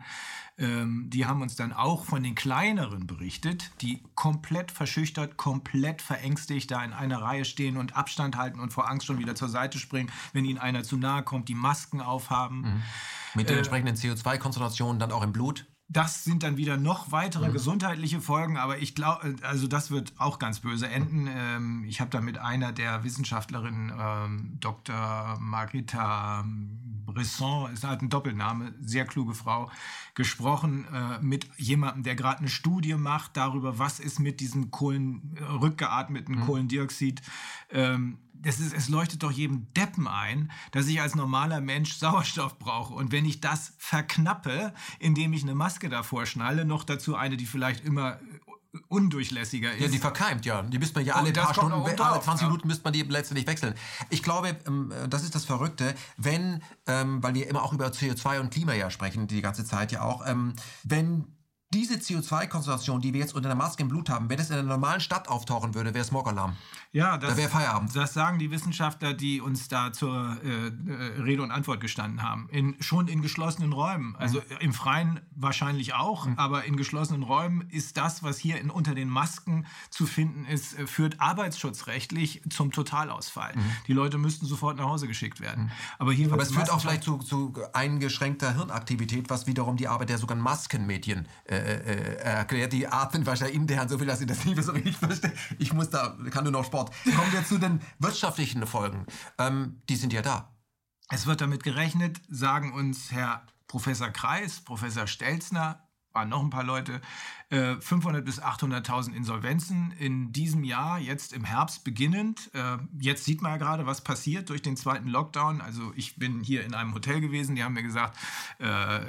ähm, die haben uns dann auch von den kleineren berichtet, die komplett verschüchtert, komplett verängstigt da in einer Reihe stehen und Abstand halten und vor Angst schon wieder zur Seite springen, wenn ihnen einer zu nahe kommt, die Masken aufhaben. Mhm. Mit den äh, entsprechenden CO2-Konzentrationen dann auch im Blut? Das sind dann wieder noch weitere mhm. gesundheitliche Folgen, aber ich glaube, also das wird auch ganz böse enden. Ähm, ich habe da mit einer der Wissenschaftlerinnen, ähm, Dr. Margita Bresson, ist halt ein Doppelname, sehr kluge Frau, gesprochen äh, mit jemandem, der gerade eine Studie macht darüber, was ist mit diesem Kohlen, äh, rückgeatmeten mhm. Kohlendioxid. Ähm, das ist, es leuchtet doch jedem Deppen ein, dass ich als normaler Mensch Sauerstoff brauche. Und wenn ich das verknappe, indem ich eine Maske davor schnalle, noch dazu eine, die vielleicht immer undurchlässiger ist. Ja, die verkeimt, ja. Die müsste man ja alle paar Stunden, alle 20 Minuten müsste man die letztendlich wechseln. Ich glaube, ähm, das ist das Verrückte, wenn, ähm, weil wir immer auch über CO2 und Klima ja sprechen, die ganze Zeit ja auch, ähm, wenn diese CO2-Konzentration, die wir jetzt unter der Maske im Blut haben, wenn es in einer normalen Stadt auftauchen würde, wäre Smogalarm. Ja, das, da wäre Feierabend. Das sagen die Wissenschaftler, die uns da zur äh, Rede und Antwort gestanden haben. In, schon in geschlossenen Räumen. Also mhm. im Freien wahrscheinlich auch, mhm. aber in geschlossenen Räumen ist das, was hier in, unter den Masken zu finden ist, äh, führt arbeitsschutzrechtlich zum Totalausfall. Mhm. Die Leute müssten sofort nach Hause geschickt werden. Mhm. Aber, hier aber es führt auch vielleicht zu, zu eingeschränkter Hirnaktivität, was wiederum die Arbeit der sogenannten Maskenmädchen äh, äh, erklärt. Die atmen wahrscheinlich intern so viel, dass sie das nicht mehr so richtig verstehen. Ich muss da, kann nur noch Sport. Kommen wir zu den wirtschaftlichen Folgen. Ähm, die sind ja da. Es wird damit gerechnet, sagen uns Herr Professor Kreis, Professor Stelzner, waren noch ein paar Leute, 500 äh, bis 800.000 Insolvenzen in diesem Jahr, jetzt im Herbst beginnend. Äh, jetzt sieht man ja gerade, was passiert durch den zweiten Lockdown. Also ich bin hier in einem Hotel gewesen, die haben mir gesagt, äh,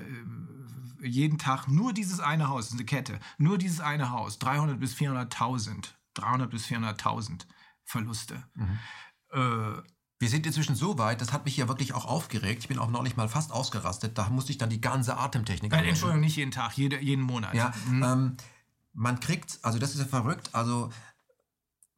jeden Tag nur dieses eine Haus, eine Kette, nur dieses eine Haus, 300 bis 400.000. 300 bis 400.000. Verluste. Mhm. Äh, wir sind inzwischen so weit, das hat mich ja wirklich auch aufgeregt. Ich bin auch neulich mal fast ausgerastet. Da musste ich dann die ganze Atemtechnik. Nein, Entschuldigung, nicht jeden Tag, jede, jeden Monat. Ja, mhm. ähm, man kriegt, also das ist ja verrückt, also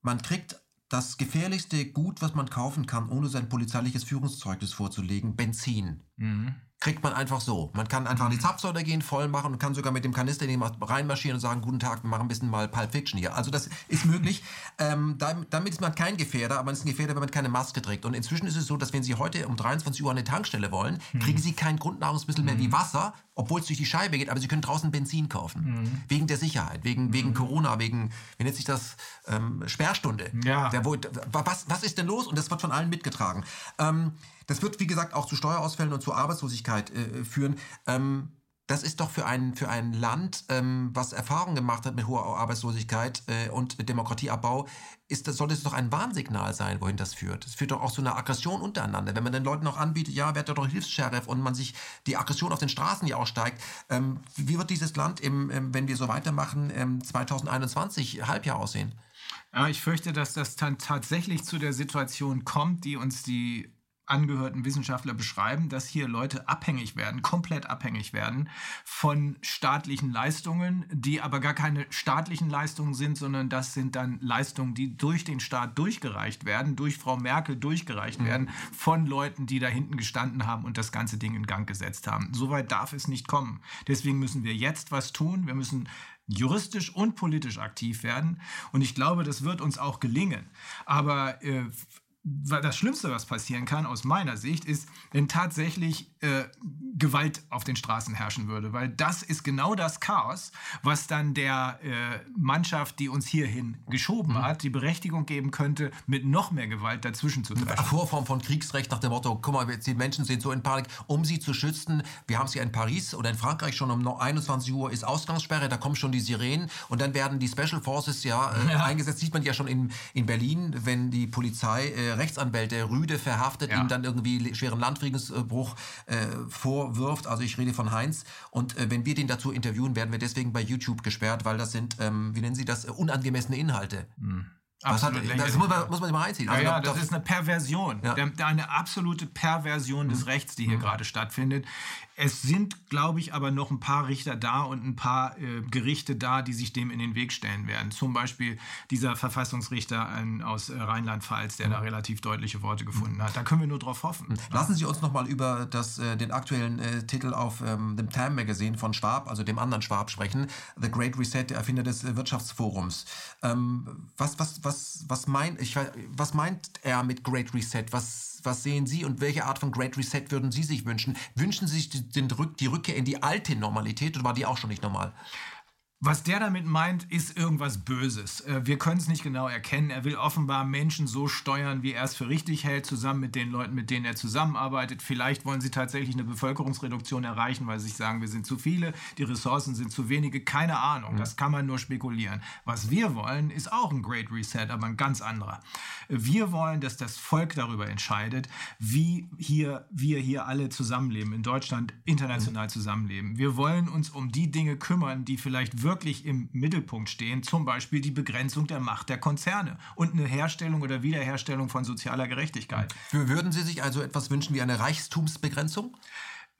man kriegt das gefährlichste Gut, was man kaufen kann, ohne sein polizeiliches Führungszeugnis vorzulegen, Benzin. Mhm kriegt man einfach so. Man kann einfach die mhm. Zapfsäule gehen, voll machen und kann sogar mit dem Kanister in den reinmarschieren und sagen, guten Tag, wir machen ein bisschen mal Pulp Fiction hier. Also das ist möglich. Ähm, damit, ist man kein Gefährder, aber man ist ein Gefährder, wenn man keine Maske trägt. Und inzwischen ist es so, dass wenn Sie heute um 23 Uhr an eine Tankstelle wollen, mhm. kriegen Sie kein Grundnahrungsmittel mehr wie mhm. Wasser, obwohl es durch die Scheibe geht, aber Sie können draußen Benzin kaufen. Mhm. Wegen der Sicherheit, wegen, mhm. wegen Corona, wegen, wie nennt sich das, ähm, Sperrstunde. Ja. Der, was, was ist denn los? Und das wird von allen mitgetragen. Ähm, das wird, wie gesagt, auch zu Steuerausfällen und zu Arbeitslosigkeit äh, führen. Ähm, das ist doch für ein, für ein Land, ähm, was Erfahrung gemacht hat mit hoher Arbeitslosigkeit äh, und Demokratieabbau, ist das, sollte es doch ein Warnsignal sein, wohin das führt. Es führt doch auch zu einer Aggression untereinander. Wenn man den Leuten noch anbietet, ja, werdet doch Hilfs-Sheriff und man sich die Aggression auf den Straßen ja aussteigt, ähm, wie wird dieses Land, im, im, wenn wir so weitermachen, 2021 Halbjahr aussehen? Ich fürchte, dass das dann tatsächlich zu der Situation kommt, die uns die angehörten Wissenschaftler beschreiben, dass hier Leute abhängig werden, komplett abhängig werden von staatlichen Leistungen, die aber gar keine staatlichen Leistungen sind, sondern das sind dann Leistungen, die durch den Staat durchgereicht werden, durch Frau Merkel durchgereicht mhm. werden, von Leuten, die da hinten gestanden haben und das ganze Ding in Gang gesetzt haben. Soweit darf es nicht kommen. Deswegen müssen wir jetzt was tun. Wir müssen juristisch und politisch aktiv werden. Und ich glaube, das wird uns auch gelingen. Aber äh, das Schlimmste, was passieren kann, aus meiner Sicht, ist, wenn tatsächlich äh, Gewalt auf den Straßen herrschen würde. Weil das ist genau das Chaos, was dann der äh, Mannschaft, die uns hierhin geschoben mhm. hat, die Berechtigung geben könnte, mit noch mehr Gewalt dazwischen zu treten. Vorform von Kriegsrecht nach dem Motto, guck mal, die Menschen sind so in Panik, um sie zu schützen. Wir haben sie in Paris oder in Frankreich schon um 21 Uhr ist Ausgangssperre, da kommen schon die Sirenen und dann werden die Special Forces ja, äh, ja. eingesetzt. Sieht man ja schon in, in Berlin, wenn die Polizei äh, Rechtsanwälte Rüde verhaftet, ja. ihm dann irgendwie schweren Landfriedensbruch äh, vorwirft. Also ich rede von Heinz. Und äh, wenn wir den dazu interviewen, werden wir deswegen bei YouTube gesperrt, weil das sind, ähm, wie nennen Sie das, unangemessene Inhalte. Mhm. Was hat, das muss man, muss man mal einziehen. Also ja, ja, das ist eine Perversion. Ja. Eine absolute Perversion des mhm. Rechts, die hier mhm. gerade stattfindet. Es sind, glaube ich, aber noch ein paar Richter da und ein paar äh, Gerichte da, die sich dem in den Weg stellen werden. Zum Beispiel dieser Verfassungsrichter ein, aus äh, Rheinland-Pfalz, der mhm. da relativ deutliche Worte gefunden hat. Da können wir nur drauf hoffen. Mhm. Lassen Sie uns noch mal über das, äh, den aktuellen äh, Titel auf ähm, dem Time Magazine von Schwab, also dem anderen Schwab, sprechen. The Great Reset, der Erfinder des äh, Wirtschaftsforums. Ähm, was, was, was, was, meint, ich, was meint er mit Great Reset? Was was sehen Sie und welche Art von Great Reset würden Sie sich wünschen? Wünschen Sie sich die, die Rückkehr in die alte Normalität oder war die auch schon nicht normal? Was der damit meint, ist irgendwas Böses. Äh, wir können es nicht genau erkennen. Er will offenbar Menschen so steuern, wie er es für richtig hält, zusammen mit den Leuten, mit denen er zusammenarbeitet. Vielleicht wollen sie tatsächlich eine Bevölkerungsreduktion erreichen, weil sie sich sagen, wir sind zu viele, die Ressourcen sind zu wenige. Keine Ahnung, das kann man nur spekulieren. Was wir wollen, ist auch ein Great Reset, aber ein ganz anderer. Wir wollen, dass das Volk darüber entscheidet, wie hier, wir hier alle zusammenleben, in Deutschland international zusammenleben. Wir wollen uns um die Dinge kümmern, die vielleicht wirklich wirklich im Mittelpunkt stehen, zum Beispiel die Begrenzung der Macht der Konzerne und eine Herstellung oder Wiederherstellung von sozialer Gerechtigkeit. Würden Sie sich also etwas wünschen wie eine Reichtumsbegrenzung?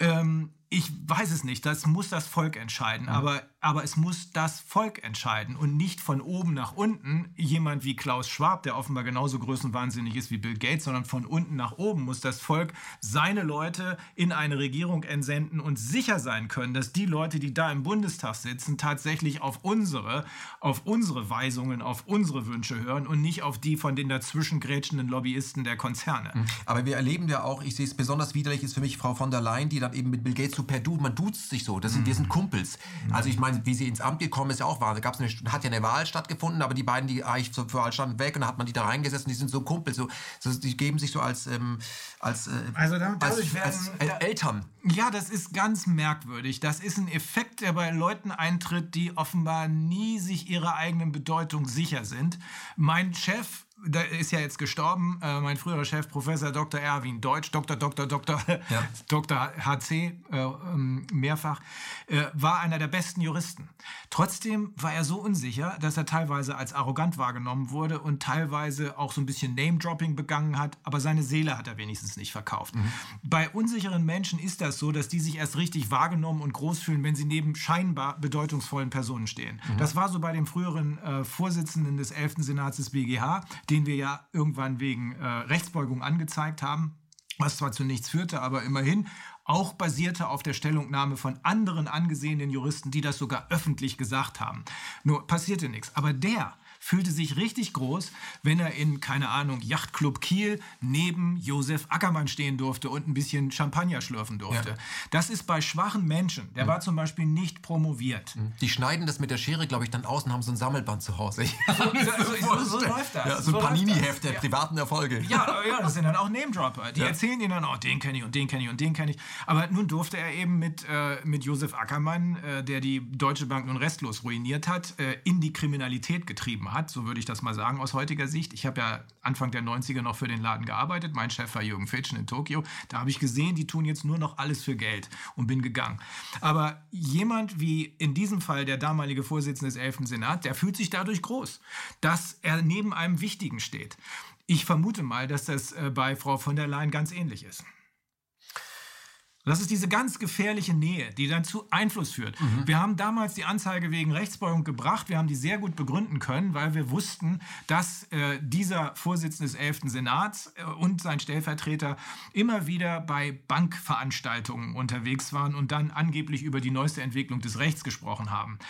Ähm, ich weiß es nicht, das muss das Volk entscheiden, mhm. aber, aber es muss das Volk entscheiden und nicht von oben nach unten jemand wie Klaus Schwab, der offenbar genauso größenwahnsinnig ist wie Bill Gates, sondern von unten nach oben muss das Volk seine Leute in eine Regierung entsenden und sicher sein können, dass die Leute, die da im Bundestag sitzen, tatsächlich auf unsere, auf unsere Weisungen, auf unsere Wünsche hören und nicht auf die von den dazwischen grätschenden Lobbyisten der Konzerne. Mhm. Aber wir erleben ja auch, ich sehe es besonders widerlich, ist für mich Frau von der Leyen, die dann eben mit Bill Gates per Du, man duzt sich so. Das sind. Wir sind Kumpels. Mhm. Also ich meine, wie sie ins Amt gekommen ist, ja auch wahr. Da gab's eine, hat ja eine Wahl stattgefunden, aber die beiden, die eigentlich für Wahl standen, weg und da hat man die da reingesetzt und die sind so Kumpels. So, so die geben sich so als, ähm, als, äh, also damit, als, werden, als da, Eltern. Ja, das ist ganz merkwürdig. Das ist ein Effekt, der bei Leuten eintritt, die offenbar nie sich ihrer eigenen Bedeutung sicher sind. Mein Chef da ist ja jetzt gestorben, äh, mein früherer Chef, Professor Dr. Erwin Deutsch, Dr. Dr. Dr. Ja. [LAUGHS] Dr. HC, äh, ähm, mehrfach, äh, war einer der besten Juristen. Trotzdem war er so unsicher, dass er teilweise als arrogant wahrgenommen wurde und teilweise auch so ein bisschen Name-Dropping begangen hat, aber seine Seele hat er wenigstens nicht verkauft. Mhm. Bei unsicheren Menschen ist das so, dass die sich erst richtig wahrgenommen und groß fühlen, wenn sie neben scheinbar bedeutungsvollen Personen stehen. Mhm. Das war so bei dem früheren äh, Vorsitzenden des 11. Senats des BGH, den wir ja irgendwann wegen äh, Rechtsbeugung angezeigt haben was zwar zu nichts führte, aber immerhin auch basierte auf der Stellungnahme von anderen angesehenen Juristen, die das sogar öffentlich gesagt haben. Nur passierte nichts. Aber der fühlte sich richtig groß, wenn er in, keine Ahnung, Yachtclub Kiel neben Josef Ackermann stehen durfte und ein bisschen Champagner schlürfen durfte. Ja. Das ist bei schwachen Menschen, der mhm. war zum Beispiel nicht promoviert. Mhm. Die schneiden das mit der Schere, glaube ich, dann aus und haben so ein Sammelband zu Hause. [LAUGHS] so, so, so, läuft das. Ja, so ein Panini-Heft der ja. privaten Erfolge. Ja, ja, das sind dann auch Name-Dropper. Die erzählen ihnen dann auch, den kenne ich und den kenne ich und den kenne ich. Aber nun durfte er eben mit, äh, mit Josef Ackermann, äh, der die Deutsche Bank nun restlos ruiniert hat, äh, in die Kriminalität getrieben hat, so würde ich das mal sagen aus heutiger Sicht. Ich habe ja Anfang der 90er noch für den Laden gearbeitet. Mein Chef war Jürgen Fitschen in Tokio. Da habe ich gesehen, die tun jetzt nur noch alles für Geld und bin gegangen. Aber jemand wie in diesem Fall der damalige Vorsitzende des 11. Senat, der fühlt sich dadurch groß, dass er neben einem Wichtigen steht. Ich vermute mal, dass das äh, bei Frau von der Leyen ganz ähnlich ist. Das ist diese ganz gefährliche Nähe, die dann zu Einfluss führt. Mhm. Wir haben damals die Anzeige wegen Rechtsbeugung gebracht. Wir haben die sehr gut begründen können, weil wir wussten, dass äh, dieser Vorsitzende des 11. Senats äh, und sein Stellvertreter immer wieder bei Bankveranstaltungen unterwegs waren und dann angeblich über die neueste Entwicklung des Rechts gesprochen haben.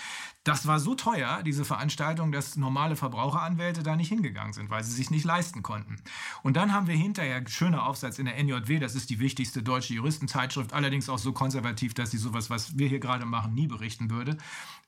Das war so teuer, diese Veranstaltung, dass normale Verbraucheranwälte da nicht hingegangen sind, weil sie sich nicht leisten konnten. Und dann haben wir hinterher, schöner Aufsatz in der NJW, das ist die wichtigste deutsche Juristenzeitschrift, allerdings auch so konservativ, dass sie sowas, was wir hier gerade machen, nie berichten würde.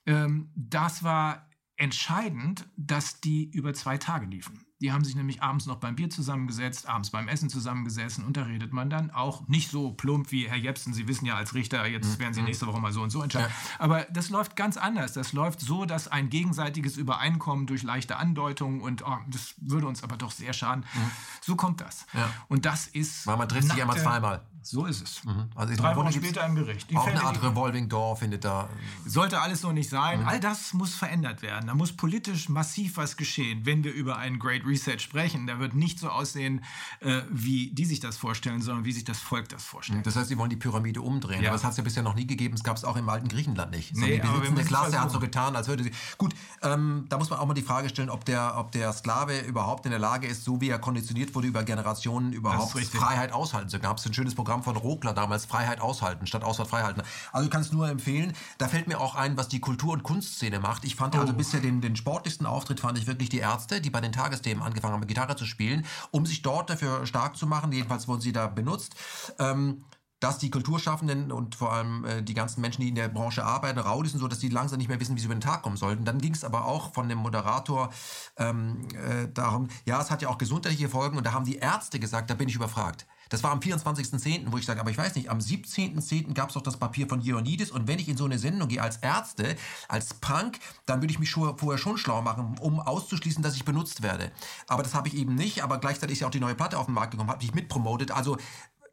Ähm, das war entscheidend, dass die über zwei Tage liefen. Die haben sich nämlich abends noch beim Bier zusammengesetzt, abends beim Essen zusammengesessen und da redet man dann auch nicht so plump wie Herr Jepsen. Sie wissen ja als Richter, jetzt mhm. werden Sie mhm. nächste Woche mal so und so entscheiden. Ja. Aber das läuft ganz anders. Das läuft so, dass ein gegenseitiges Übereinkommen durch leichte Andeutungen und oh, das würde uns aber doch sehr schaden. Mhm. So kommt das. Ja. Und das ist. Weil man trifft sich immer zweimal. So ist es. Mhm. Also Drei Wochen später im Gericht. Die auch eine Art Revolving Door findet da. Sollte alles so nicht sein. Mhm. All das muss verändert werden. Da muss politisch massiv was geschehen, wenn wir über einen Great Reset sprechen. Da wird nicht so aussehen, äh, wie die sich das vorstellen, sondern wie sich das Volk das vorstellt. Das heißt, sie wollen die Pyramide umdrehen. Ja. Aber das hat es ja bisher noch nie gegeben. Es gab es auch im alten Griechenland nicht. Nee, die besitzende Klasse hat so getan, als würde sie. Gut, ähm, da muss man auch mal die Frage stellen, ob der, ob der Sklave überhaupt in der Lage ist, so wie er konditioniert wurde, über Generationen überhaupt Freiheit aushalten zu können. Da gab es ein schönes Programm von Rokler damals Freiheit aushalten, statt Ausfahrt freihalten. Also du kannst nur empfehlen. Da fällt mir auch ein, was die Kultur- und Kunstszene macht. Ich fand also oh. bisher den, den sportlichsten Auftritt fand ich wirklich die Ärzte, die bei den Tagesthemen angefangen haben, Gitarre zu spielen, um sich dort dafür stark zu machen. Jedenfalls wurden sie da benutzt. Ähm, dass die Kulturschaffenden und vor allem äh, die ganzen Menschen, die in der Branche arbeiten, raus sind, so dass die langsam nicht mehr wissen, wie sie über den Tag kommen sollten. Dann ging es aber auch von dem Moderator ähm, äh, darum, ja, es hat ja auch gesundheitliche Folgen und da haben die Ärzte gesagt, da bin ich überfragt. Das war am 24.10., wo ich sage, aber ich weiß nicht, am 17.10. gab es doch das Papier von Ioannidis und wenn ich in so eine Sendung gehe als Ärzte, als Punk, dann würde ich mich schon, vorher schon schlau machen, um auszuschließen, dass ich benutzt werde. Aber das habe ich eben nicht, aber gleichzeitig ist ja auch die neue Platte auf den Markt gekommen, habe ich mitpromotet. Also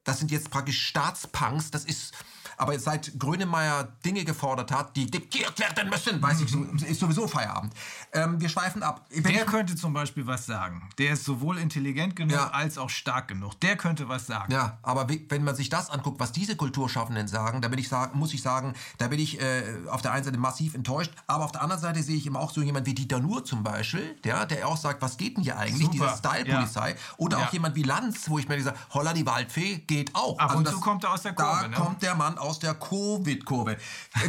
das sind jetzt praktisch Staatspunks, das ist aber seit Grönemeyer Dinge gefordert hat, die diktiert werden müssen, weiß ich, ist sowieso Feierabend. Ähm, wir schweifen ab. Wenn der könnte zum Beispiel was sagen. Der ist sowohl intelligent genug ja. als auch stark genug. Der könnte was sagen. Ja, aber wenn man sich das anguckt, was diese Kulturschaffenden sagen, da bin ich muss ich sagen, da bin ich äh, auf der einen Seite massiv enttäuscht, aber auf der anderen Seite sehe ich immer auch so jemand wie Dieter Nuhr zum Beispiel, der, der auch sagt, was geht denn hier eigentlich, Super. diese Style-Polizei. Ja. Oder ja. auch jemand wie Lanz, wo ich mir sage, Holla die Waldfee geht auch. Ab also und das, zu kommt er aus der Kurve. Da ne? kommt der Mann aus der Covid-Kurve.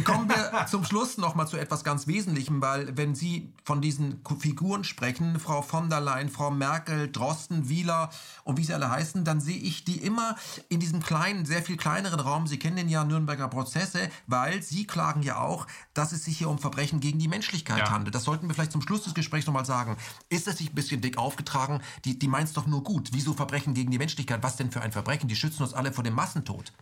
Kommen wir [LAUGHS] zum Schluss noch mal zu etwas ganz Wesentlichem, weil wenn Sie von diesen Figuren sprechen, Frau von der Leyen, Frau Merkel, Drosten, Wieler und wie sie alle heißen, dann sehe ich die immer in diesem kleinen, sehr viel kleineren Raum. Sie kennen den ja Nürnberger Prozesse, weil Sie klagen ja auch, dass es sich hier um Verbrechen gegen die Menschlichkeit ja. handelt. Das sollten wir vielleicht zum Schluss des Gesprächs noch mal sagen. Ist es sich ein bisschen dick aufgetragen? Die, die meint es doch nur gut. Wieso Verbrechen gegen die Menschlichkeit? Was denn für ein Verbrechen? Die schützen uns alle vor dem Massentod.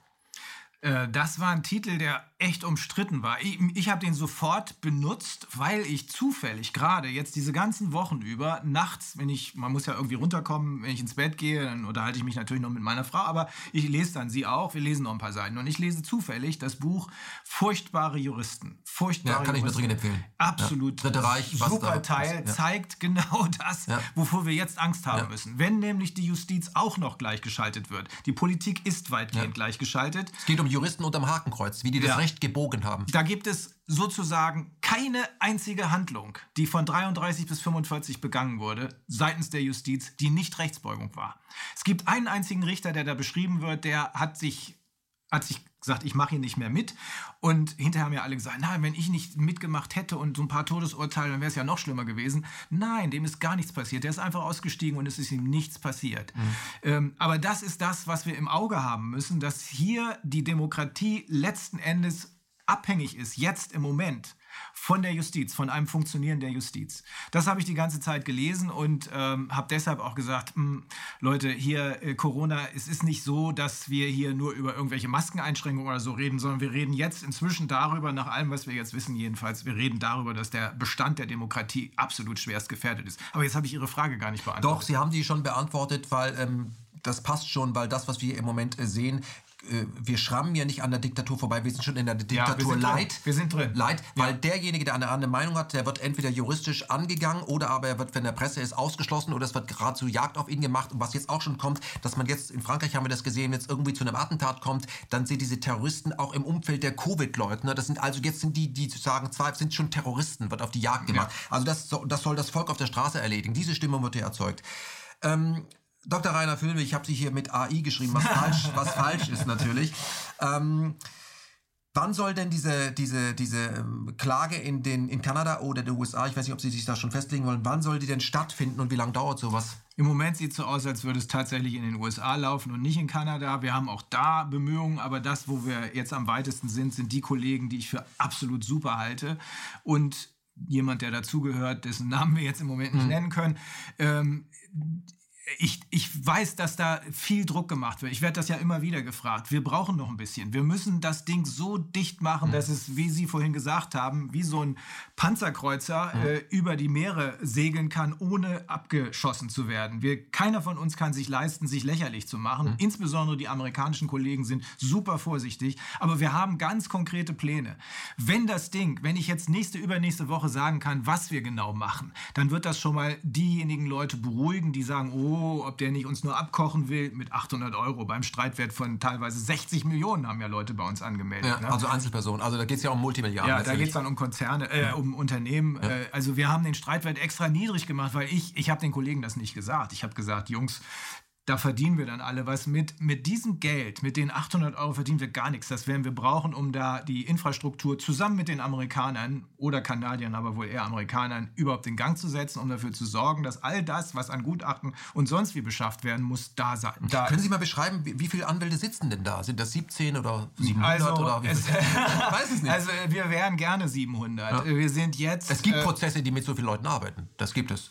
Äh, das war ein Titel, der echt umstritten war. Ich, ich habe den sofort benutzt, weil ich zufällig gerade jetzt diese ganzen Wochen über nachts, wenn ich, man muss ja irgendwie runterkommen, wenn ich ins Bett gehe, dann unterhalte ich mich natürlich noch mit meiner Frau, aber ich lese dann sie auch, wir lesen noch ein paar Seiten und ich lese zufällig das Buch Furchtbare Juristen. Furchtbare ja, kann Juristen. ich nur dringend empfehlen. Absolut. Ja. Dritte Reich, super Teil, ja. zeigt genau [LAUGHS] das, ja. wovor wir jetzt Angst haben müssen. Wenn nämlich die Justiz auch noch gleichgeschaltet wird. Die Politik ist weitgehend gleichgeschaltet. Es geht um Juristen unterm Hakenkreuz, wie die das ja. Recht gebogen haben. Da gibt es sozusagen keine einzige Handlung, die von 33 bis 45 begangen wurde, seitens der Justiz, die nicht Rechtsbeugung war. Es gibt einen einzigen Richter, der da beschrieben wird, der hat sich, hat sich gesagt, ich mache hier nicht mehr mit. Und hinterher haben ja alle gesagt, nein, wenn ich nicht mitgemacht hätte und so ein paar Todesurteile, dann wäre es ja noch schlimmer gewesen. Nein, dem ist gar nichts passiert. Der ist einfach ausgestiegen und es ist ihm nichts passiert. Mhm. Ähm, aber das ist das, was wir im Auge haben müssen, dass hier die Demokratie letzten Endes abhängig ist, jetzt im Moment von der Justiz, von einem Funktionieren der Justiz. Das habe ich die ganze Zeit gelesen und ähm, habe deshalb auch gesagt, hm, Leute, hier äh, Corona, es ist nicht so, dass wir hier nur über irgendwelche Maskeneinschränkungen oder so reden, sondern wir reden jetzt inzwischen darüber, nach allem, was wir jetzt wissen jedenfalls, wir reden darüber, dass der Bestand der Demokratie absolut schwerst gefährdet ist. Aber jetzt habe ich Ihre Frage gar nicht beantwortet. Doch, Sie haben die schon beantwortet, weil... Ähm das passt schon, weil das, was wir im Moment äh, sehen, wir schrammen ja nicht an der Diktatur vorbei, wir sind schon in der Diktatur ja, leid. Wir sind drin. Leid, weil ja. derjenige, der eine andere Meinung hat, der wird entweder juristisch angegangen oder aber er wird, wenn der Presse ist, ausgeschlossen oder es wird geradezu Jagd auf ihn gemacht. Und was jetzt auch schon kommt, dass man jetzt, in Frankreich haben wir das gesehen, es irgendwie zu einem Attentat kommt, dann sind diese Terroristen auch im Umfeld der Covid-Leugner. Das sind also jetzt sind die, die sagen, zwar sind schon Terroristen, wird auf die Jagd gemacht. Ja. Also das, das soll das Volk auf der Straße erledigen. Diese Stimmung wird hier erzeugt. Ähm, Dr. Rainer Filme, ich habe sie hier mit AI geschrieben, was falsch, was [LAUGHS] falsch ist natürlich. Ähm, Wann soll denn diese, diese, diese ähm, Klage in, den, in Kanada oder den USA, ich weiß nicht, ob Sie sich da schon festlegen wollen, wann soll die denn stattfinden und wie lange dauert sowas? Im Moment sieht es so aus, als würde es tatsächlich in den USA laufen und nicht in Kanada. Wir haben auch da Bemühungen, aber das, wo wir jetzt am weitesten sind, sind die Kollegen, die ich für absolut super halte. Und jemand, der dazugehört, dessen Namen wir jetzt im Moment nicht mhm. nennen können, ähm, ich, ich weiß, dass da viel Druck gemacht wird. Ich werde das ja immer wieder gefragt. Wir brauchen noch ein bisschen. Wir müssen das Ding so dicht machen, mhm. dass es, wie Sie vorhin gesagt haben, wie so ein Panzerkreuzer mhm. äh, über die Meere segeln kann, ohne abgeschossen zu werden. Wir, keiner von uns kann sich leisten, sich lächerlich zu machen. Mhm. Insbesondere die amerikanischen Kollegen sind super vorsichtig. Aber wir haben ganz konkrete Pläne. Wenn das Ding, wenn ich jetzt nächste, übernächste Woche sagen kann, was wir genau machen, dann wird das schon mal diejenigen Leute beruhigen, die sagen, oh, ob der nicht uns nur abkochen will mit 800 Euro beim Streitwert von teilweise 60 Millionen haben ja Leute bei uns angemeldet. Ja, ne? Also Einzelpersonen. Also da geht es ja um Multimilliarden. Ja, da geht es dann um Konzerne, äh, um Unternehmen. Ja. Äh, also wir haben den Streitwert extra niedrig gemacht, weil ich, ich habe den Kollegen das nicht gesagt. Ich habe gesagt, Jungs, da verdienen wir dann alle was mit. Mit diesem Geld, mit den 800 Euro verdienen wir gar nichts. Das werden wir brauchen, um da die Infrastruktur zusammen mit den Amerikanern oder Kanadiern, aber wohl eher Amerikanern, überhaupt in Gang zu setzen, um dafür zu sorgen, dass all das, was an Gutachten und sonst wie beschafft werden muss, da sein. Da Können Sie mal beschreiben, wie, wie viele Anwälte sitzen denn da? Sind das 17 oder 700 also, oder wie es, [LAUGHS] ich weiß es nicht. Also wir wären gerne 700. Ja. Wir sind jetzt. Es gibt äh, Prozesse, die mit so vielen Leuten arbeiten. Das gibt es.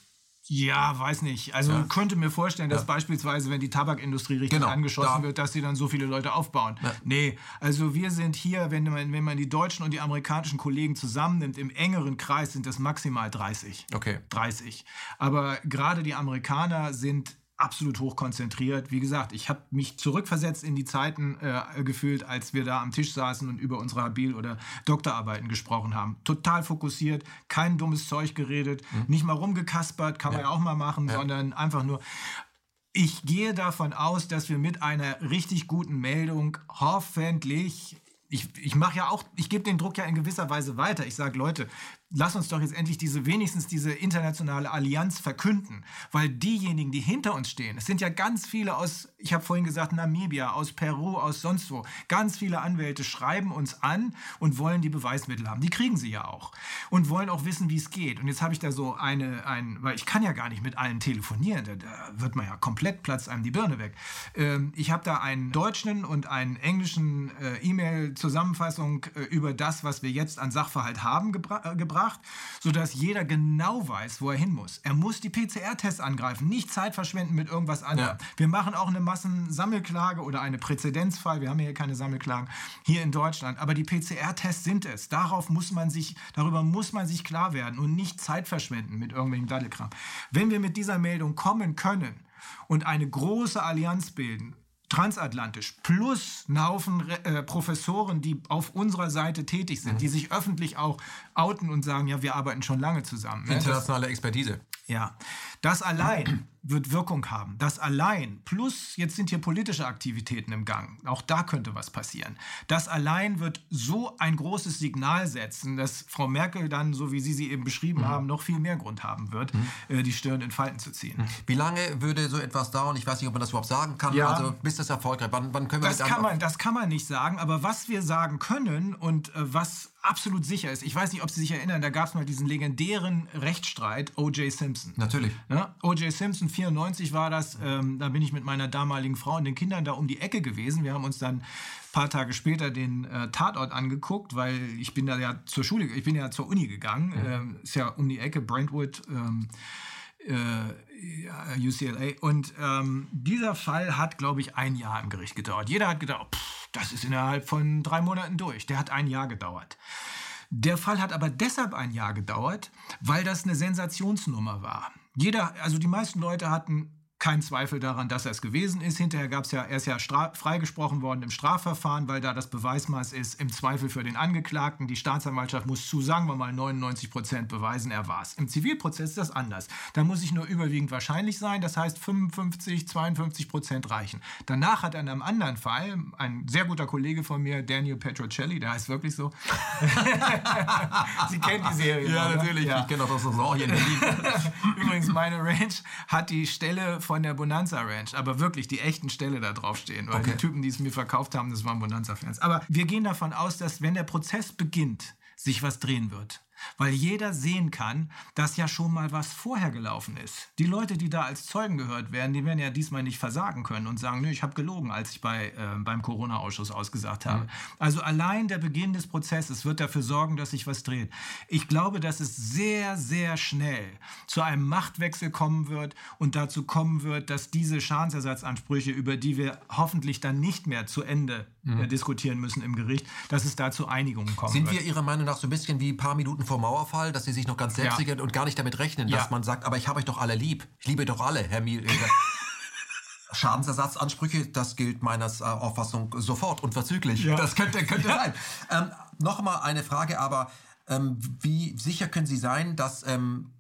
Ja, weiß nicht. Also ja. könnte mir vorstellen, dass ja. beispielsweise, wenn die Tabakindustrie richtig genau, angeschossen da. wird, dass sie dann so viele Leute aufbauen. Ja. Nee, also wir sind hier, wenn man, wenn man die deutschen und die amerikanischen Kollegen zusammennimmt, im engeren Kreis sind das maximal 30. Okay. 30. Aber gerade die Amerikaner sind absolut hoch konzentriert. Wie gesagt, ich habe mich zurückversetzt in die Zeiten äh, gefühlt, als wir da am Tisch saßen und über unsere Habil- oder Doktorarbeiten gesprochen haben. Total fokussiert, kein dummes Zeug geredet, mhm. nicht mal rumgekaspert, kann ja. man ja auch mal machen, ja. sondern einfach nur. Ich gehe davon aus, dass wir mit einer richtig guten Meldung hoffentlich ich, ich mache ja auch, ich gebe den Druck ja in gewisser Weise weiter. Ich sage, Leute, lass uns doch jetzt endlich diese wenigstens diese internationale Allianz verkünden, weil diejenigen, die hinter uns stehen, es sind ja ganz viele aus, ich habe vorhin gesagt, Namibia, aus Peru, aus sonst wo, ganz viele Anwälte schreiben uns an und wollen die Beweismittel haben. Die kriegen sie ja auch und wollen auch wissen, wie es geht. Und jetzt habe ich da so eine, ein, weil ich kann ja gar nicht mit allen telefonieren, da, da wird man ja komplett platzt einem die Birne weg. Ähm, ich habe da einen deutschen und einen englischen äh, E-Mail-Zusammenfassung äh, über das, was wir jetzt an Sachverhalt haben gebra äh, gebracht sodass jeder genau weiß, wo er hin muss. Er muss die PCR-Tests angreifen, nicht Zeit verschwenden mit irgendwas anderem. Ja. Wir machen auch eine Massensammelklage oder eine Präzedenzfall. Wir haben hier keine Sammelklagen hier in Deutschland. Aber die PCR-Tests sind es. Darauf muss man sich, darüber muss man sich klar werden und nicht Zeit verschwenden mit irgendwelchem Daddelkram. Wenn wir mit dieser Meldung kommen können, und eine große Allianz bilden transatlantisch plus einen Haufen äh, Professoren, die auf unserer Seite tätig sind, mhm. die sich öffentlich auch outen und sagen, ja, wir arbeiten schon lange zusammen. Internationale Expertise. Ja, das allein wird Wirkung haben. Das allein, plus jetzt sind hier politische Aktivitäten im Gang, auch da könnte was passieren. Das allein wird so ein großes Signal setzen, dass Frau Merkel dann, so wie Sie sie eben beschrieben mhm. haben, noch viel mehr Grund haben wird, mhm. äh, die Stirn in Falten zu ziehen. Mhm. Wie lange würde so etwas dauern? Ich weiß nicht, ob man das überhaupt sagen kann. Ja, also bis das erfolgreich. Wann, wann können wir das kann man, Das kann man nicht sagen, aber was wir sagen können und äh, was absolut sicher ist. Ich weiß nicht, ob Sie sich erinnern, da gab es mal diesen legendären Rechtsstreit O.J. Simpson. Natürlich. Ja, O.J. Simpson, 94 war das. Ähm, da bin ich mit meiner damaligen Frau und den Kindern da um die Ecke gewesen. Wir haben uns dann ein paar Tage später den äh, Tatort angeguckt, weil ich bin da ja zur Schule, ich bin ja zur Uni gegangen. Mhm. Ähm, ist ja um die Ecke, Brentwood. Ähm, äh, UCLA. Und ähm, dieser Fall hat, glaube ich, ein Jahr im Gericht gedauert. Jeder hat gedacht, pff, das ist innerhalb von drei Monaten durch. Der hat ein Jahr gedauert. Der Fall hat aber deshalb ein Jahr gedauert, weil das eine Sensationsnummer war. Jeder, also die meisten Leute hatten kein Zweifel daran, dass er es gewesen ist. Hinterher gab es ja, er ist ja freigesprochen worden im Strafverfahren, weil da das Beweismaß ist, im Zweifel für den Angeklagten. Die Staatsanwaltschaft muss zu, sagen wir mal, 99 Prozent beweisen, er war es. Im Zivilprozess ist das anders. Da muss ich nur überwiegend wahrscheinlich sein, das heißt 55, 52 Prozent reichen. Danach hat er in einem anderen Fall, ein sehr guter Kollege von mir, Daniel Petrocelli, der heißt wirklich so. [LAUGHS] Sie kennen die Serie. Ja, oder? natürlich. Ja. Ich kenne auch das Saison hier in Berlin. [LAUGHS] Übrigens, meine Range hat die Stelle von von der Bonanza Ranch, aber wirklich die echten Ställe da drauf stehen, weil okay. die Typen, die es mir verkauft haben, das waren Bonanza-Fans. Aber wir gehen davon aus, dass wenn der Prozess beginnt, sich was drehen wird weil jeder sehen kann, dass ja schon mal was vorher gelaufen ist. Die Leute, die da als Zeugen gehört werden, die werden ja diesmal nicht versagen können und sagen, nö, ich habe gelogen, als ich bei, äh, beim Corona-Ausschuss ausgesagt habe. Mhm. Also allein der Beginn des Prozesses wird dafür sorgen, dass sich was dreht. Ich glaube, dass es sehr, sehr schnell zu einem Machtwechsel kommen wird und dazu kommen wird, dass diese Schadensersatzansprüche, über die wir hoffentlich dann nicht mehr zu Ende mhm. äh, diskutieren müssen im Gericht, dass es da zu Einigungen kommt. Sind wir Ihrer Meinung nach so ein bisschen wie ein paar Minuten vor Mauerfall, dass Sie sich noch ganz selbstsicher ja. und gar nicht damit rechnen, dass ja. man sagt, aber ich habe euch doch alle lieb. Ich liebe doch alle, Herr Miel. [LAUGHS] Schadensersatzansprüche, das gilt meines äh, Auffassung sofort und verzüglich. Ja. Das könnte, könnte sein. Ähm, Nochmal eine Frage, aber ähm, wie sicher können Sie sein, dass ähm,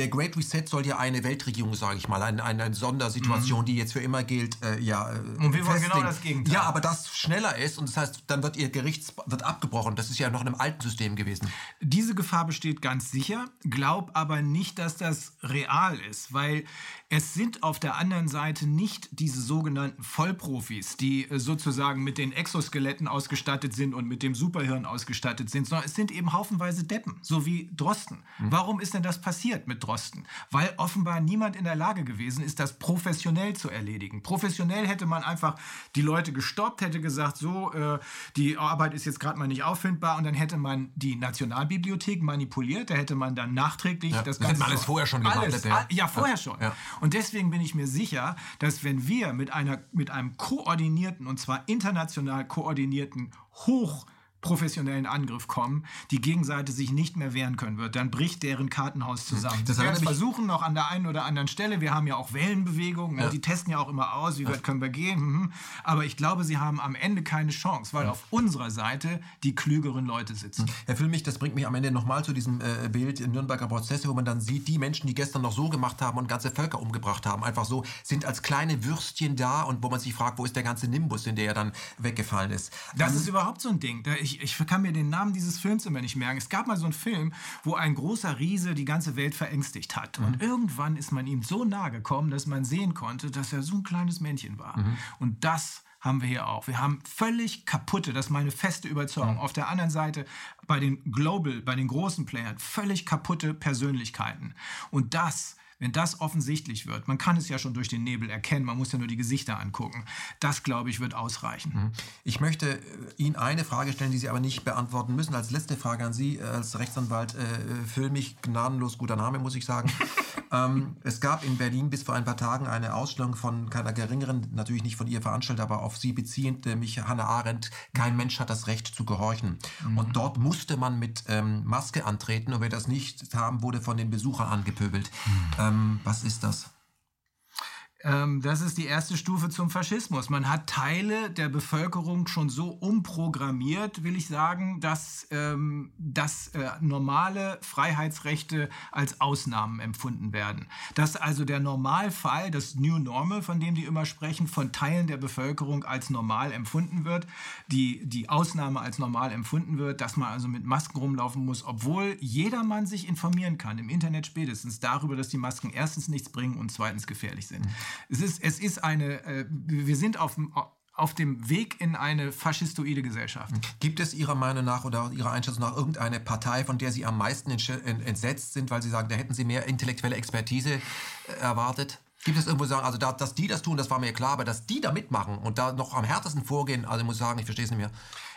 der Great Reset soll ja eine Weltregierung, sage ich mal, eine, eine, Sondersituation, mhm. die jetzt für immer gilt, äh, ja. Äh, und wir wollen genau das Gegenteil. Ja, aber das schneller ist und das heißt, dann wird ihr Gericht wird abgebrochen. Das ist ja noch in einem alten System gewesen. Diese Gefahr besteht ganz sicher, glaub aber nicht, dass das real ist, weil es sind auf der anderen Seite nicht diese sogenannten Vollprofis, die äh, sozusagen mit den Exoskeletten ausgestattet sind und mit dem Superhirn ausgestattet sind, sondern es sind eben haufenweise Deppen, so wie Drosten. Mhm. Warum ist denn das passiert mit Drosten? Weil offenbar niemand in der Lage gewesen ist, das professionell zu erledigen. Professionell hätte man einfach die Leute gestoppt, hätte gesagt, so, äh, die Arbeit ist jetzt gerade mal nicht auffindbar und dann hätte man die Nationalbibliothek manipuliert, da hätte man dann nachträglich ja, das, das Ganze... alles vorher schon gemacht. Alles, ja. ja, vorher schon. Ja. Und deswegen bin ich mir sicher, dass wenn wir mit, einer, mit einem koordinierten, und zwar international koordinierten, hoch professionellen Angriff kommen, die Gegenseite sich nicht mehr wehren können wird, dann bricht deren Kartenhaus zusammen. Das werden versuchen noch an der einen oder anderen Stelle. Wir haben ja auch Wellenbewegungen, ne? ja. die testen ja auch immer aus, wie weit können wir gehen. Mhm. Aber ich glaube, sie haben am Ende keine Chance, weil auf unserer Seite die klügeren Leute sitzen. Herr Füllmich, das bringt mich am Ende nochmal zu diesem äh, Bild in Nürnberger Prozesse, wo man dann sieht, die Menschen, die gestern noch so gemacht haben und ganze Völker umgebracht haben, einfach so, sind als kleine Würstchen da und wo man sich fragt, wo ist der ganze Nimbus, in der ja dann weggefallen ist. Das um, ist überhaupt so ein Ding. Ich ich, ich kann mir den Namen dieses Films immer nicht merken. Es gab mal so einen Film, wo ein großer Riese die ganze Welt verängstigt hat. Mhm. Und irgendwann ist man ihm so nahe gekommen, dass man sehen konnte, dass er so ein kleines Männchen war. Mhm. Und das haben wir hier auch. Wir haben völlig kaputte, das ist meine feste Überzeugung. Mhm. Auf der anderen Seite bei den Global, bei den großen Playern, völlig kaputte Persönlichkeiten. Und das wenn das offensichtlich wird, man kann es ja schon durch den Nebel erkennen, man muss ja nur die Gesichter angucken, das, glaube ich, wird ausreichen. Mhm. Ich möchte äh, Ihnen eine Frage stellen, die Sie aber nicht beantworten müssen. Als letzte Frage an Sie, äh, als Rechtsanwalt, äh, füll mich gnadenlos, guter Name, muss ich sagen. [LAUGHS] ähm, es gab in Berlin bis vor ein paar Tagen eine Ausstellung von keiner geringeren, natürlich nicht von ihr veranstaltet, aber auf Sie beziehend, nämlich Hannah Arendt, Kein Mensch hat das Recht zu gehorchen. Mhm. Und dort musste man mit ähm, Maske antreten und wer das nicht haben, wurde von den Besuchern angepöbelt. Mhm. Ähm, was ist das? Ähm, das ist die erste Stufe zum Faschismus. Man hat Teile der Bevölkerung schon so umprogrammiert, will ich sagen, dass, ähm, dass äh, normale Freiheitsrechte als Ausnahmen empfunden werden. Dass also der Normalfall, das New Normal, von dem die immer sprechen, von Teilen der Bevölkerung als normal empfunden wird, die, die Ausnahme als normal empfunden wird, dass man also mit Masken rumlaufen muss, obwohl jedermann sich informieren kann, im Internet spätestens darüber, dass die Masken erstens nichts bringen und zweitens gefährlich sind. Es ist, es ist eine, äh, wir sind auf, auf dem Weg in eine faschistoide Gesellschaft. Gibt es Ihrer Meinung nach oder Ihrer Einschätzung nach irgendeine Partei, von der Sie am meisten entsetzt sind, weil Sie sagen, da hätten Sie mehr intellektuelle Expertise äh, erwartet? Gibt es irgendwo sagen, also da, dass die das tun, das war mir klar, aber dass die da mitmachen und da noch am härtesten vorgehen, also ich muss sagen, ich verstehe es nicht mehr.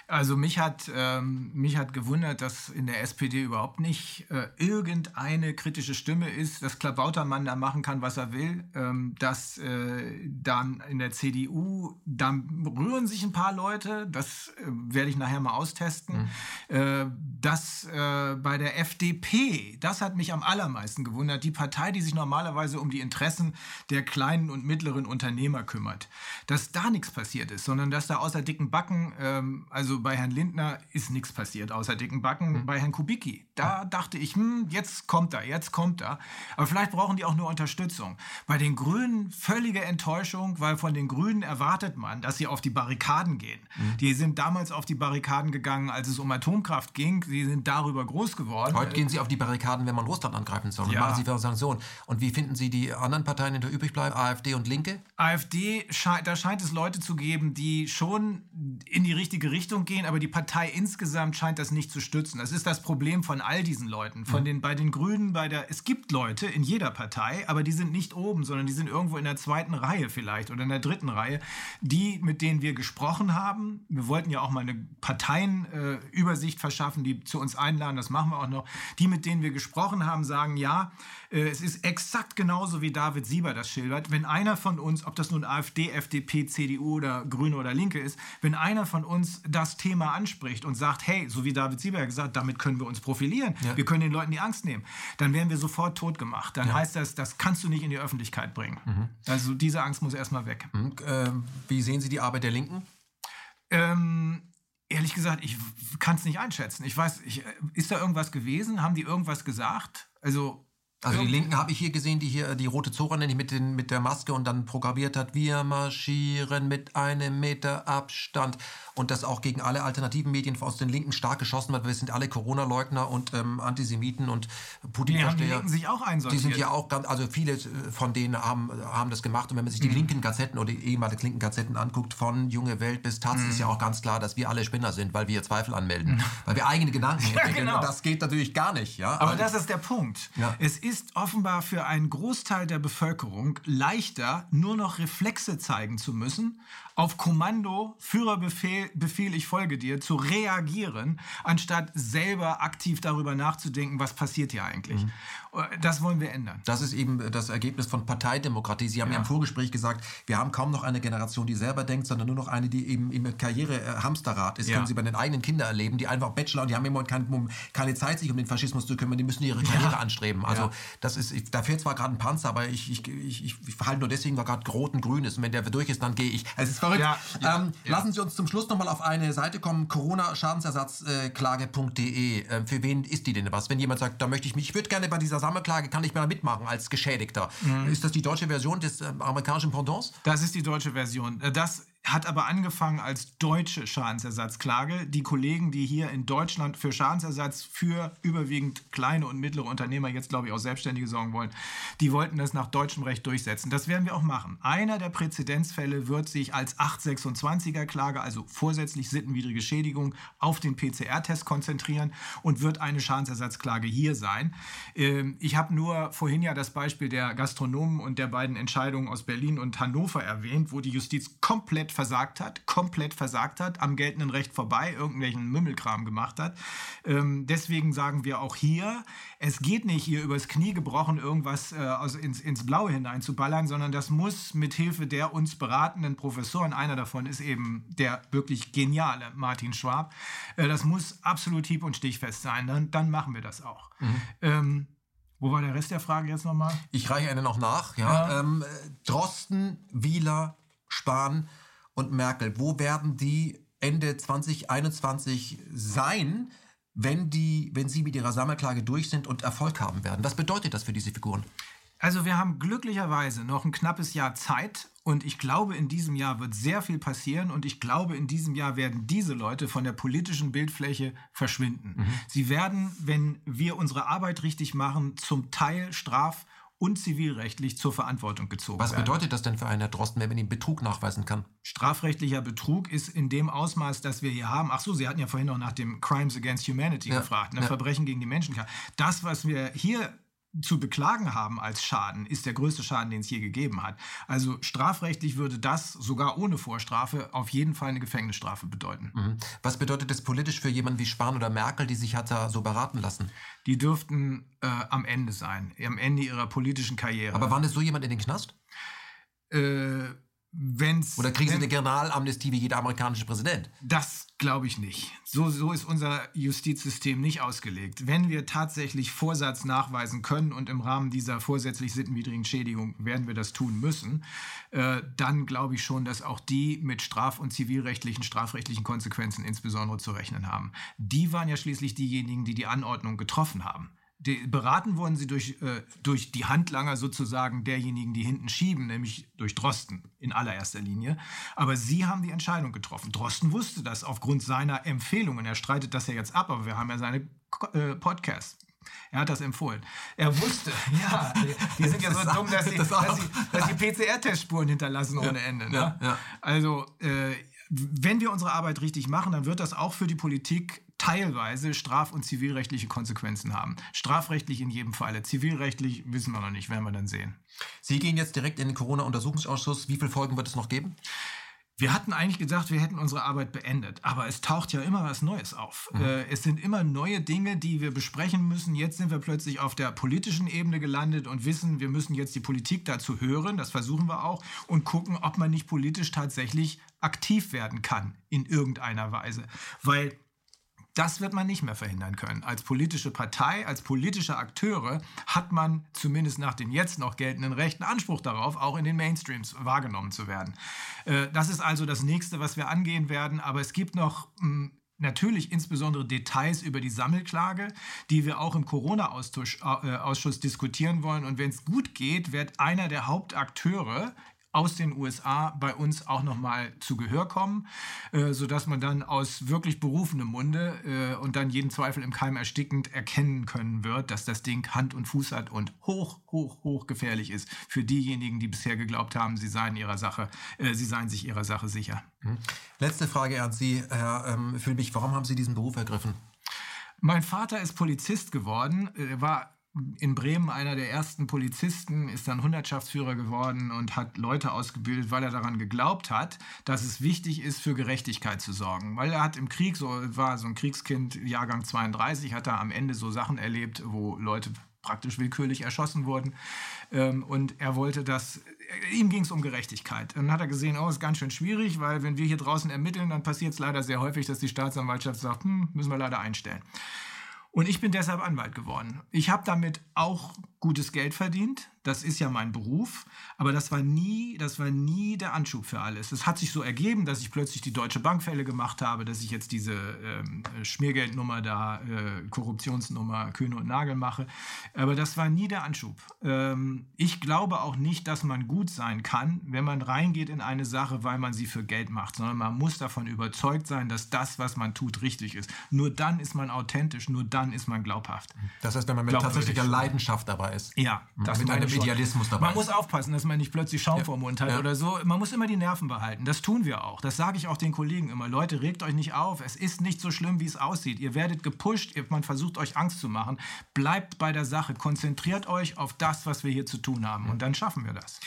Also mich hat, ähm, mich hat gewundert, dass in der SPD überhaupt nicht äh, irgendeine kritische Stimme ist, dass Klabautermann da machen kann, was er will, ähm, dass äh, dann in der CDU, da rühren sich ein paar Leute, das äh, werde ich nachher mal austesten, mhm. äh, dass äh, bei der FDP, das hat mich am allermeisten gewundert, die Partei, die sich normalerweise um die Interessen der kleinen und mittleren Unternehmer kümmert, dass da nichts passiert ist, sondern dass da außer dicken Backen, ähm, also Also bei Herrn Lindner ist nichts passiert, außer dicken Backen. Mhm. Bei Herrn Kubicki, da dachte ich, hm, jetzt kommt er, jetzt kommt er. Aber vielleicht brauchen die auch nur Unterstützung. Bei den Grünen völlige Enttäuschung, weil von den Grünen erwartet man, dass sie auf die Barrikaden gehen. Mhm. Die sind damals auf die Barrikaden gegangen, als es um Atomkraft ging. Sie sind darüber groß geworden. Heute gehen sie auf die Barrikaden, wenn man Russland angreifen soll. Ja. Und machen sie für Sanktionen. Und wie finden Sie die anderen Parteien, die da übrig bleiben, AfD und Linke? AfD, da scheint es Leute zu geben, die schon in die richtige Richtung gehen, aber die Partei insgesamt scheint das nicht zu stützen. Das ist das Problem von all diesen Leuten. Von mhm. den, bei den Grünen, bei der, es gibt Leute in jeder Partei, aber die sind nicht oben, sondern die sind irgendwo in der zweiten Reihe vielleicht oder in der dritten Reihe. Die, mit denen wir gesprochen haben, wir wollten ja auch mal eine Parteienübersicht äh, verschaffen, die zu uns einladen, das machen wir auch noch. Die, mit denen wir gesprochen haben, sagen, ja, es ist exakt genauso, wie David Sieber das schildert. Wenn einer von uns, ob das nun AfD, FDP, CDU oder Grüne oder Linke ist, wenn einer von uns das Thema anspricht und sagt, hey, so wie David Sieber gesagt hat, damit können wir uns profilieren, ja. wir können den Leuten die Angst nehmen, dann werden wir sofort tot gemacht. Dann ja. heißt das, das kannst du nicht in die Öffentlichkeit bringen. Mhm. Also diese Angst muss erstmal weg. Mhm. Ähm, wie sehen Sie die Arbeit der Linken? Ähm, ehrlich gesagt, ich kann es nicht einschätzen. Ich weiß, ich, ist da irgendwas gewesen? Haben die irgendwas gesagt? Also also die Linken habe ich hier gesehen, die hier die rote Zora nenne ich mit, den, mit der Maske und dann programmiert hat, wir marschieren mit einem Meter Abstand und das auch gegen alle alternativen Medien aus den Linken stark geschossen wird. Wir sind alle Corona-Leugner und ähm, Antisemiten und Putin-Versteher. Die sich auch einsortiert. Die sind ja auch ganz, also viele von denen haben, haben das gemacht und wenn man sich die mhm. linken Gazetten oder die ehemaligen linken Gazetten anguckt, von Junge Welt bis Taz, mhm. ist ja auch ganz klar, dass wir alle Spinner sind, weil wir Zweifel anmelden, mhm. weil wir eigene Gedanken [LAUGHS] ja, entwickeln genau. und das geht natürlich gar nicht. Ja? Aber also, das ist der Punkt. Ja. Es ist offenbar für einen Großteil der Bevölkerung leichter, nur noch Reflexe zeigen zu müssen, auf Kommando, Führerbefehl, Befehl, ich folge dir, zu reagieren, anstatt selber aktiv darüber nachzudenken, was passiert hier eigentlich. Mhm. Das wollen wir ändern. Das ist eben das Ergebnis von Parteidemokratie. Sie haben ja, ja im Vorgespräch gesagt, wir haben kaum noch eine Generation, die selber denkt, sondern nur noch eine, die eben im Karriere-Hamsterrad ist. Ja. Können Sie bei den eigenen Kindern erleben, die einfach Bachelor und die haben im Moment keine, keine Zeit, sich um den Faschismus zu kümmern. Die müssen ihre Karriere ja. anstreben. Also das ist, da fährt zwar gerade ein Panzer, aber ich, ich, ich, ich verhalte nur deswegen, weil gerade rot und grün ist. Und wenn der durch ist, dann gehe ich. Es ist verrückt. Ähm, lassen Sie uns zum Schluss nochmal auf eine Seite kommen, corona-schadensersatzklage.de. Äh, für wen ist die denn was? Wenn jemand sagt, da möchte ich mich, ich würde gerne bei dieser Sammelklage kann ich mal mitmachen als Geschädigter. Mhm. Ist das die deutsche Version des äh, amerikanischen Pendants? Das ist die deutsche Version. Äh, das hat aber angefangen als deutsche Schadensersatzklage. Die Kollegen, die hier in Deutschland für Schadensersatz für überwiegend kleine und mittlere Unternehmer, jetzt glaube ich auch Selbstständige sorgen wollen, die wollten das nach deutschem Recht durchsetzen. Das werden wir auch machen. Einer der Präzedenzfälle wird sich als 826er Klage, also vorsätzlich sittenwidrige Schädigung, auf den PCR-Test konzentrieren und wird eine Schadensersatzklage hier sein. Ähm, ich habe nur vorhin ja das Beispiel der Gastronomen und der beiden Entscheidungen aus Berlin und Hannover erwähnt, wo die Justiz komplett versagt hat, komplett versagt hat, am geltenden Recht vorbei, irgendwelchen Mümmelkram gemacht hat. Ähm, deswegen sagen wir auch hier, es geht nicht hier übers Knie gebrochen irgendwas äh, also ins, ins Blaue hineinzuballern, sondern das muss mit Hilfe der uns beratenden Professoren, einer davon ist eben der wirklich geniale Martin Schwab, äh, das muss absolut hieb- und stichfest sein. Dann, dann machen wir das auch. Mhm. Ähm, wo war der Rest der Frage jetzt nochmal? Ich reiche eine noch nach. Ja. ja. Ähm, Drosten, Wieler, Spahn und Merkel. Wo werden die Ende 2021 sein, wenn, die, wenn sie mit ihrer Sammelklage durch sind und Erfolg haben werden? Was bedeutet das für diese Figuren? Also wir haben glücklicherweise noch ein knappes Jahr Zeit und ich glaube, in diesem Jahr wird sehr viel passieren und ich glaube, in diesem Jahr werden diese Leute von der politischen Bildfläche verschwinden. Mhm. Sie werden, wenn wir unsere Arbeit richtig machen, zum Teil straf- und zivilrechtlich zur Verantwortung gezogen Was werden. Was bedeutet das denn für einen Herr Drosten, wenn man ihm Betrug nachweisen kann? Strafrechtlicher Betrug ist in dem Ausmaß, das wir hier haben. Ach so, Sie hatten ja vorhin noch nach dem Crimes Against Humanity ja, gefragt, ne? Ja. Verbrechen gegen die Menschlichkeit. Das, was wir hier zu beklagen haben als Schaden, ist der größte Schaden, den es je gegeben hat. Also strafrechtlich würde das sogar ohne Vorstrafe auf jeden Fall eine Gefängnisstrafe bedeuten. Mhm. Was bedeutet das politisch für jemanden wie Spahn oder Merkel, die sich hat da so beraten lassen? Die dürften äh, am Ende sein, am Ende ihrer politischen Karriere. Aber wann ist so jemand in den Knast? Äh, wenn's, Oder kriegen Sie eine Generalamnestie wie jeder amerikanische Präsident? Das glaube ich nicht. So, so ist unser Justizsystem nicht ausgelegt. Wenn wir tatsächlich Vorsatz nachweisen können und im Rahmen dieser vorsätzlich sittenwidrigen Schädigung werden wir das tun müssen, äh, dann glaube ich schon, dass auch die mit straf- und zivilrechtlichen, strafrechtlichen Konsequenzen insbesondere zu rechnen haben. Die waren ja schließlich diejenigen, die die Anordnung getroffen haben die, beraten wurden sie durch, äh, durch die Handlanger sozusagen derjenigen, die hinten schieben, nämlich durch Drosten in allererster Linie. Aber sie haben die Entscheidung getroffen. Drosten wusste das aufgrund seiner Empfehlungen. Er streitet das ja jetzt ab, aber wir haben ja seine äh, Podcasts. Er hat das empfohlen. Er wusste, [LAUGHS] ja, die sind ja so dumm, dass sie, dass sie, dass sie PCR-Testspuren hinterlassen ohne Ende. Ne? Ja, ja. Also, äh, wenn wir unsere Arbeit richtig machen, dann wird das auch für die Politik teilweise straf- und zivilrechtliche Konsequenzen haben. Strafrechtlich in jedem Falle. Zivilrechtlich wissen wir noch nicht, werden wir dann sehen. Sie gehen jetzt direkt in den Corona-Untersuchungsausschuss. Wie viele Folgen wird es noch geben? Wir hatten eigentlich gedacht, wir hätten unsere Arbeit beendet, aber es taucht ja immer was Neues auf. Mhm. Äh, es sind immer neue Dinge, die wir besprechen müssen. Jetzt sind wir plötzlich auf der politischen Ebene gelandet und wissen, wir müssen jetzt die Politik dazu hören, das versuchen wir auch, und gucken, ob man nicht politisch tatsächlich aktiv werden kann in irgendeiner Weise. Weil das wird man nicht mehr verhindern können. Als politische Partei, als politische Akteure hat man zumindest nach den jetzt noch geltenden Rechten Anspruch darauf, auch in den Mainstreams wahrgenommen zu werden. Äh, das ist also das nächste, was wir angehen werden. Aber es gibt noch hm, natürlich insbesondere Details über die Sammelklage, die wir auch im Corona-Ausschuss äh, diskutieren wollen. Und wenn es gut geht, wird einer der Hauptakteure aus den USA bei uns auch nochmal zu Gehör kommen, äh, sodass man dann aus wirklich berufenem Munde äh, und dann jeden Zweifel im Keim erstickend erkennen können wird, dass das Ding Hand und Fuß hat und hoch, hoch, hoch gefährlich ist für diejenigen, die bisher geglaubt haben, sie seien ihrer Sache, äh, sie seien sich ihrer Sache sicher. Mhm. Letzte Frage an Sie, Herr ähm, Fühlmich, warum haben Sie diesen Beruf ergriffen? Mein Vater ist Polizist geworden, er war in Bremen einer der ersten Polizisten, ist dann Hundertschaftsführer geworden und hat Leute ausgebildet, weil er daran geglaubt hat, dass es wichtig ist, für Gerechtigkeit zu sorgen. Weil er hat im Krieg, so war so ein Kriegskind, Jahrgang 32, hat er am Ende so Sachen erlebt, wo Leute praktisch willkürlich erschossen wurden. Ähm, und er wollte das, ihm ging es um Gerechtigkeit. Und dann hat er gesehen, oh, ist ganz schön schwierig, weil wenn wir hier draußen ermitteln, dann passiert es leider sehr häufig, dass die Staatsanwaltschaft sagt, hm, müssen wir leider einstellen. Und ich bin deshalb Anwalt geworden. Ich habe damit auch gutes Geld verdient. Das ist ja mein Beruf. Aber das war nie, das war nie der Anschub für alles. Es hat sich so ergeben, dass ich plötzlich die Deutsche Bankfälle gemacht habe, dass ich jetzt diese ähm, Schmiergeldnummer da, äh, Korruptionsnummer Kühne und Nagel mache. Aber das war nie der Anschub. Ähm, ich glaube auch nicht, dass man gut sein kann, wenn man reingeht in eine Sache, weil man sie für Geld macht, sondern man muss davon überzeugt sein, dass das, was man tut, richtig ist. Nur dann ist man authentisch, nur dann ist man glaubhaft. Das heißt, wenn man mit tatsächlicher Leidenschaft dabei ist. Ja, das mit einem Idealismus dabei. Man muss aufpassen, dass man nicht plötzlich Schaum ja. vor Mund hat ja. oder so. Man muss immer die Nerven behalten. Das tun wir auch. Das sage ich auch den Kollegen immer. Leute, regt euch nicht auf. Es ist nicht so schlimm, wie es aussieht. Ihr werdet gepusht. Man versucht euch Angst zu machen. Bleibt bei der Sache. Konzentriert euch auf das, was wir hier zu tun haben. Und dann schaffen wir das.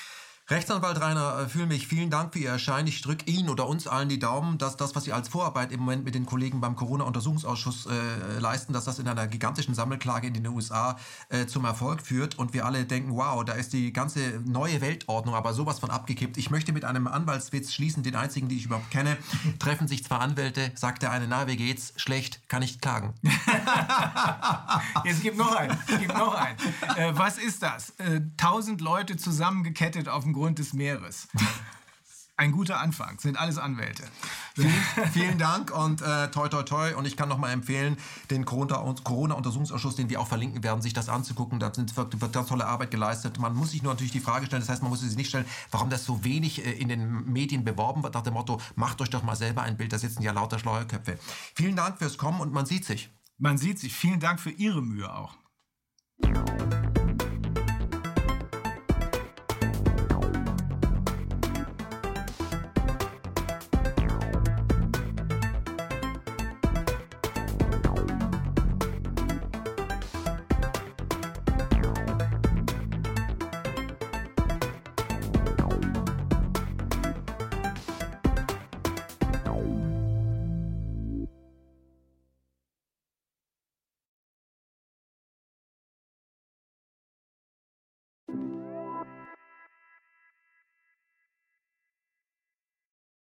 Rechtsanwalt Rainer äh, Fühlmich, vielen Dank für Ihr Erscheinen. Ich drücke Ihnen oder uns allen die Daumen, dass das, was Sie als Vorarbeit im Moment mit den Kollegen beim Corona-Untersuchungsausschuss äh, leisten, dass das in einer gigantischen Sammelklage in den USA äh, zum Erfolg führt und wir alle denken, wow, da ist die ganze neue Weltordnung aber sowas von abgekippt. Ich möchte mit einem Anwaltswitz schließen, den einzigen, den ich überhaupt kenne. [LAUGHS] Treffen sich zwei Anwälte, sagt der eine, na, wie geht's? Schlecht, kann ich klagen. [LAUGHS] es gibt noch einen, es gibt noch einen. Äh, was ist das? Äh, tausend Leute zusammengekettet auf dem Grund des Meeres. [LAUGHS] Ein guter Anfang, sind alles Anwälte. [LAUGHS] Vielen, vielen Dank und äh, toi toi toi. Und ich kann nochmal empfehlen, den Corona-Untersuchungsausschuss, den wir auch verlinken werden, sich das anzugucken. Da wird, ganz tolle Arbeit geleistet. Man muss sich nur natürlich die Frage stellen, das heißt, man muss sich nicht stellen, warum das so wenig äh, in den Medien beworben wird, nach dem Motto, macht euch doch mal selber ein Bild, da sitzen ja lauter schlaue Köpfe. Vielen Dank fürs Kommen und man sieht sich. Man sieht sich. Vielen Dank für Ihre Mühe auch.